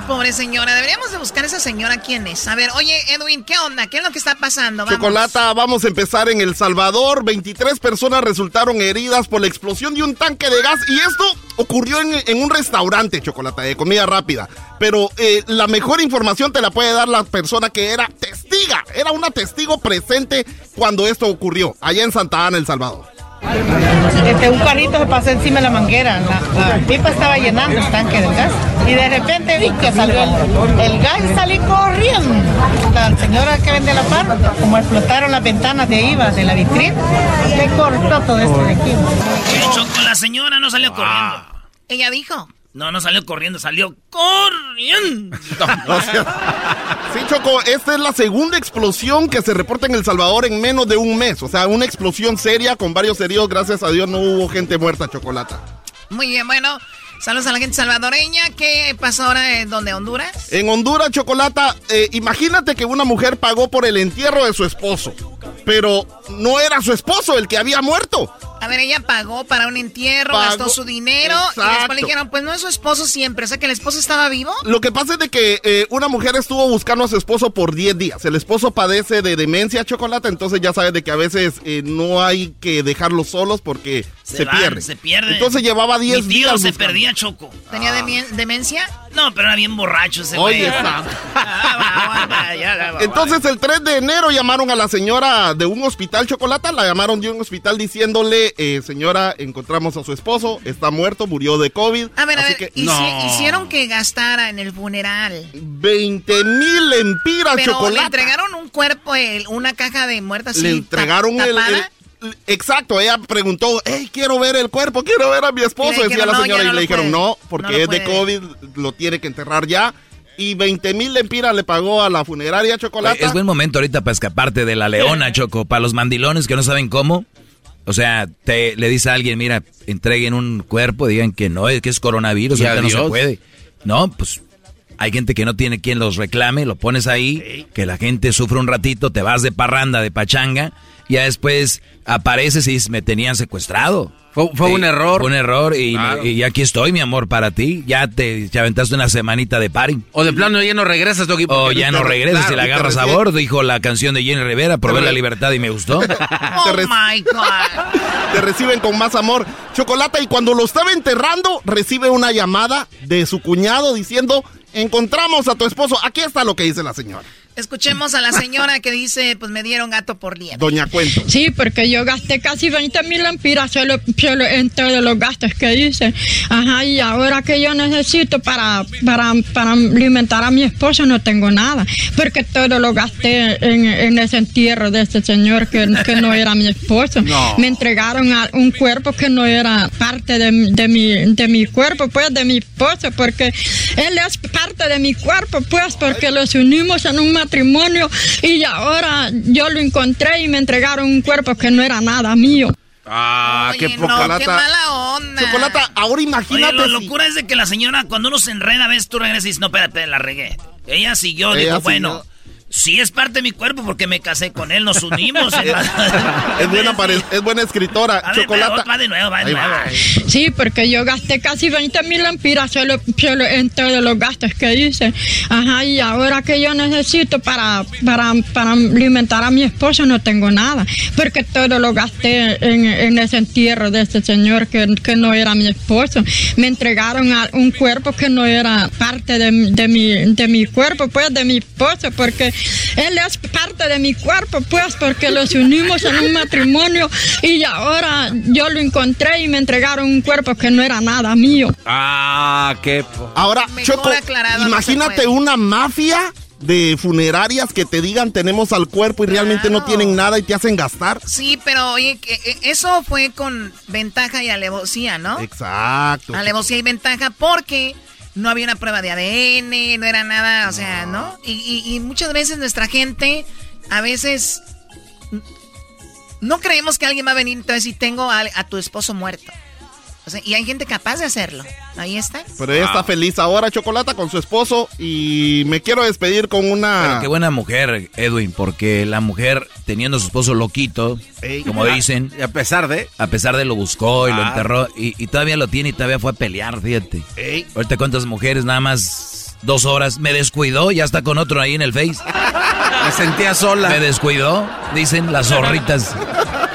pobre señora. Deberíamos de buscar a esa señora quién es. A ver, oye, Edwin, ¿qué onda? ¿Qué es lo que está pasando? Vamos. Chocolata, vamos a empezar en El Salvador. 23 personas resultaron heridas por la explosión de un tanque de gas y esto ocurrió en, un restaurante, Chocolata, de comida rápida. Pero eh, la mejor información te la puede dar la persona que era testiga, era una testigo presente cuando esto ocurrió, allá en Santa Ana, El Salvador. Este, un carrito se pasó encima de la manguera. La, la pipa estaba llenando el tanque del gas. Y de repente vi que salió el, el gas y salí corriendo. La señora que vende la par, como explotaron las ventanas de IVA de la vitrina, le cortó todo esto de aquí. La señora no salió corriendo. Ella dijo. No, no salió corriendo, salió corriendo. Sí, Choco, esta es la segunda explosión que se reporta en El Salvador en menos de un mes. O sea, una explosión seria con varios heridos. Gracias a Dios no hubo gente muerta, Chocolata. Muy bien, bueno. Saludos a la gente salvadoreña. ¿Qué pasó ahora en donde Honduras? En Honduras, Chocolata, eh, imagínate que una mujer pagó por el entierro de su esposo. Pero no era su esposo el que había muerto. A ver, ella pagó para un entierro, Pagó- gastó su dinero y después le dijeron, pues no es su esposo siempre. O sea, que el esposo estaba vivo. Lo que pasa es de que eh, una mujer estuvo buscando a su esposo por 10 días. El esposo padece de demencia chocolate, entonces ya sabes de que a veces eh, no hay que dejarlos solos porque se, van, pierde. Se pierde. Entonces llevaba 10 Mi tío días. se buscando. perdía Choco. ¿Tenía demi- demencia? No, pero era bien borracho ese Oye. Ah, Entonces el 3 de enero llamaron a la señora de un hospital chocolate, la llamaron de un hospital diciéndole, eh, señora, encontramos a su esposo, está muerto, murió de COVID. A ver, a ver, que- hici- hicieron que gastara en el funeral. 20 mil empiras Pero le chocolate. entregaron un cuerpo, el- una caja de muertas le entregaron el, el- Exacto, ella preguntó, hey, quiero ver el cuerpo, quiero ver a mi esposo, Y le decía dijeron, la "No, señora, y no le dijeron, puede. no, porque No es de puede". COVID, lo tiene que enterrar ya. Y 20 mil lempiras le pagó a la funeraria chocolate. Es buen momento ahorita para escaparte de la leona, Choco. Para los mandilones que no saben cómo. O sea, te, le dice a alguien, mira, entreguen un cuerpo, digan que no, es que es coronavirus, Y ahorita no se puede. No, pues hay gente que no tiene quien los reclame, lo pones ahí, que la gente sufre un ratito, te vas de parranda, de pachanga, ya después apareces y dices, me tenían secuestrado. Fue, fue un error. Fue un error y, Claro. y aquí estoy, mi amor, para ti. Ya te, te aventaste una semanita de party. O de plano ya no regresas, Doggy. O ya no regresas claro, y la agarras a bordo, dijo la canción de Jenny Rivera, probé la libertad y me gustó. Oh my God. te reciben con más amor. Chocolate, y cuando lo estaba enterrando, recibe una llamada de su cuñado diciendo, encontramos a tu esposo. Aquí está lo que dice la señora. Escuchemos a la señora que dice, pues me dieron gato por liebre. Doña Cuento. Sí, porque yo gasté casi 20 mil lempiras solo, solo en todos los gastos que hice. Ajá, y ahora que yo necesito para, para, para alimentar a mi esposo no tengo nada, porque todo lo gasté en, en ese entierro de este señor que, que no era mi esposo. No. Me entregaron a un cuerpo que no era parte de, de, mi, de mi cuerpo, pues de mi esposo, porque él es parte de mi cuerpo, pues, porque los unimos en un matrimonio y ahora yo lo encontré y me entregaron un cuerpo que no era nada mío. Ah, Oye, no, qué mala onda. Chocolata, ahora imagínate Oye, la si- locura es de que la señora, cuando uno se enreda, ves, tú regresas y dices, no, espérate, la regué. Ella siguió, Ella dijo, siguió. bueno, sí es parte de mi cuerpo porque me casé con él, nos unimos. es, buena pare- es buena escritora. A Chocolata. va de nuevo, va de nuevo. Sí, porque yo gasté casi 20 mil lempiras solo, solo en todos los gastos que hice. Ajá, y ahora que yo necesito para, para, para alimentar a mi esposo no tengo nada, porque todo lo gasté en, en ese entierro de este señor que, que no era mi esposo. Me entregaron a un cuerpo que no era parte de, de mi, de mi cuerpo, pues de mi esposo, porque él es parte de mi cuerpo, pues, porque los unimos en un matrimonio y ahora yo lo encontré y me entregaron un cuerpo que no era nada mío. Ah, qué. Ahora, Mejor Choco, no imagínate una mafia de funerarias que te digan tenemos al cuerpo y realmente no tienen nada y te hacen gastar. Sí, pero oye, que, eh, eso fue con ventaja y alevosía, ¿no? Exacto. Alevosía y ventaja porque no había una prueba de ADN, no era nada, o sea, ¿no? Y, y- y muchas veces nuestra gente, a veces, no creemos que alguien va a venir a decir, tengo a, a tu esposo muerto. O sea, y hay gente capaz de hacerlo. Ahí está. Pero ella está feliz ahora, Chocolata, con su esposo y me quiero despedir con una... Pero qué buena mujer, Edwin, porque la mujer, teniendo a su esposo loquito, como dicen, a pesar de, a pesar de lo buscó y lo Ah. enterró, y, y todavía lo tiene y todavía fue a pelear, fíjate. Ey. Ahorita cuántas mujeres, nada más dos horas, me descuidó, ya está con otro ahí en el Face. Me sentía sola. Me descuidó, dicen las zorritas.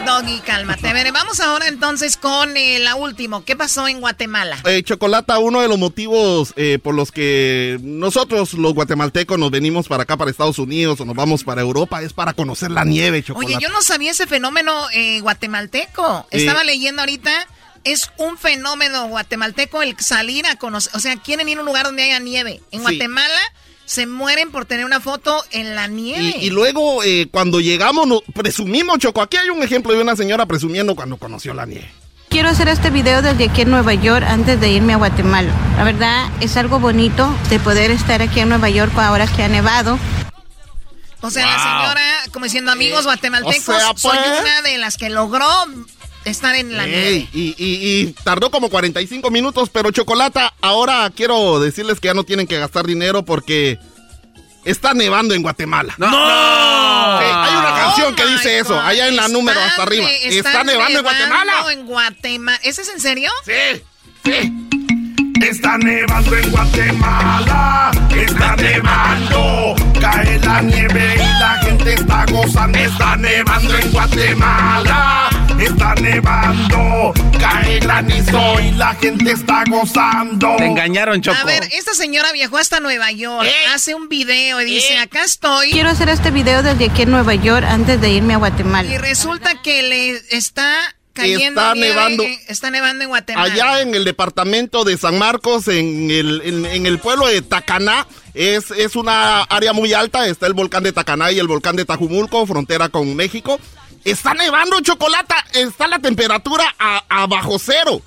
Doggy, cálmate. A ver, vamos ahora entonces con eh, la última. ¿Qué pasó en Guatemala? Eh, Chocolata, uno de los motivos eh, por los que nosotros los guatemaltecos nos venimos para acá, para Estados Unidos o nos vamos para Europa, es para conocer la nieve, Chocolata. Oye, yo no sabía ese fenómeno eh, guatemalteco. Eh, Estaba leyendo ahorita. Es un fenómeno guatemalteco el salir a conocer. O sea, quieren ir a un lugar donde haya nieve. En Sí. Guatemala se mueren por tener una foto en la nieve. Y, y luego, eh, cuando llegamos, nos presumimos, Choco. Aquí hay un ejemplo de una señora presumiendo cuando conoció la nieve. Quiero hacer este video desde aquí en Nueva York antes de irme a Guatemala. La verdad es algo bonito de poder estar aquí en Nueva York ahora que ha nevado. O sea, la señora, como diciendo, amigos guatemaltecos, o sea, soy pues. una de las que logró estar en la nieve. Y, y- y tardó como 45 minutos, pero Chocolata, ahora quiero decirles que ya no tienen que gastar dinero porque está nevando en Guatemala. ¡No! Sí, hay una canción que Oh dice eso, allá en la número hasta arriba. Está nevando en Guatemala. en Guatemala. ¿Ese es en serio? Sí, sí. Está nevando en Guatemala, está nevando, cae la nieve y la gente está gozando. Está nevando en Guatemala, está nevando, cae granizo y la gente está gozando. Te engañaron, Choco. A ver, esta señora viajó hasta Nueva York, hace un video y dice, acá estoy. Quiero hacer este video desde aquí en Nueva York antes de irme a Guatemala. Y resulta que le está cayendo Está nieve, nevando. Está nevando en Guatemala. Allá en el departamento de San Marcos, en el, en, en el pueblo de Tacaná, es, es una área muy alta. Está el volcán de Tacaná y el volcán de Tajumulco, frontera con México. Está nevando chocolate, está la temperatura a, a bajo cero,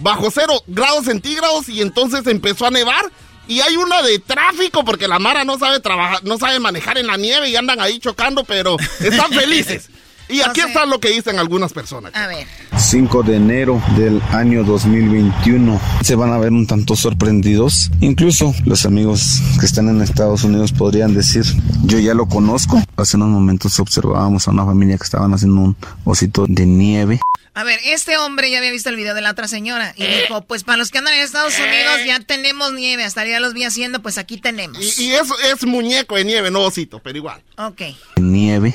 bajo cero grados centígrados y entonces empezó a nevar. Y hay una de tráfico porque la Mara no sabe trabajar, no sabe manejar en la nieve y andan ahí chocando, pero están felices. Y aquí está lo que dicen algunas personas. A ver. 5 de enero del año 2021. Se van a ver un tanto sorprendidos. Incluso los amigos que están en Estados Unidos podrían decir, yo ya lo conozco. Hace unos momentos observábamos a una familia que estaban haciendo un osito de nieve. A ver, este hombre ya había visto el video de la otra señora y dijo, pues para los que andan en Estados Unidos ya tenemos nieve, hasta ya los vi haciendo, pues aquí tenemos. Y, y eso es muñeco de nieve, no osito, pero igual. Ok. Nieve.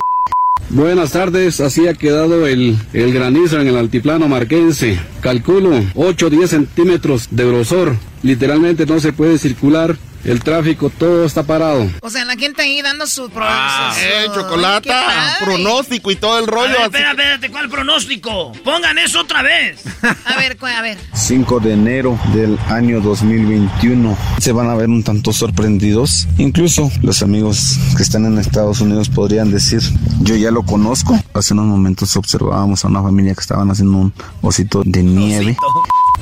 Buenas tardes, así ha quedado el, el granizo en el altiplano marquense. Calculo 8 o 10 centímetros de grosor. Literalmente no se puede circular. El tráfico todo está parado. O sea, la gente ahí dando su... pro- Ah, eh, padre. pronóstico y todo el A rollo. ver, así espera, espérate, ¿cuál pronóstico? Pongan eso otra vez. A ver, a ver. 5 de enero del año 2021. Se van a ver un tanto sorprendidos. Incluso los amigos que están en Estados Unidos podrían decir, yo ya lo conozco. Hace unos momentos observábamos a una familia que estaban haciendo un osito de nieve.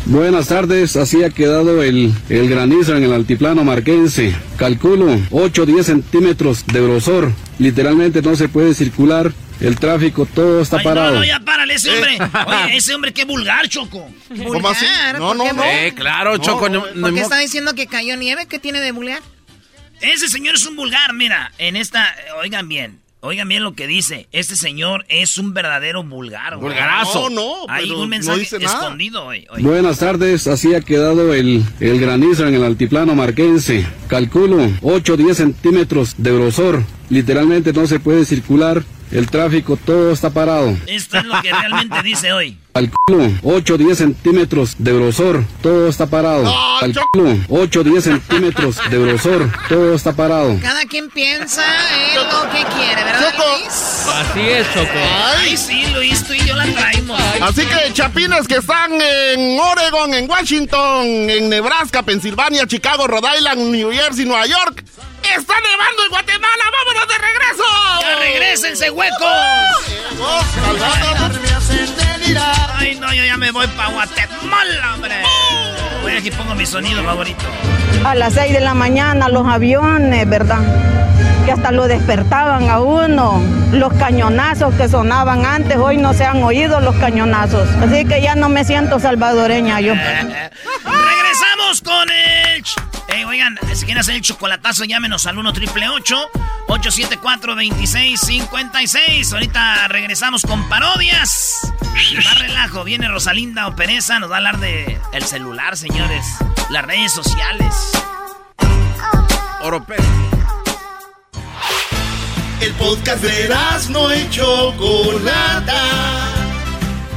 Buenas tardes, así ha quedado el, el granizo en el altiplano marquense. Calculo 8 o 10 centímetros de grosor. Literalmente no se puede circular. El tráfico todo está Ay, parado. no, no, ya párale ese hombre. Eh. Oye, ese hombre qué vulgar, Choco. ¿Cómo así? No, no, no. Eh, claro, Choco. No, no- ¿Por qué está diciendo que cayó nieve? ¿Qué tiene de bulear? Ese señor es un vulgar, mira, en esta, oigan bien, oigan bien lo que dice. Este señor es un verdadero vulgar. güey. Vulgarazo. No, no, Hay un no mensaje dice escondido. Oye. Buenas tardes, así ha quedado el, el granizo en el altiplano marquense. Calculo 8 o 10 centímetros de grosor. Literalmente no se puede circular. El tráfico todo está parado. Esto es lo que realmente dice hoy. Calculo 8 o 10 centímetros de grosor. Todo está parado. No, Calculo 8 o 10 centímetros de grosor. Todo está parado. Cada quien piensa en lo que quiere, ¿verdad, Choco. Luis? Así es, Choco. Ay, sí, Luis, tú y yo la traemos. Así que chapines que están en Oregon, en Washington, en Nebraska, Pensilvania, Chicago, Rhode Island, New Jersey, Nueva York. ¡Está nevando en Guatemala! ¡Vámonos de regreso! ¡Ya regrésense, huecos! Ay, no, yo ya me voy para Guatemala, hombre. Voy aquí pongo mi sonido favorito. A las 6 de la mañana los aviones, ¿verdad? Que hasta lo despertaban a uno. Los cañonazos que sonaban antes, hoy no se han oído los cañonazos. Así que ya no me siento salvadoreña yo. Regresamos con el... Eh, oigan, si quieren hacer el chocolatazo, llámenos al 1 triple 874 2656 Ahorita regresamos con parodias. Más relajo. Viene Rosalinda o nos va a hablar de el celular, señores. Las redes sociales. Oropel. El podcast de no y Chocolata.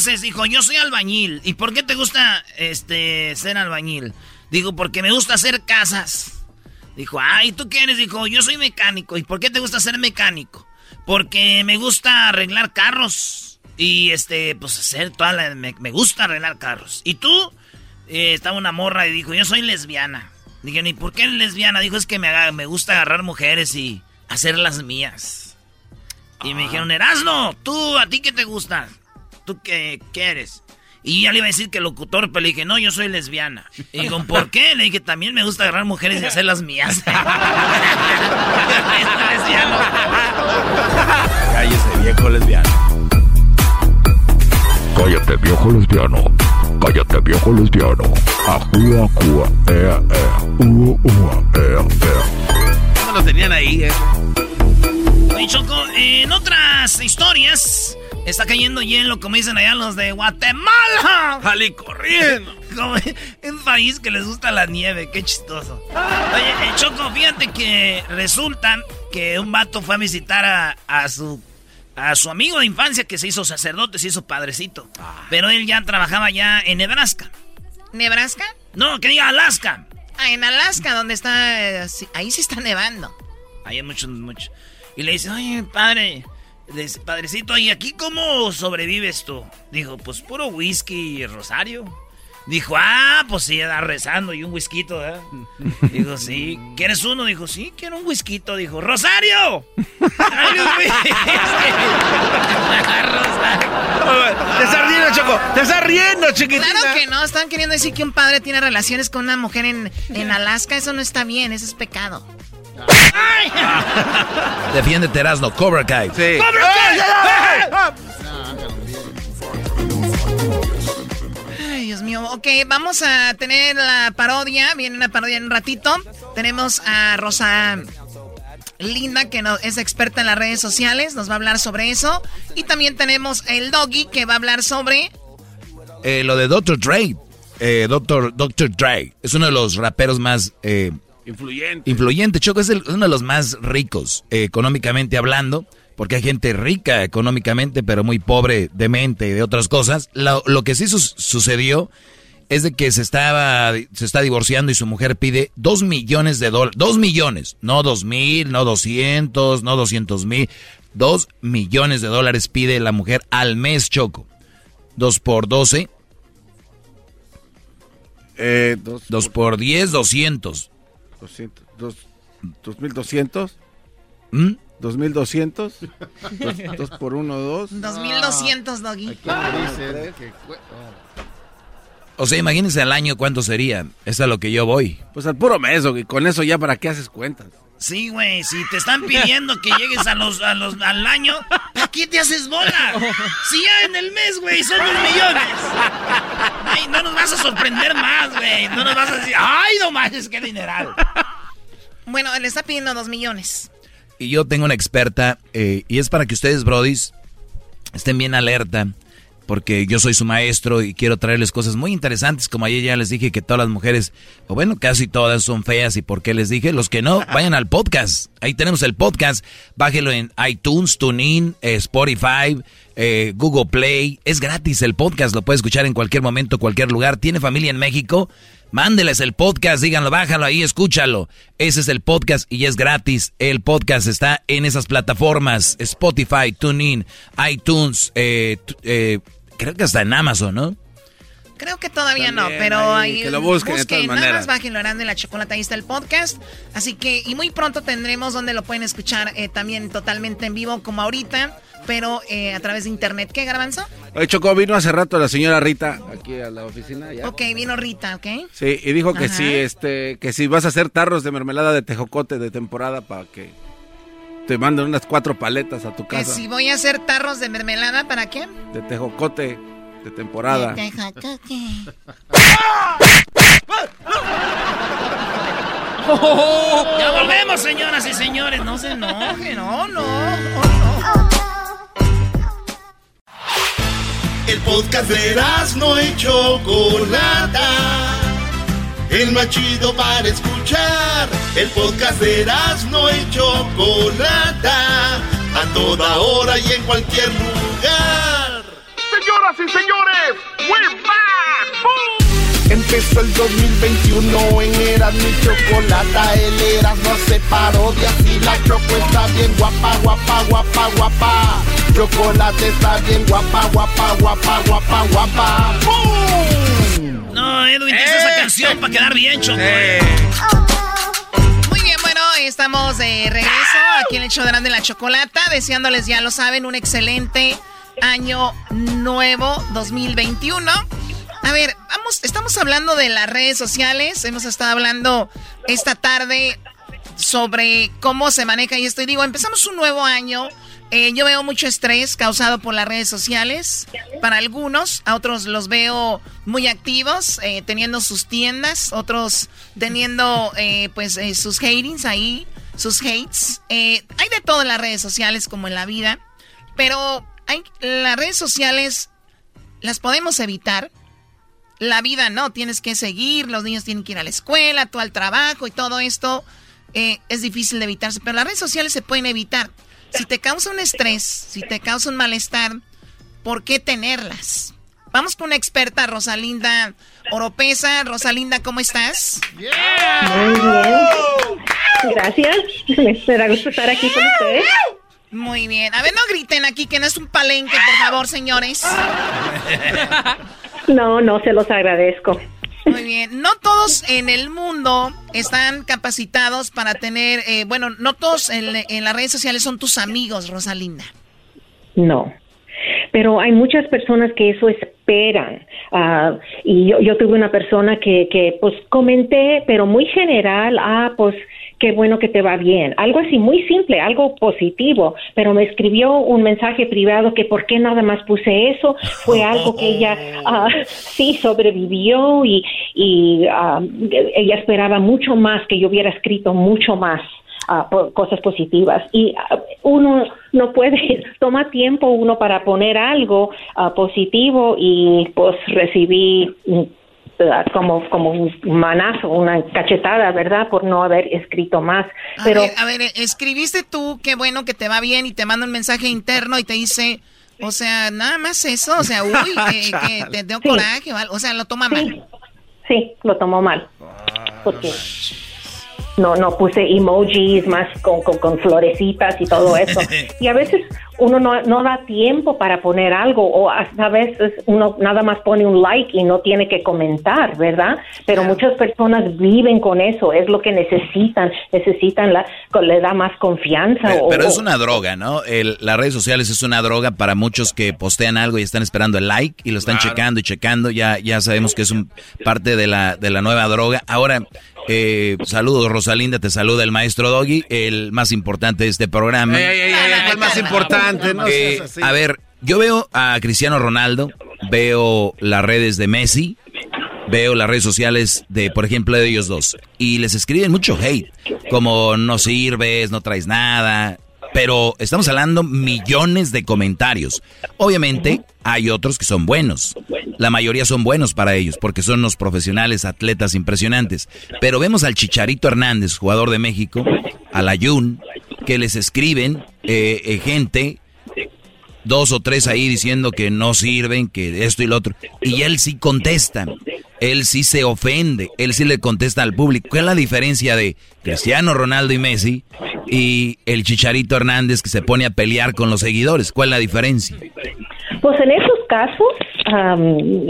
Haces? Dijo, yo soy albañil. ¿Y por qué te gusta este ser albañil? Dijo, porque me gusta hacer casas. Dijo, ay, ¿tú qué eres? Dijo, yo soy mecánico. ¿Y por qué te gusta ser mecánico? Porque me gusta arreglar carros. Y este, pues hacer toda la. Me, me gusta arreglar carros. ¿Y tú? Eh, estaba una morra y dijo, yo soy lesbiana. Dije, ¿y por qué eres lesbiana? Dijo, es que me, haga- me gusta agarrar mujeres y hacerlas mías. Y me dijeron, Erasno, ¿tú a ti qué te gusta? ¿Tú qué, qué eres? Y ya le iba a decir que locutor, pero le dije, no, yo soy lesbiana. Y digo, ¿por qué? Le dije, también me gusta agarrar mujeres y hacerlas mías. Cállese, viejo lesbiano. Cállate, viejo lesbiano. Cállate, viejo lesbiano. Ajúa, cua, ea, ea. Ua, ua, ea, ea. No lo tenían ahí, eh. Choco, en otras historias, está cayendo hielo, como dicen allá los de Guatemala. ¡Jali corriendo! Como un país que les gusta la nieve, qué chistoso. Oye, eh, Choco, fíjate que resulta que un vato fue a visitar a, a su a su amigo de infancia que se hizo sacerdote, se hizo padrecito. Pero él ya trabajaba ya en Nebraska. ¿Nebraska? No, que diga Alaska. Ah, en Alaska, donde está... eh, sí, ahí sí está nevando. Ahí hay muchos, muchos. Y le dice, oye, padre, dice, padrecito, ¿y aquí cómo sobrevives tú? Dijo, pues puro whisky y rosario. Dijo, ah, pues sí, da rezando y un whisky, ¿eh? Dijo, sí. ¿Quieres uno? Dijo, sí, quiero un whisky. Dijo, ¡Rosario! ¡Ay, un whisky! Te estás riendo, Choco. Te estás riendo, chiquitina. Claro que no, están queriendo decir que un padre tiene relaciones con una mujer en, en Alaska. Eso no está bien, eso es pecado. Defiéndete, Erasno. Cobra Kai. Sí. Ay, Dios mío. Ok, vamos a tener la parodia. Viene una parodia en un ratito. Tenemos a Rosa Linda, que no, es experta en las redes sociales. Nos va a hablar sobre eso. Y también tenemos el Doggy, que va a hablar sobre... Eh, lo de Dr. Dre. Eh, Dr. Dr. Dre. Es uno de los raperos más... eh, Influyente. influyente. Choco es el- uno de los más ricos, eh, económicamente hablando, porque hay gente rica económicamente, pero muy pobre de mente y de otras cosas. Lo, lo que sí sucedió es de que se estaba se está divorciando y su mujer pide dos millones de dólares. Dos millones, no dos mil, no doscientos, no doscientos mil. Dos millones de dólares pide la mujer al mes, Choco. Dos por doce. Eh, dos, Dos por diez, doscientos. 200, dos, 2200. ¿Mm? 2200. Dos, dos por uno, dos. 2200, Doggy. O sea, imagínense al año cuánto sería. Es a lo que yo voy. Pues al puro mes, y con eso ya para qué haces cuentas. Sí, güey, si te están pidiendo que llegues a los, a los, al año, ¿para qué te haces bola? Si ya en el mes, güey, son dos millones. Ay, no nos vas a sorprender más, güey. No nos vas a decir, ay, no manches, qué dineral. Bueno, le está pidiendo dos millones. Y yo tengo una experta, eh, y es para que ustedes, brodis, estén bien alerta, porque yo soy su maestro y quiero traerles cosas muy interesantes, como ayer ya les dije que todas las mujeres, o bueno, casi todas son feas, y por qué les dije, los que no, vayan al podcast, ahí tenemos el podcast, bájelo en iTunes, TuneIn, eh, Spotify, eh, Google Play, es gratis el podcast, lo puede escuchar en cualquier momento, cualquier lugar, tiene familia en México, Mándeles el podcast, díganlo, bájalo ahí, escúchalo. Ese es el podcast y es gratis. El podcast está en esas plataformas: Spotify, TuneIn, iTunes, eh, eh, creo que hasta en Amazon, ¿no? Creo que todavía También no, pero ahí, ahí que lo busquen de todas nada maneras. más bajen Lorando y la Chocolata, ahí está el podcast. Así que, y muy pronto tendremos donde lo pueden escuchar eh, también totalmente en vivo, como ahorita, pero eh, a través de internet. ¿Qué, Garbanzo? Oye, Chocó, vino hace rato la señora Rita aquí a la oficina. Ya. Ok, vino Rita, ¿ok? Sí, y dijo que Ajá. si este, que si vas a hacer tarros de mermelada de tejocote de temporada para que te manden unas cuatro paletas a tu Que casa si voy a hacer tarros de mermelada, ¿para qué? de tejocote de temporada. De tejocote. Ya volvemos, señoras y señores. No se enojen, no, no. El podcast de no y Chocolata. El más chido para escuchar. El podcast de no y Chocolata. A toda hora y en cualquier lugar. Señoras y señores, we're back. Empezó el 2021 en Eras mi chocolata, el Eras no se parodia y la choco está bien guapa, guapa, guapa, guapa. Chocolate está bien guapa, guapa, guapa, guapa, guapa. ¡Bum! No, Edwin, ¿qué es esa canción para quedar bien, Choco? Muy bien, bueno, estamos de regreso aquí en el show de Grande la Chocolata, deseándoles, ya lo saben, un excelente año nuevo 2021. A ver, vamos, estamos hablando de las redes sociales, hemos estado hablando esta tarde sobre cómo se maneja y esto. Y digo, empezamos un nuevo año. Eh, yo veo mucho estrés causado por las redes sociales. Para algunos, a otros los veo muy activos, eh, teniendo sus tiendas, otros teniendo eh, pues eh, sus hatings ahí, sus hates. Eh, hay de todo en las redes sociales como en la vida, pero hay, las redes sociales las podemos evitar. La vida no, tienes que seguir, los niños tienen que ir a la escuela, tú al trabajo y todo esto es difícil de evitarse, pero las redes sociales se pueden evitar. Si te causa un estrés, si te causa un malestar, ¿por qué tenerlas? Vamos con una experta, Rosalinda Oropesa. Rosalinda, ¿cómo estás? Muy bien. Gracias. Me gusto estar aquí con ustedes. Muy bien. A ver, no griten aquí que no es un palenque, por favor, señores. No, no, se los agradezco. Muy bien. No todos en el mundo están capacitados para tener, eh, bueno, no todos en, las redes sociales son tus amigos, Rosalinda. No. Pero hay muchas personas que eso esperan. Ah, y yo, yo tuve una persona que, que, pues, comenté, pero muy general, ah, pues, qué bueno que te va bien. Algo así muy simple, algo positivo, pero me escribió un mensaje privado que por qué nada más puse eso. Fue algo que ella ah, sí sobrevivió y, y ah, ella esperaba mucho más, que yo hubiera escrito mucho más. ah, po- cosas positivas y uno no puede toma tiempo uno para poner algo positivo y pues recibí como como un manazo una cachetada verdad por no haber escrito más. A pero ver, a ver, escribiste tú, qué bueno que te va bien y te manda un mensaje interno y te dice, o sea, nada más eso, o sea, uy, que, que te dio coraje, o algo, o sea, lo toma mal. sí lo tomó mal. Porque no no puse emojis más con, con, con florecitas y todo eso y a veces uno no, no da tiempo para poner algo o hasta a veces uno nada más pone un like y no tiene que comentar, ¿verdad? Pero muchas personas viven con eso, es lo que necesitan, necesitan la, le da más confianza. Pero, o- pero es una droga, ¿no? El- las redes sociales es una droga para muchos que postean algo y están esperando el like y lo están checando y checando. Ya, ya sabemos que es un parte de la, de la nueva droga. Ahora, eh, saludos Rosalinda, te saluda el maestro Doggy, el más importante de este programa. Ey, ey, ey, ey, fue el más importante, no Eh, a ver, yo veo a Cristiano Ronaldo, veo las redes de Messi, veo las redes sociales de, por ejemplo, de ellos dos, y les escriben mucho hate, como no sirves, no traes nada, pero estamos hablando millones de comentarios. Obviamente hay otros que son buenos, la mayoría son buenos para ellos, porque son los profesionales, atletas impresionantes, pero vemos al Chicharito Hernández, jugador de México, al Ayun, que les escriben eh, eh, gente dos o tres ahí diciendo que no sirven, que esto y lo otro. Y él sí contesta. Él sí se ofende. Él sí le contesta al público. ¿Cuál es la diferencia de Cristiano Ronaldo y Messi y el Chicharito Hernández que se pone a pelear con los seguidores? ¿Cuál es la diferencia? Pues en esos casos,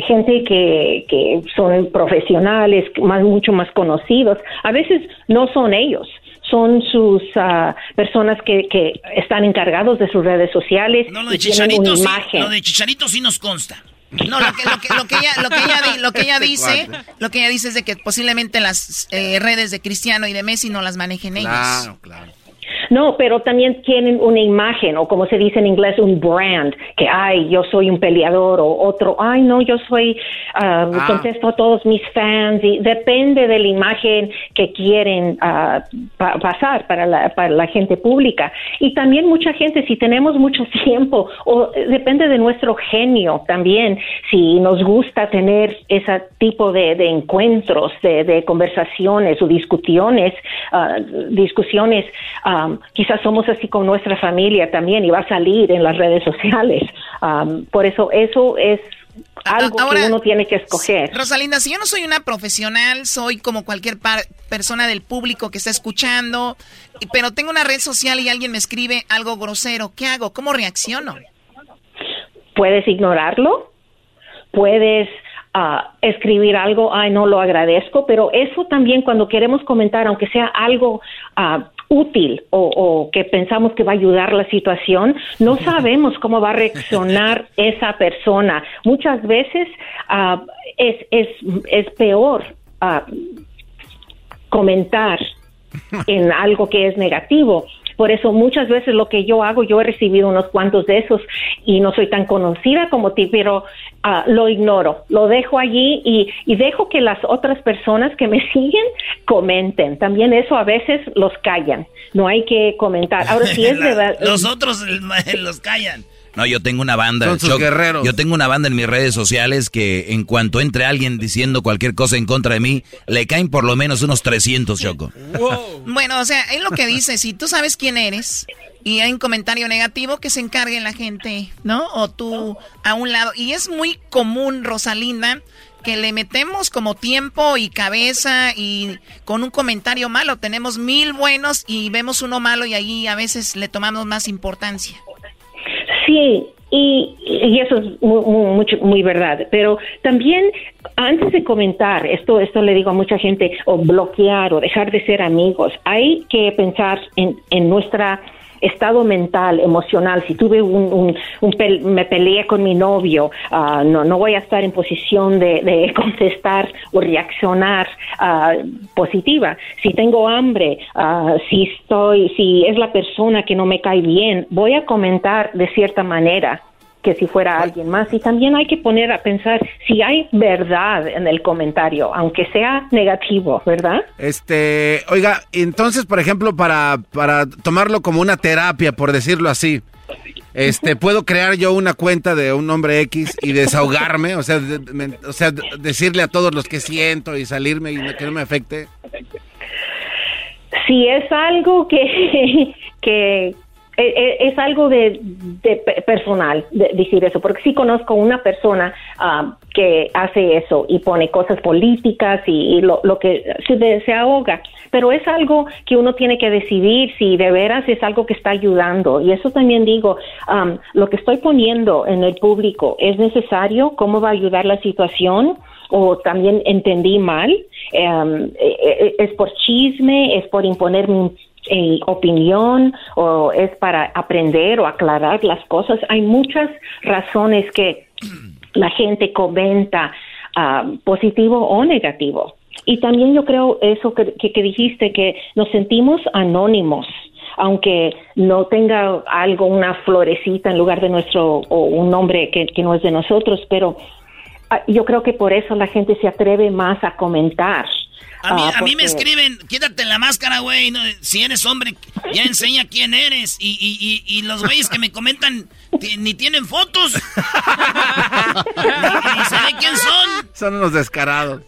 gente que, que son profesionales, más, mucho más conocidos, a veces no son ellos, son sus ah, personas que, que están encargados de sus redes sociales No, lo y de tienen Chicharito una sí, imagen. lo de Chicharito sí nos consta. No, lo que, lo que, lo que ella, lo que ella, di- lo que ella dice, lo que ella dice es de que posiblemente las eh, redes de Cristiano y de Messi no las manejen ellos. No, pero también tienen una imagen, o como se dice en inglés, un brand, que, ay, yo soy un peleador, o otro, ay, no, yo soy, Ah. contesto a todos mis fans, y depende de la imagen que quieren ah, pa- pasar para la, para la gente pública. Y también mucha gente, si tenemos mucho tiempo, o eh, depende de nuestro genio también, si nos gusta tener ese tipo de, de encuentros, de, de conversaciones o discusiones, ah, discusiones, ah, quizás somos así con nuestra familia también y va a salir en las redes sociales. Um, por eso eso es algo que uno tiene que escoger. Rosalinda, si yo no soy una profesional, soy como cualquier persona del público que está escuchando, pero tengo una red social y alguien me escribe algo grosero, ¿qué hago? ¿Cómo reacciono? Puedes ignorarlo, puedes ah, escribir algo, ay, no lo agradezco, pero eso también cuando queremos comentar, aunque sea algo uh, útil o, que pensamos que va a ayudar la situación, no sabemos cómo va a reaccionar esa persona. Muchas veces uh, es, es, es, peor uh, comentar en algo que es negativo por eso muchas veces lo que yo hago, yo he recibido unos cuantos de esos y no soy tan conocida como ti, pero ah, lo ignoro, lo dejo allí y, dejo que las otras personas que me siguen comenten. También eso a veces los callan, no hay que comentar. Ahora sí es verdad. Los otros los callan. No, yo tengo una banda. Yo tengo una banda en mis redes sociales que en cuanto entre alguien diciendo cualquier cosa en contra de mí, le caen por lo menos unos 300, Choco. Bueno, o sea, es lo que dice. Si tú sabes quién eres y hay un comentario negativo, que se encargue la gente, ¿no? O tú a un lado. Y es muy común, Rosalinda, que le metemos como tiempo y cabeza y con un comentario malo. Tenemos mil buenos y vemos uno malo y ahí a veces le tomamos más importancia. Sí, y, eso es muy, muy, verdad. Pero también, antes de comentar, esto, esto le digo a mucha gente, o bloquear o dejar de ser amigos, hay que pensar en, en nuestra estado mental, emocional, si tuve un, me peleé con mi novio, ah, no, no voy a estar en posición de, contestar o reaccionar ah, positiva. Si tengo hambre, uh, si estoy, si es la persona que no me cae bien, voy a comentar de cierta manera que si fuera alguien más. Y también hay que poner a pensar si hay verdad en el comentario, aunque sea negativo, ¿verdad? Este, oiga, entonces, por ejemplo, para, para tomarlo como una terapia, por decirlo así, este, ¿puedo crear yo una cuenta de un nombre X y desahogarme? O sea, o sea, decirle a todos los que siento y salirme y que no me afecte. Si es algo que, que, es algo de, personal decir eso, porque sí conozco una persona ah, que hace eso y pone cosas políticas y, lo, que se, se, ahoga, pero es algo que uno tiene que decidir si de veras es algo que está ayudando. Y eso también digo, lo que estoy poniendo en el público es necesario, cómo va a ayudar la situación o también entendí mal, e, e, es por chisme, es por imponer mi opinión o es para aprender o aclarar las cosas. Hay muchas razones que la gente comenta ah, positivo o negativo. Y también yo creo eso que, que, dijiste, que nos sentimos anónimos aunque no tenga algo, una florecita en lugar de nuestro, o un nombre que, que no es de nosotros, pero ah, yo creo que por eso la gente se atreve más a comentar a mí, a mí me escriben, quítate la máscara, güey. si eres hombre, ya enseña quién eres. Y, y, y, los güeyes que me comentan ni tienen fotos. ni, saben quién son. Son unos descarados.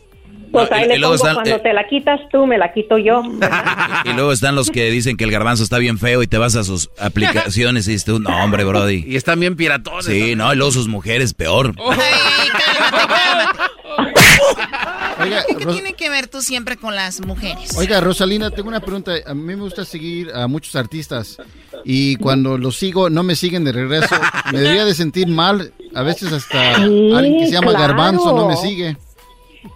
Pues ahí le pongo, cuando eh, te la quitas tú, me la quito yo. y luego están los que dicen que el garbanzo está bien feo y te vas a sus aplicaciones y dices tú, no, hombre, brody. Y están bien piratones. Sí, no, y luego sus mujeres, peor. Ay, cálmate, cálmate. ¿Qué tiene que ver tú siempre con las mujeres? Oiga, Rosalina, tengo una pregunta. A mí me gusta seguir a muchos artistas y cuando los sigo no me siguen de regreso. Me debería de sentir mal. A veces hasta alguien que se llama Garbanzo no me sigue.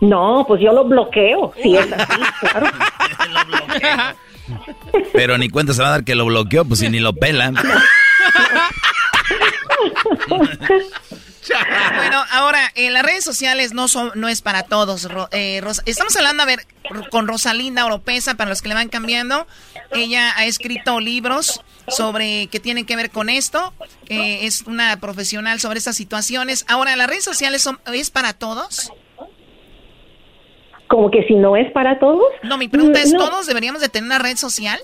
No, pues yo lo bloqueo. Si es así, claro. Pero ni cuenta se va a dar que lo bloqueó, pues si ni lo pelan. bueno, ahora, en las redes sociales no son, no es para todos. Eh, estamos hablando, a ver, con Rosalinda Oropesa, para los que le van cambiando. Ella ha escrito libros sobre que tienen que ver con esto. es una profesional sobre estas situaciones. Ahora, ¿las redes sociales son, es para todos? Como que si no es para todos. No, mi pregunta es, ¿todos deberíamos de tener una red social?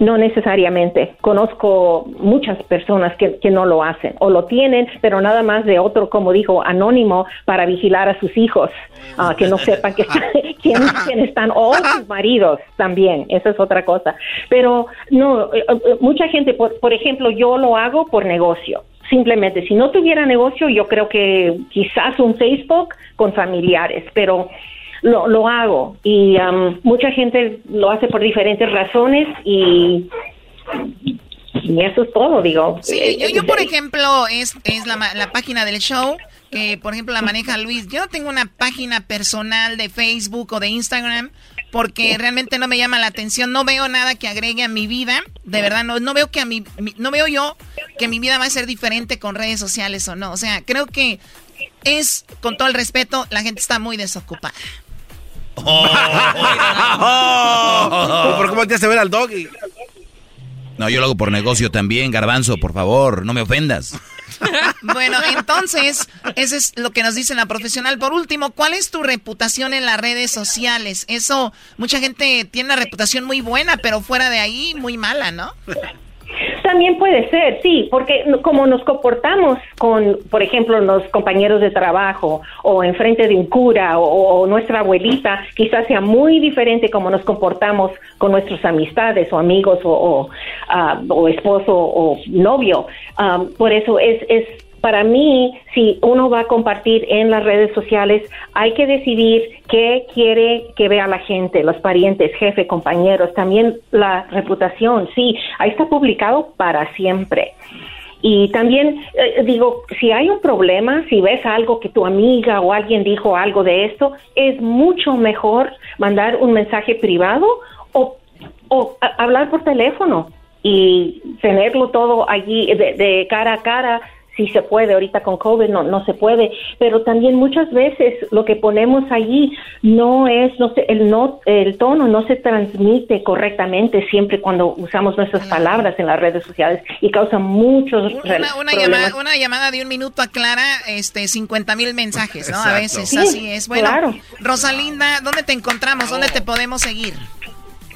No necesariamente. Conozco muchas personas que, que, no lo hacen o lo tienen, pero nada más de otro, como dijo, anónimo para vigilar a sus hijos, uh, que no sepan que quién, quién, están o sus maridos también. Esa es otra cosa. Pero no, eh, eh, mucha gente, por, por ejemplo, yo lo hago por negocio. Simplemente, si no tuviera negocio, yo creo que quizás un Facebook con familiares, pero lo, lo hago y um, mucha gente lo hace por diferentes razones y, y eso es todo, digo. Sí, yo, yo por ejemplo, es, es la, la página del show que por ejemplo la maneja Luis. Yo no tengo una página personal de Facebook o de Instagram porque realmente no me llama la atención, no veo nada que agregue a mi vida, de verdad no no veo que a mi, no veo yo que mi vida va a ser diferente con redes sociales o no, o sea, creo que es con todo el respeto, la gente está muy desocupada. Oh. ¿Por cómo te hace ver al doggy? No, yo lo hago por negocio también, garbanzo, por favor, no me ofendas. bueno, entonces, eso es lo que nos dice la profesional. Por último, ¿cuál es tu reputación en las redes sociales? Eso, mucha gente tiene una reputación muy buena, pero fuera de ahí, muy mala, ¿no? También puede ser, sí, porque como nos comportamos con, por ejemplo, los compañeros de trabajo o enfrente de un cura o, nuestra abuelita, quizás sea muy diferente como nos comportamos con nuestras amistades o amigos o, o, uh, o esposo o novio. Um, por eso es, es para mí, si uno va a compartir en las redes sociales, hay que decidir qué quiere que vea la gente, los parientes, jefe, compañeros, también la reputación. Sí, ahí está publicado para siempre. Y también eh, digo, si hay un problema, si ves algo que tu amiga o alguien dijo algo de esto, es mucho mejor mandar un mensaje privado o, hablar por teléfono y tenerlo todo allí de cara a cara si se puede, ahorita con COVID no, no se puede, pero también muchas veces lo que ponemos allí no es, no sé, el, no, el tono no se transmite correctamente siempre cuando usamos nuestras palabras en las redes sociales y causa muchos una, una llamada, una llamada de un minuto aclara este 50 mil mensajes, ¿no? Exacto. A veces, sí, así es. Bueno, claro. Rosalinda, ¿dónde te encontramos? ¿Dónde te podemos seguir?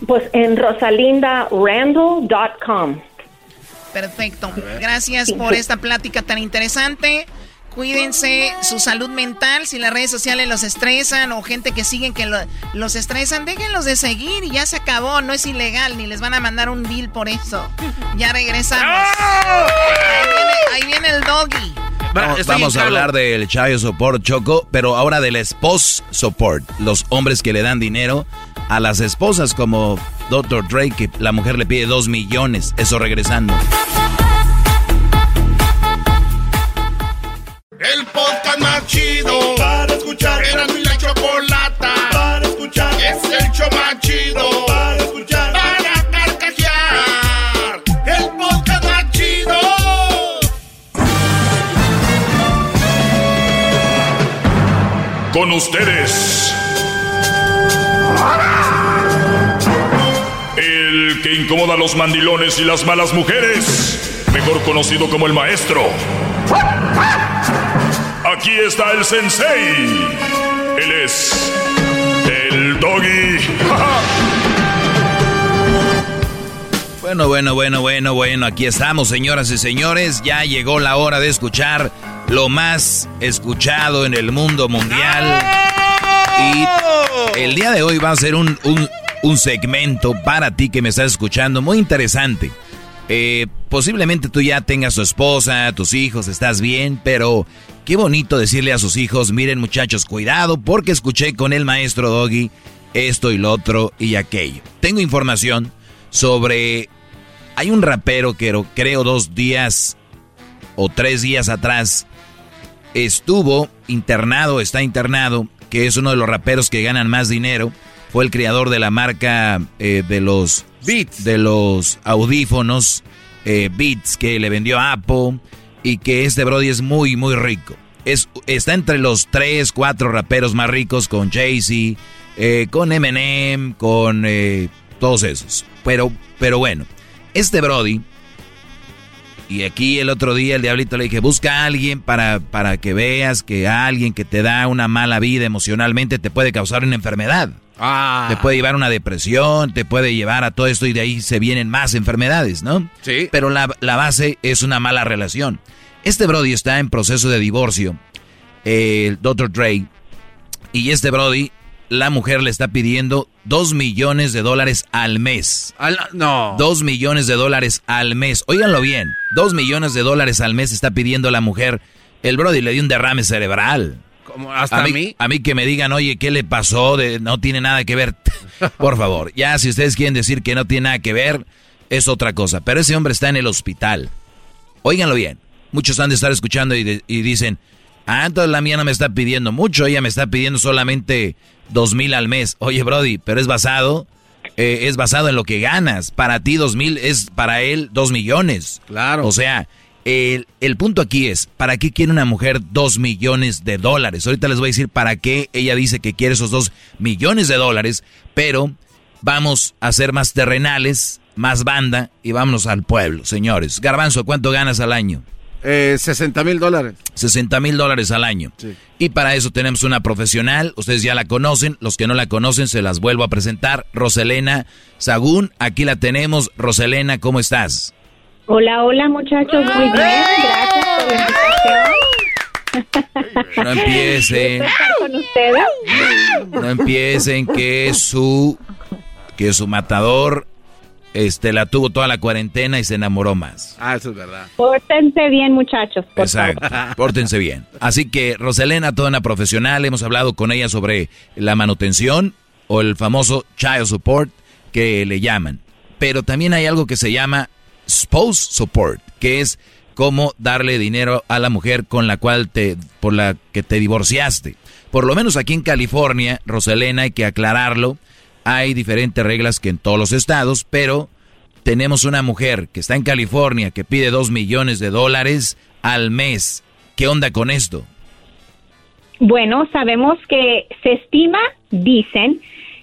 Pues en rosalindarandall.com. Perfecto. Gracias por esta plática tan interesante. Cuídense su salud mental. Si las redes sociales los estresan o gente que siguen que lo, los estresan, déjenlos de seguir y ya se acabó. No es ilegal ni les van a mandar un bill por eso. Ya regresamos. Ahí viene, ahí viene el doggy. Vamos, vamos a hablar del Child Support Choco, pero ahora del Spouse Support. Los hombres que le dan dinero a las esposas como Dr. Dre, que la mujer le pide dos millones. Eso regresando. El podcast más chido para escuchar. Era mi la chocolata para escuchar. Es el show más chido para escuchar. Para carcajear. El podcast más chido. Con ustedes. El que incomoda a los mandilones y las malas mujeres. Mejor conocido como el maestro. Aquí está el sensei. Él es el doggy. Bueno, bueno, bueno, bueno, bueno, aquí estamos, señoras y señores. Ya llegó la hora de escuchar lo más escuchado en el mundo mundial. Y el día de hoy va a ser un, un, un segmento para ti que me estás escuchando muy interesante. Eh, posiblemente tú ya tengas tu esposa, tus hijos, estás bien, pero qué bonito decirle a sus hijos, miren muchachos, cuidado porque escuché con el maestro Doggy esto y lo otro y aquello. Tengo información sobre... Hay un rapero que creo dos días o tres días atrás estuvo internado, está internado, que es uno de los raperos que ganan más dinero. Fue el creador de la marca eh, de los Beats. de los audífonos eh, Beats que le vendió a Apple y que este Brody es muy muy rico. Es, está entre los tres, cuatro raperos más ricos con Jay-Z, eh, con Eminem, con todos esos. Pero, pero bueno, este Brody, y aquí el otro día el diablito le dije, busca a alguien para, para que veas que alguien que te da una mala vida emocionalmente te puede causar una enfermedad. Te puede llevar a una depresión, te puede llevar a todo esto y de ahí se vienen más enfermedades, ¿no? Sí. Pero la, la base es una mala relación. Este Brody está en proceso de divorcio, el Dr. Dre, y este Brody, la mujer le está pidiendo dos millones de dólares al mes. no. Dos millones de dólares al mes. Óiganlo bien, dos millones de dólares al mes está pidiendo la mujer. El Brody le dio un derrame cerebral. Hasta a mí, mí. a mí que me digan, oye, ¿qué le pasó? De, no tiene nada que ver. Por favor, ya si ustedes quieren decir que no tiene nada que ver, es otra cosa. Pero ese hombre está en el hospital. Óiganlo bien. Muchos han de estar escuchando y, de- y dicen, ah, entonces la mía no me está pidiendo mucho, ella me está pidiendo solamente dos mil al mes. Oye, Brody, pero es basado, eh, es basado en lo que ganas. Para ti dos mil es para él dos millones. Claro. O sea, el, el punto aquí es, ¿para qué quiere una mujer dos millones de dólares? Ahorita les voy a decir para qué ella dice que quiere esos dos millones de dólares, pero vamos a ser más terrenales, más banda y vámonos al pueblo, señores. Garbanzo, ¿cuánto ganas al año? Eh, 60 mil dólares. 60 mil dólares al año. Y para eso tenemos una profesional, ustedes ya la conocen, los que no la conocen se las vuelvo a presentar, Roselena Sagún, aquí la tenemos. Roselena, ¿cómo estás? Hola, hola muchachos, muy bien, gracias por la invitación. No empiecen. estar con ustedes. No empiecen que su que su matador este la tuvo toda la cuarentena y se enamoró más. Ah, eso es verdad. Pórtense bien muchachos, por Exacto. Pórtense bien. Así que Roselena, toda una profesional, hemos hablado con ella sobre la manutención o el famoso child support que le llaman. Pero también hay algo que se llama spouse support, que es cómo darle dinero a la mujer con la cual te por la que te divorciaste. Por lo menos aquí en California, Roselena, hay que aclararlo, hay diferentes reglas que en todos los estados, pero tenemos una mujer que está en California que pide dos millones de dólares al mes. ¿Qué onda con esto? Bueno, sabemos que se estima, dicen,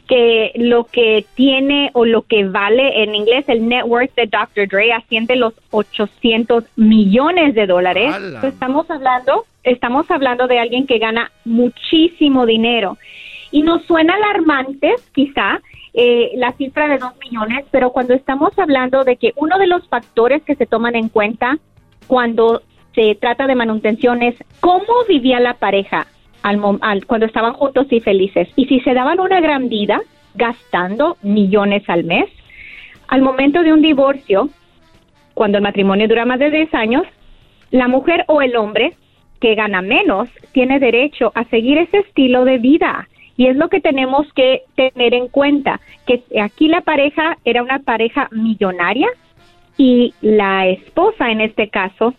que lo que tiene o lo que vale en inglés el net worth de Dr. Dre asciende los 800 millones de dólares. Estamos hablando, estamos hablando de alguien que gana muchísimo dinero. Y nos suena alarmante, quizá, eh, la cifra de 2 millones, pero cuando estamos hablando de que uno de los factores que se toman en cuenta cuando se trata de manutención es cómo vivía la pareja al, al- cuando estaban juntos y felices. Y si se daban una gran vida gastando millones al mes, al momento de un divorcio, cuando el matrimonio dura más de 10 años, la mujer o el hombre que gana menos tiene derecho a seguir ese estilo de vida. Y es lo que tenemos que tener en cuenta, que aquí la pareja era una pareja millonaria y la esposa en este caso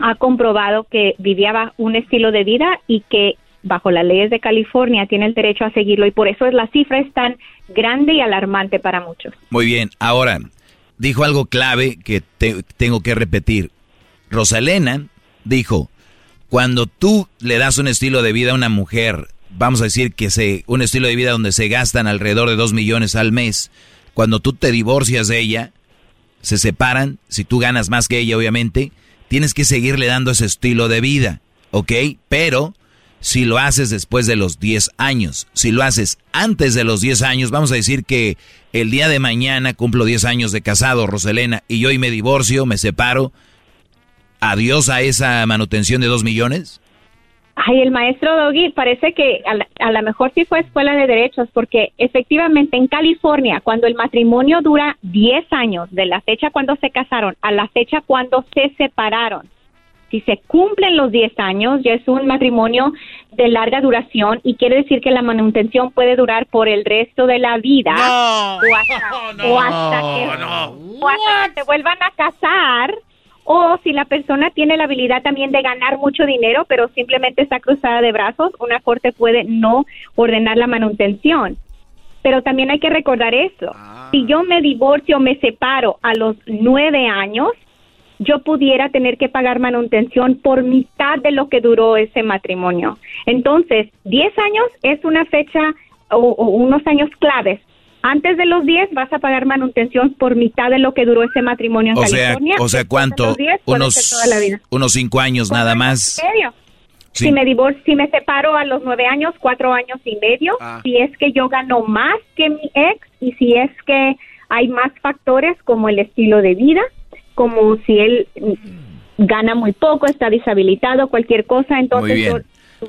ha comprobado que vivía un estilo de vida y que bajo las leyes de California tiene el derecho a seguirlo y por eso es la cifra es tan grande y alarmante para muchos. Muy bien, ahora dijo algo clave que te- tengo que repetir. Rosalena dijo, cuando tú le das un estilo de vida a una mujer, vamos a decir que se, un estilo de vida donde se gastan alrededor de dos millones al mes, cuando tú te divorcias de ella, se separan, si tú ganas más que ella obviamente, tienes que seguirle dando ese estilo de vida, ¿ok? Pero si lo haces después de los 10 años, si lo haces antes de los 10 años, vamos a decir que el día de mañana cumplo 10 años de casado, Roselena, y hoy me divorcio, me separo, adiós a esa manutención de 2 millones. Ay, el maestro Doggy parece que a lo mejor sí fue escuela de derechos, porque efectivamente en California, cuando el matrimonio dura 10 años, de la fecha cuando se casaron a la fecha cuando se separaron, si se cumplen los 10 años, ya es un matrimonio de larga duración y quiere decir que la manutención puede durar por el resto de la vida. O hasta, o hasta que, o hasta que se vuelvan a casar o si la persona tiene la habilidad también de ganar mucho dinero, pero simplemente está cruzada de brazos, una corte puede no ordenar la manutención. Pero también hay que recordar eso. Si yo me divorcio, me separo a los nueve años, yo pudiera tener que pagar manutención por mitad de lo que duró ese matrimonio. Entonces, 10 años es una fecha o, o unos años claves. Antes de los 10 vas a pagar manutención por mitad de lo que duró ese matrimonio en O sea, California. o sea, ¿cuánto? los 10 puede Unos, toda la vida. unos 5 años nada más. ¿En serio? Si me divorcio, si me separo a los nueve años, cuatro años y medio, Ah. si es que yo gano más que mi ex y si es que hay más factores como el estilo de vida, como si él gana muy poco, está deshabilitado, cualquier cosa, entonces yo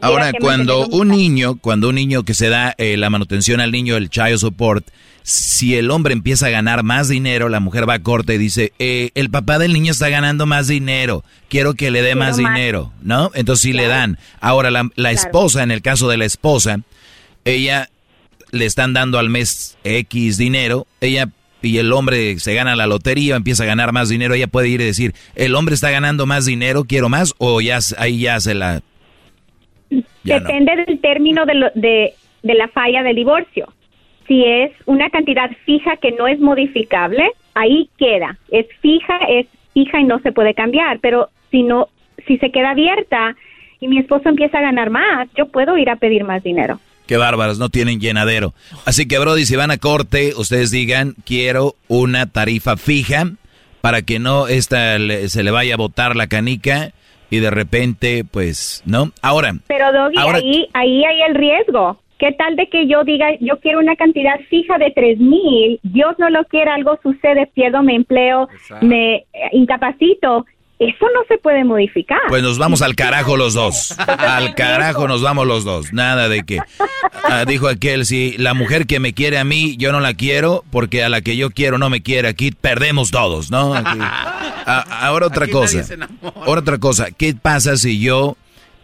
Ahora, cuando un niño, cuando un niño que se da eh, la manutención al niño, el child support, si el hombre empieza a ganar más dinero, la mujer va a corte y dice, eh, el papá del niño está ganando más dinero, quiero que le dé Quiero más dinero, ¿no? Entonces sí le dan. Ahora, la, la esposa, en el caso de la esposa, ella le están dando al mes X dinero, ella y el hombre se gana la lotería, empieza a ganar más dinero, ella puede ir y decir, el hombre está ganando más dinero, quiero más, o ya ahí ya se la... Ya no. Depende del término de, lo- de, de la falla del divorcio. Si es una cantidad fija que no es modificable, ahí queda. Es fija, es fija y no se puede cambiar. Pero si no, si se queda abierta y mi esposo empieza a ganar más, yo puedo ir a pedir más dinero. Qué bárbaros, no tienen llenadero. Así que, Brody, si van a corte, ustedes digan, quiero una tarifa fija para que no esta le- se le vaya a botar la canica y de repente, pues, ¿no? Ahora, Pero Doggy, Ahora- ahí, ahí hay el riesgo. ¿Qué tal de que yo diga, yo quiero una cantidad fija de tres mil, Dios no lo quiera, algo sucede, pierdo mi empleo, me incapacito? Eso no se puede modificar. pues nos vamos al carajo los dos. Al carajo nos vamos los dos. Nada de que, ah, dijo aquel, si la mujer que me quiere a mí, yo no la quiero, porque a la que yo quiero no me quiere, aquí perdemos todos, ¿no? Aquí. Ah, ahora otra Aquí cosa. Ahora otra cosa. ¿Qué pasa si yo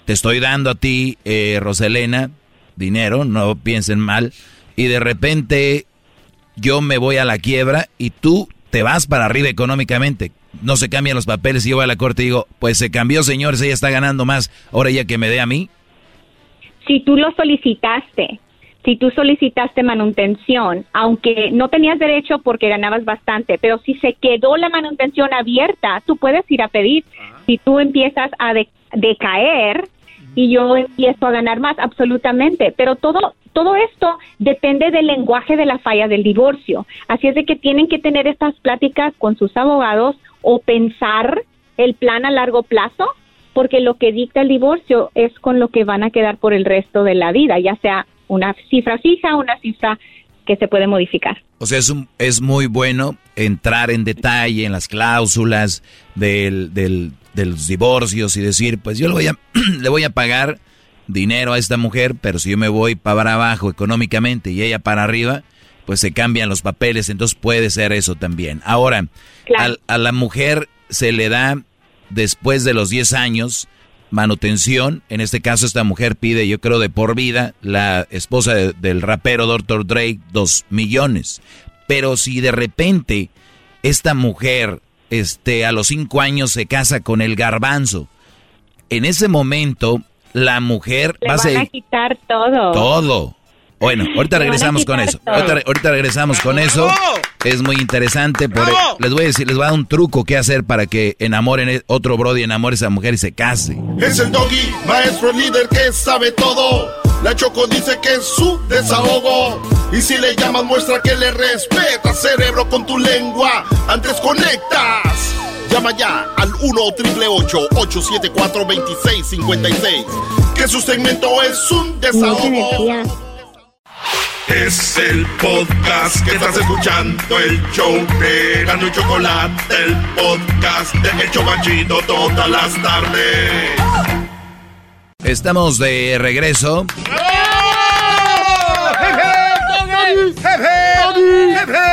te estoy dando a ti, eh, Roselena, dinero, no piensen mal, y de repente yo me voy a la quiebra y tú te vas para arriba económicamente? No se cambian los papeles y yo voy a la corte y digo, pues se cambió, señores, ella está ganando más, ahora ella que me dé a mí. si tú lo solicitaste, si tú solicitaste manutención, aunque no tenías derecho porque ganabas bastante, pero si se quedó la manutención abierta, tú puedes ir a pedir. Si tú empiezas a de- decaer y yo empiezo a ganar más, absolutamente. Pero todo, todo esto depende del lenguaje de la falla del divorcio. Así es de que tienen que tener estas pláticas con sus abogados o pensar el plan a largo plazo porque lo que dicta el divorcio es con lo que van a quedar por el resto de la vida, ya sea una cifra fija o una cifra que se puede modificar. O sea, es, un- es muy bueno entrar en detalle en las cláusulas del, del- de los divorcios y decir, pues yo le voy, a, le voy a pagar dinero a esta mujer, pero si yo me voy para abajo económicamente y ella para arriba, pues se cambian los papeles, entonces puede ser eso también. Ahora, a la mujer se le da después de los 10 años manutención, en este caso esta mujer pide, yo creo, de por vida, la esposa de- del rapero Dr. Drake, dos millones. Pero si de repente esta mujer este, a los 5 años se casa con el garbanzo, en ese momento la mujer Le va a van a ser quitar todo. todo. Bueno, ahorita regresamos con eso. Ahorita, ahorita regresamos con eso. Es muy interesante. Por, les voy a decir, les voy a dar un truco que hacer para que enamoren e- otro brody, enamore a esa mujer y se case. Es el doggy, maestro líder que sabe todo. La Choco dice que es su desahogo. Y si le llamas, muestra que le respeta, cerebro, con tu lengua. Antes conectas. Llama ya al 1-888-874-2656. Que su segmento es un desahogo. Es el podcast que estás escuchando, el show de Gano y Chocolate, el podcast de El Chocachito todas las tardes. Estamos de regreso.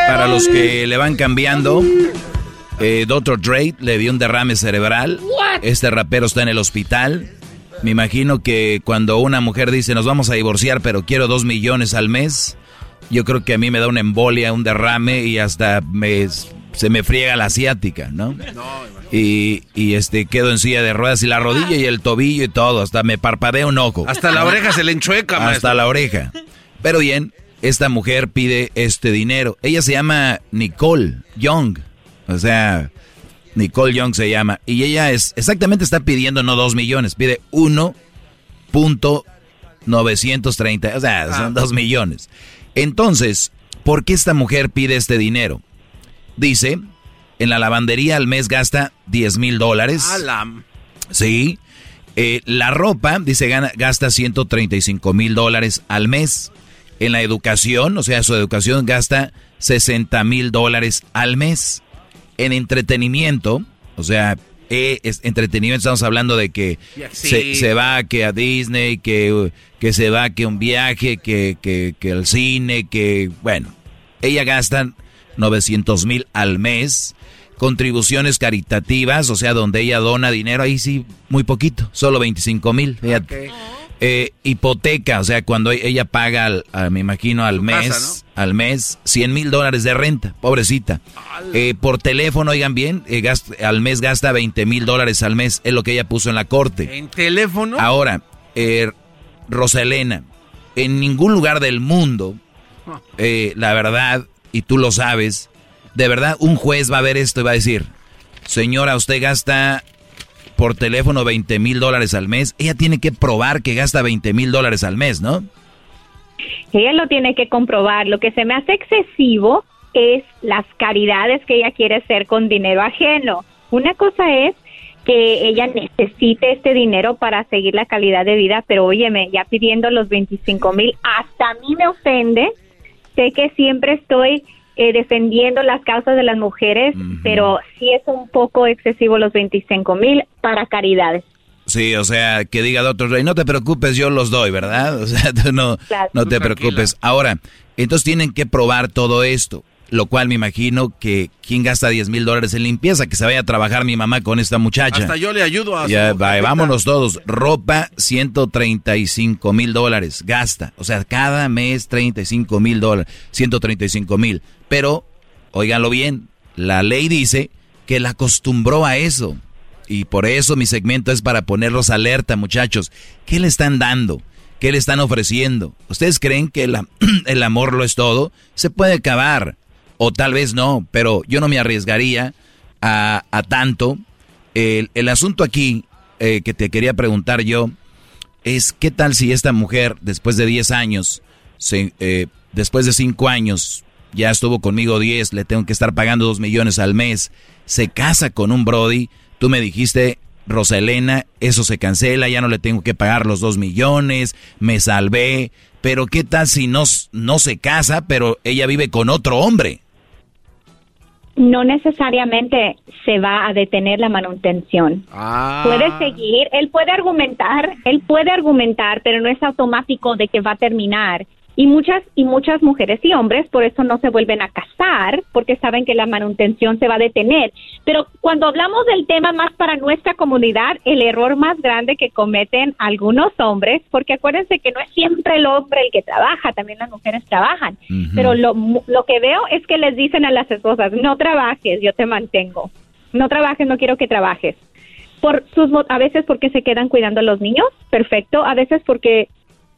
Para los que le van cambiando, eh, Dr. Dre le dio un derrame cerebral. Este rapero está en el hospital. Me imagino que cuando una mujer dice nos vamos a divorciar, pero quiero dos millones al mes, yo creo que a mí me da una embolia, un derrame y hasta me, se me friega la asiática, ¿no? Y, y este quedo en silla de ruedas y la rodilla y el tobillo y todo, hasta me parpadea un ojo. Hasta la oreja se le enchueca, Hasta maestro. la oreja. Pero bien, esta mujer pide este dinero. Ella se llama Nicole Young. O sea, Nicole Young se llama. Y ella es, exactamente está pidiendo no dos millones, pide 1.930. O sea, son dos millones. Entonces, ¿por qué esta mujer pide este dinero? Dice, en la lavandería al mes gasta 10 mil dólares. Sí. Eh, la ropa, dice, gana, gasta 135 mil dólares al mes. En la educación, o sea, su educación gasta 60 mil dólares al mes. En entretenimiento, o sea, eh, es entretenimiento, estamos hablando de que se, se, va que a Disney, que, que se va que un viaje, que, que, que al cine, que, bueno, ella gasta 900 mil al mes contribuciones caritativas, o sea, donde ella dona dinero, ahí sí, muy poquito, solo 25 mil. Eh, hipoteca, o sea, cuando ella paga, me imagino, al mes, al mes, 100 mil dólares de renta, pobrecita. Eh, por teléfono, oigan bien, eh, al mes gasta 20 mil dólares al mes, es lo que ella puso en la corte. ¿En teléfono? Ahora, Rosalena, en ningún lugar del mundo, ah. la verdad, y tú lo sabes, de verdad un juez va a ver esto y va a decir, señora, usted gasta por teléfono 20 mil dólares al mes, ella tiene que probar que gasta 20 mil dólares al mes, ¿no? Ella lo tiene que comprobar. Lo que se me hace excesivo es las caridades que ella quiere hacer con dinero ajeno. Una cosa es que ella necesite este dinero para seguir la calidad de vida, pero óyeme, ya pidiendo los 25 mil, hasta a mí me ofende. Sé que siempre estoy eh, defendiendo las causas de las mujeres, pero sí es un poco excesivo los 25 mil para caridades. Sí, o sea, que diga doctor Rey, no te preocupes, yo los doy, ¿verdad? O sea, tú no, no te preocupes. Ahora, entonces tienen que probar todo esto. Lo cual me imagino que quien gasta 10 mil dólares en limpieza, que se vaya a trabajar mi mamá con esta muchacha. Hasta yo le ayudo a... Ya, vámonos todos. Ropa, 135 mil dólares gasta. O sea, cada mes 35 mil dólares, 135 mil. Pero, óiganlo bien, la ley dice que la acostumbró a eso. Y por eso mi segmento es para ponerlos alerta, muchachos. ¿Qué le están dando? ¿Qué le están ofreciendo? ¿Ustedes creen que el, el amor lo es todo? Se puede acabar o tal vez no, pero yo no me arriesgaría a, tanto. El, asunto aquí eh, que te quería preguntar yo es qué tal si esta mujer después de 10 años, eh, después de 5 años, ya estuvo conmigo 10, le tengo que estar pagando 2 millones al mes, se casa con un Brody, tú me dijiste, Rosalena, eso se cancela, ya no le tengo que pagar los 2 millones, me salvé, pero qué tal si no, no se casa, pero ella vive con otro hombre no necesariamente se va a detener la manutención. Ah. Puede seguir, él puede argumentar, él puede argumentar, pero no es automático de que va a terminar. Y muchas y muchas mujeres y hombres por eso no se vuelven a casar porque saben que la manutención se va a detener. Pero cuando hablamos del tema más para nuestra comunidad, el error más grande que cometen algunos hombres, porque acuérdense que no es siempre el hombre el que trabaja, también las mujeres trabajan. Pero lo, lo que veo es que les dicen a las esposas, no trabajes, yo te mantengo. No trabajes, no quiero que trabajes por sus a veces porque se quedan cuidando a los niños, perfecto, a veces porque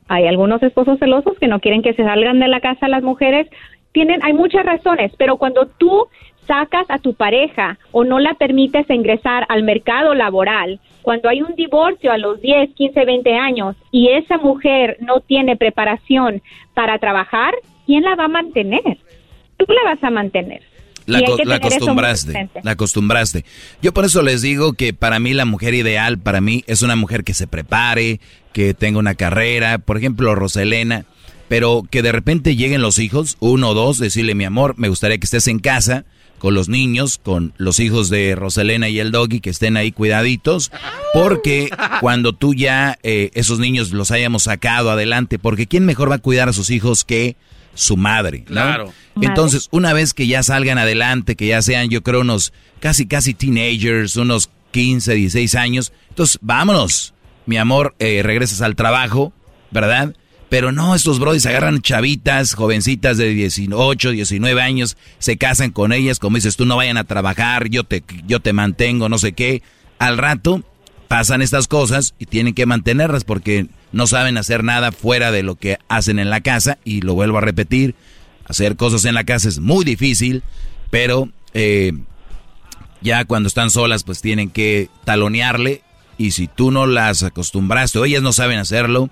hay algunos esposos celosos que no quieren que se salgan de la casa las mujeres. Tienen, hay muchas razones, pero cuando tú sacas a tu pareja o no la permites ingresar al mercado laboral, cuando hay un divorcio a los 10, 15, 20 años y esa mujer no tiene preparación para trabajar, ¿quién la va a mantener? Tú la vas a mantener. La, la, acostumbraste, la acostumbraste. Yo por eso les digo que para mí la mujer ideal, para mí, es una mujer que se prepare, que tenga una carrera, por ejemplo, Roselena, pero que de repente lleguen los hijos, uno o dos, decirle, mi amor, me gustaría que estés en casa con los niños, con los hijos de Roselena y el doggy, que estén ahí cuidaditos, porque cuando tú ya eh, esos niños los hayamos sacado adelante, porque ¿quién mejor va a cuidar a sus hijos que su madre? Claro. Entonces, una vez que ya salgan adelante, que ya sean, yo creo, unos casi, casi teenagers, unos 15, 16 años, entonces vámonos mi amor, eh, regresas al trabajo, ¿verdad? Pero no, estos brodis agarran chavitas, jovencitas de 18, 19 años, se casan con ellas, como dices tú, no vayan a trabajar, yo te, yo te mantengo, no sé qué. Al rato pasan estas cosas y tienen que mantenerlas porque no saben hacer nada fuera de lo que hacen en la casa. Y lo vuelvo a repetir, hacer cosas en la casa es muy difícil, pero eh, ya cuando están solas pues tienen que talonearle y si tú no las acostumbraste o ellas no saben hacerlo,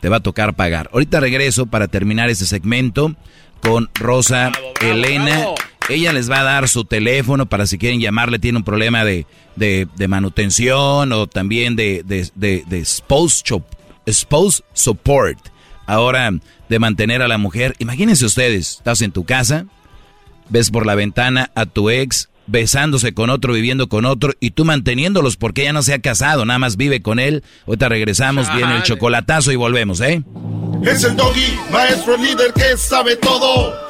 te va a tocar pagar. Ahorita regreso para terminar este segmento con Rosa Elena. Ella les va a dar su teléfono para si quieren llamarle, tiene un problema de, de, de manutención o también de, de, de, de spouse, spouse support. Ahora, de mantener a la mujer. Imagínense ustedes, estás en tu casa, ves por la ventana a tu ex besándose con otro, viviendo con otro, y tú manteniéndolos porque ella no se ha casado, nada más vive con él. Ahorita regresamos, viene el chocolatazo y volvemos, ¿eh? Es el doggy, maestro líder que sabe todo.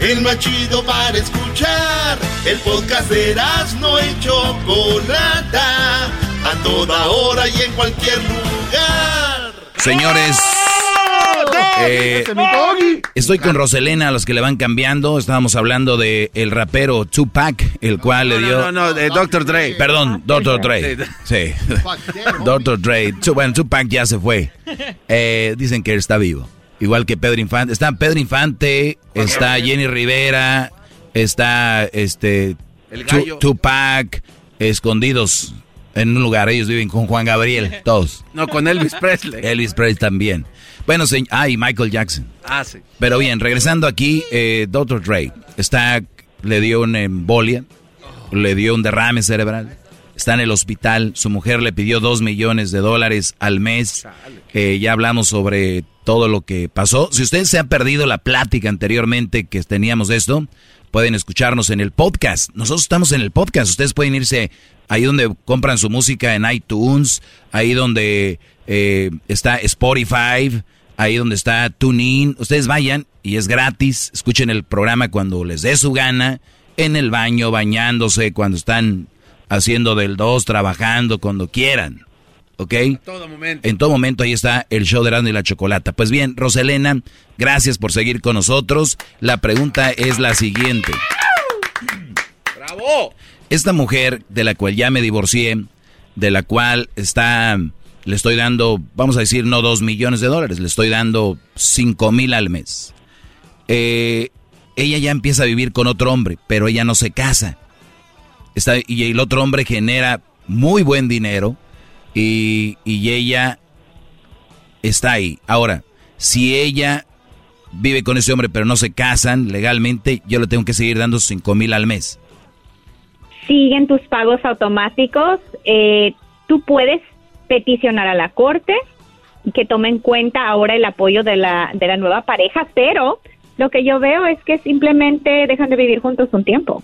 El más chido para escuchar. El podcast de no y Chocolata. A toda hora y en cualquier lugar. Señores, eh, estoy con Roselena, a los que le van cambiando. Estábamos hablando de el rapero Tupac, el cual le dio. No, no, de Dr. Dre. Perdón, Dr. Dre. Sí. Dr. Dre. Bueno, Tupac ya se fue. Eh, dicen que él está vivo. Igual que Pedro Infante. Está Pedro Infante, está Jenny Rivera, está este El Tu- gallo. Tupac, escondidos en un lugar. Ellos viven con Juan Gabriel, todos. No, con Elvis Presley. Elvis Presley también. Bueno, se- ah, y Michael Jackson. Ah, sí. Pero bien, regresando aquí, eh, Dr. Dre está, le dio una embolia, le dio un derrame cerebral, está en el hospital, su mujer le pidió dos millones de dólares al mes, Eh, ya hablamos sobre todo lo que pasó. Si usted se ha perdido la plática anteriormente que teníamos de esto, pueden escucharnos en el podcast. Nosotros estamos en el podcast, ustedes pueden irse ahí donde compran su música en iTunes, ahí donde eh, está Spotify, ahí donde está TuneIn. Ustedes vayan y es gratis. Escuchen el programa cuando les dé su gana, en el baño, bañándose, cuando están haciendo del 2, trabajando, cuando quieran. ¿Ok? todo momento. En todo momento ahí está el show de Erasmo y la Chocolata. Pues bien, Roselena, gracias por seguir con nosotros. La pregunta es la siguiente. ¡Bravo! Esta mujer de la cual ya me divorcié, de la cual está, le estoy dando, vamos a decir, no dos millones de dólares, le estoy dando cinco mil al mes. Eh, ella ya empieza a vivir con otro hombre, pero ella no se casa. Está, y el otro hombre genera muy buen dinero y, y ella está ahí. Ahora, si ella vive con ese hombre pero no se casan legalmente, yo le tengo que seguir dando cinco mil al mes. siguen tus pagos automáticos. Eh, tú puedes peticionar a la corte que tome en cuenta ahora el apoyo de la, de la nueva pareja, pero lo que yo veo es que simplemente dejan de vivir juntos un tiempo.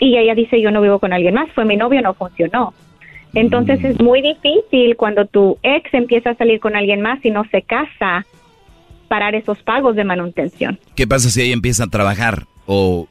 Y ella dice, yo no vivo con alguien más, fue mi novio, no funcionó. Entonces es muy difícil cuando tu ex empieza a salir con alguien más y no se casa, parar esos pagos de manutención. ¿Qué pasa si ella empieza a trabajar o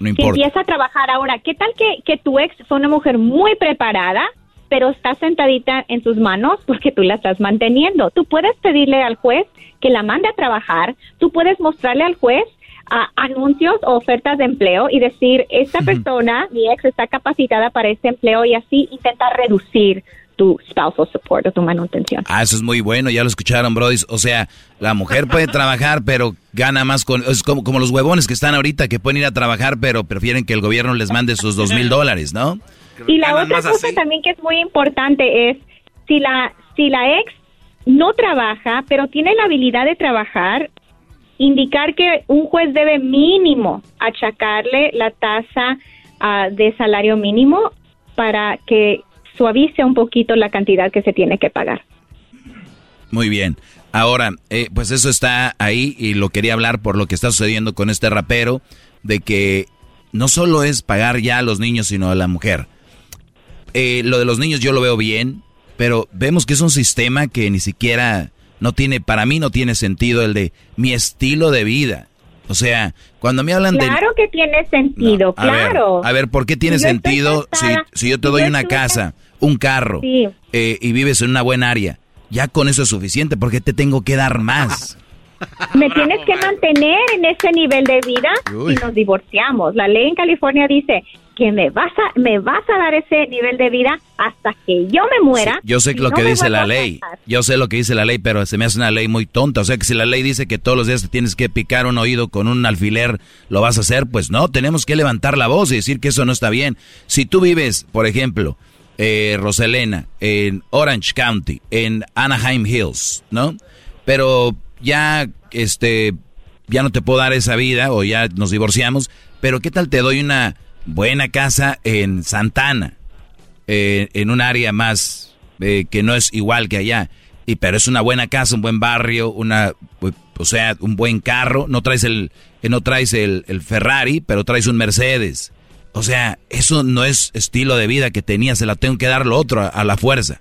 no importa? empieza a trabajar ahora. ¿Qué tal que, que tu ex fue una mujer muy preparada, pero está sentadita en tus manos porque tú la estás manteniendo? Tú puedes pedirle al juez que la mande a trabajar, tú puedes mostrarle al juez ah, anuncios o ofertas de empleo y decir, esta persona, mi ex, está capacitada para este empleo y así intentar reducir tu spousal support o tu manutención. Ah, eso es muy bueno, ya lo escucharon, Brody. O sea, la mujer puede trabajar, pero gana más con... Es como, como los huevones que están ahorita, que pueden ir a trabajar, pero prefieren que el gobierno les mande sus dos mil dólares, ¿no? Y la otra cosa también que es muy importante es si la si la ex no trabaja, pero tiene la habilidad de trabajar, indicar que un juez debe mínimo achacarle la tasa ah, de salario mínimo para que suavice un poquito la cantidad que se tiene que pagar. Muy bien. Ahora, eh, pues eso está ahí y lo quería hablar por lo que está sucediendo con este rapero, de que no solo es pagar ya a los niños, sino a la mujer. Eh, lo de los niños yo lo veo bien, pero vemos que es un sistema que ni siquiera no tiene, para mí no tiene sentido el de mi estilo de vida. O sea, cuando me hablan de... Claro que tiene sentido, A ver, claro. A ver, ¿por qué tiene Si sentido si, casada, si yo te si doy yo una casa, un carro Sí. eh, y vives en una buena área? Ya con eso es suficiente, porque te tengo que dar más? Me tienes que mantener en ese nivel de vida Uy. y nos divorciamos. La ley en California dice, que me vas a me vas a dar ese nivel de vida hasta que yo me muera. Yo sé lo no que dice la ley. Yo sé lo que dice la ley, pero se me hace una ley muy tonta. O sea, que si la ley dice que todos los días te tienes que picar un oído con un alfiler, ¿lo vas a hacer? Pues no, tenemos que levantar la voz y decir que eso no está bien. Si tú vives, por ejemplo, eh, Roselena, en Orange County, en Anaheim Hills, ¿no? Pero ya, este, ya no te puedo dar esa vida o ya nos divorciamos, pero ¿qué tal te doy una buena casa en Santana? eh, en un área más eh, que no es igual que allá. Y pero es una buena casa, un buen barrio, una pues, o sea, un buen carro, no traes el eh, no traes el, el Ferrari, pero traes un Mercedes. O sea, eso no es estilo de vida que tenía, se la tengo que dar lo otro a, a la fuerza.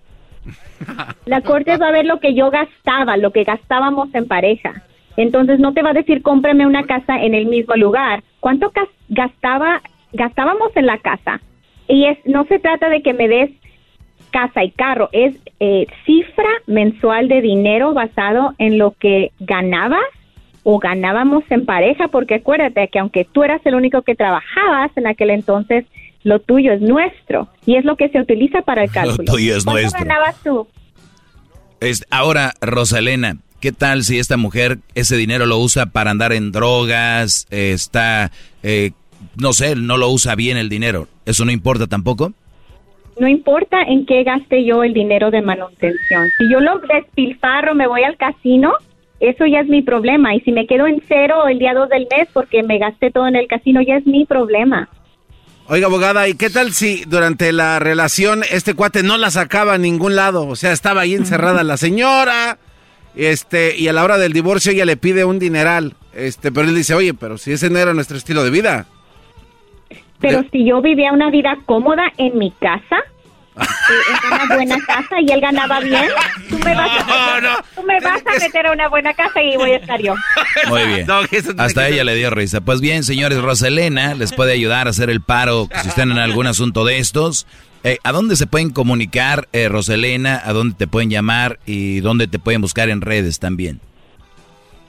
La corte va a ver lo que yo gastaba, lo que gastábamos en pareja. Entonces no te va a decir cómprame una casa en el mismo lugar. ¿Cuánto gas- gastaba gastábamos en la casa? Y es no se trata de que me des casa y carro, es eh, cifra mensual de dinero basado en lo que ganabas o ganábamos en pareja, porque acuérdate que aunque tú eras el único que trabajabas en aquel entonces, lo tuyo es nuestro y es lo que se utiliza para el cálculo. tuyo es ¿Cuánto nuestro. ganabas tú? Es, ahora, Rosalena, ¿qué tal si esta mujer ese dinero lo usa para andar en drogas? eh, está, eh, no sé, no lo usa bien el dinero. ¿Eso no importa tampoco? No importa en qué gaste yo el dinero de manutención. Si yo lo despilfarro, me voy al casino, eso ya es mi problema. Y si me quedo en cero el día 2 del mes porque me gasté todo en el casino, ya es mi problema. Oiga, abogada, ¿y qué tal si durante la relación este cuate no la sacaba a ningún lado? O sea, estaba ahí encerrada la señora, este, y a la hora del divorcio ella le pide un dineral, este, pero él dice, oye, pero si ese no era nuestro estilo de vida. Pero si yo vivía una vida cómoda en mi casa, eh, en una buena casa y él ganaba bien, tú me vas a, tú me vas a meter a una buena casa y voy a estar yo. Muy bien. Hasta ella le dio risa. Pues bien, señores, Roselena les puede ayudar a hacer el paro si están en algún asunto de estos. Eh, ¿A dónde se pueden comunicar, eh, Roselena? ¿A dónde te pueden llamar? ¿Y dónde te pueden buscar en redes también?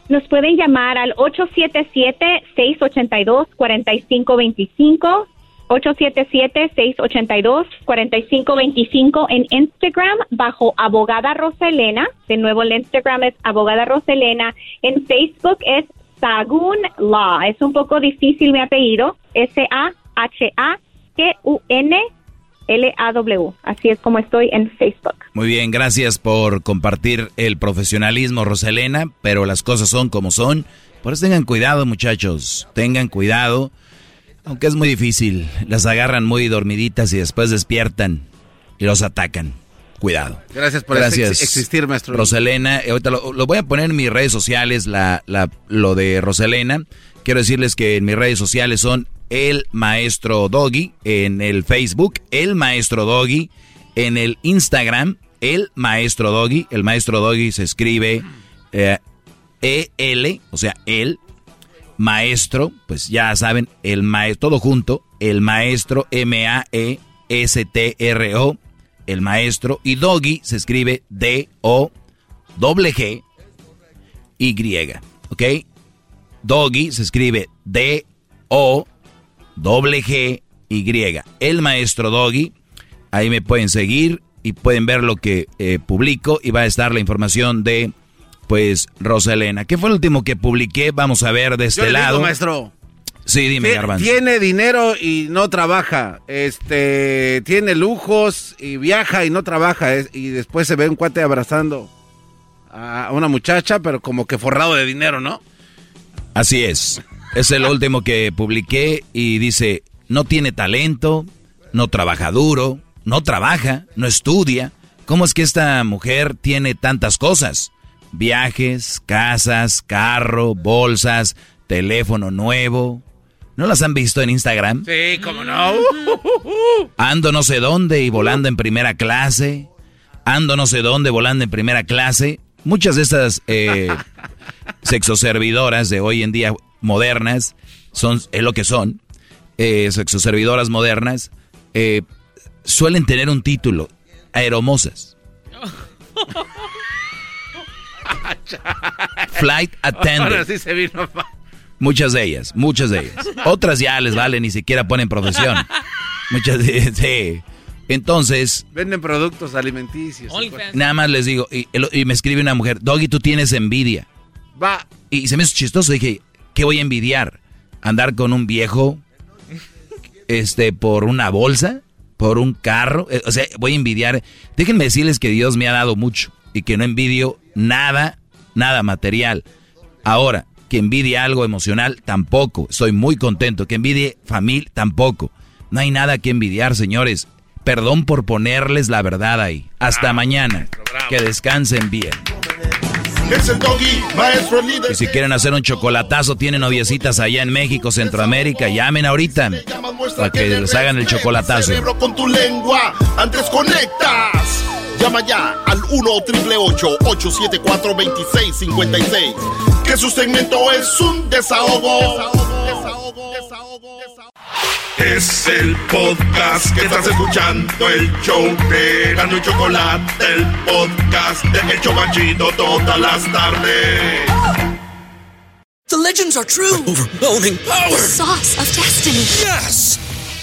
Nos pueden llamar al 877-682-4525. 877-682-4525 en Instagram bajo Abogada Roselena. De nuevo, el Instagram es Abogada Roselena. En Facebook es Sagun Law. Es un poco difícil mi apellido. S-A-H-A-G-U-N-L-A-W. Así es como estoy en Facebook. Muy bien, gracias por compartir el profesionalismo, Roselena, pero las cosas son como son. Por eso tengan cuidado, muchachos. Tengan cuidado. Aunque es muy difícil, las agarran muy dormiditas y después despiertan y los atacan. Cuidado. Gracias por ex- existir, maestro. Roselena, eh, ahorita lo, lo voy a poner en mis redes sociales, la, la- lo de Roselena. Quiero decirles que en mis redes sociales son el maestro Doggy, en el Facebook, el maestro Doggy, en el Instagram, el maestro Doggy. El maestro Doggy se escribe eh, EL, o sea, el maestro, pues ya saben, el maestro, todo junto, el maestro M-A-E-S-T-R-O, el maestro, y Doggy se escribe D-O, doble G, Y, ¿ok? Doggy se escribe D-O, doble G, Y, el maestro Doggy, ahí me pueden seguir y pueden ver lo que eh, publico y va a estar la información de pues Rosalena. ¿Qué fue el último que publiqué? Vamos a ver de Yo este digo, lado. maestro. Sí, dime, Garbanzo. Tiene dinero y no trabaja. Este, tiene lujos y viaja y no trabaja. es- y después se ve un cuate abrazando a una muchacha, pero como que forrado de dinero, ¿no? Así es. Es el último que publiqué y dice, no tiene talento, no trabaja duro, no trabaja, no estudia. ¿Cómo es que esta mujer tiene tantas cosas? Viajes, casas, carro, bolsas, teléfono nuevo. ¿No las han visto en Instagram? Sí, cómo no. Ando no sé dónde y volando en primera clase. Ando no sé dónde volando en primera clase. Muchas de estas eh, sexoservidoras de hoy en día modernas son es lo que son. Eh, sexoservidoras modernas eh, suelen tener un título, aeromosas. Flight attendant. Ahora sí se vino. Muchas de ellas, muchas de ellas. Otras ya les vale, ni siquiera ponen profesión. Muchas sí. Entonces. Venden productos alimenticios. Nada más les digo, y, y, me escribe una mujer, Doggy, tú tienes envidia. Va. Y se me hizo chistoso, dije, ¿qué voy a envidiar? ¿Andar con un viejo? Este, por una bolsa, por un carro. Eh, o sea, voy a envidiar. Déjenme decirles que Dios me ha dado mucho y que no envidio nada, nada material. Ahora, que envidie algo emocional, tampoco. Estoy muy contento. Que envidie familia, tampoco. No hay nada que envidiar, señores. Perdón por ponerles la verdad ahí. Hasta mañana. Que descansen bien. Es el doggy, maestro líder. Y si quieren hacer un chocolatazo, tienen noviecitas allá en México, Centroamérica, llamen ahorita para que les hagan el chocolatazo. con tu lengua, antes conectas. Llama ya al 1-888-874-2656. Que su segmento es un desahogo. Desahogo, desahogo, desahogo, desahogo. Es el podcast que estás escuchando, el show de Gano y Chocolate, el podcast de El Chocachito todas las tardes. The legends are true. overwhelming power! The sauce of destiny. Yes!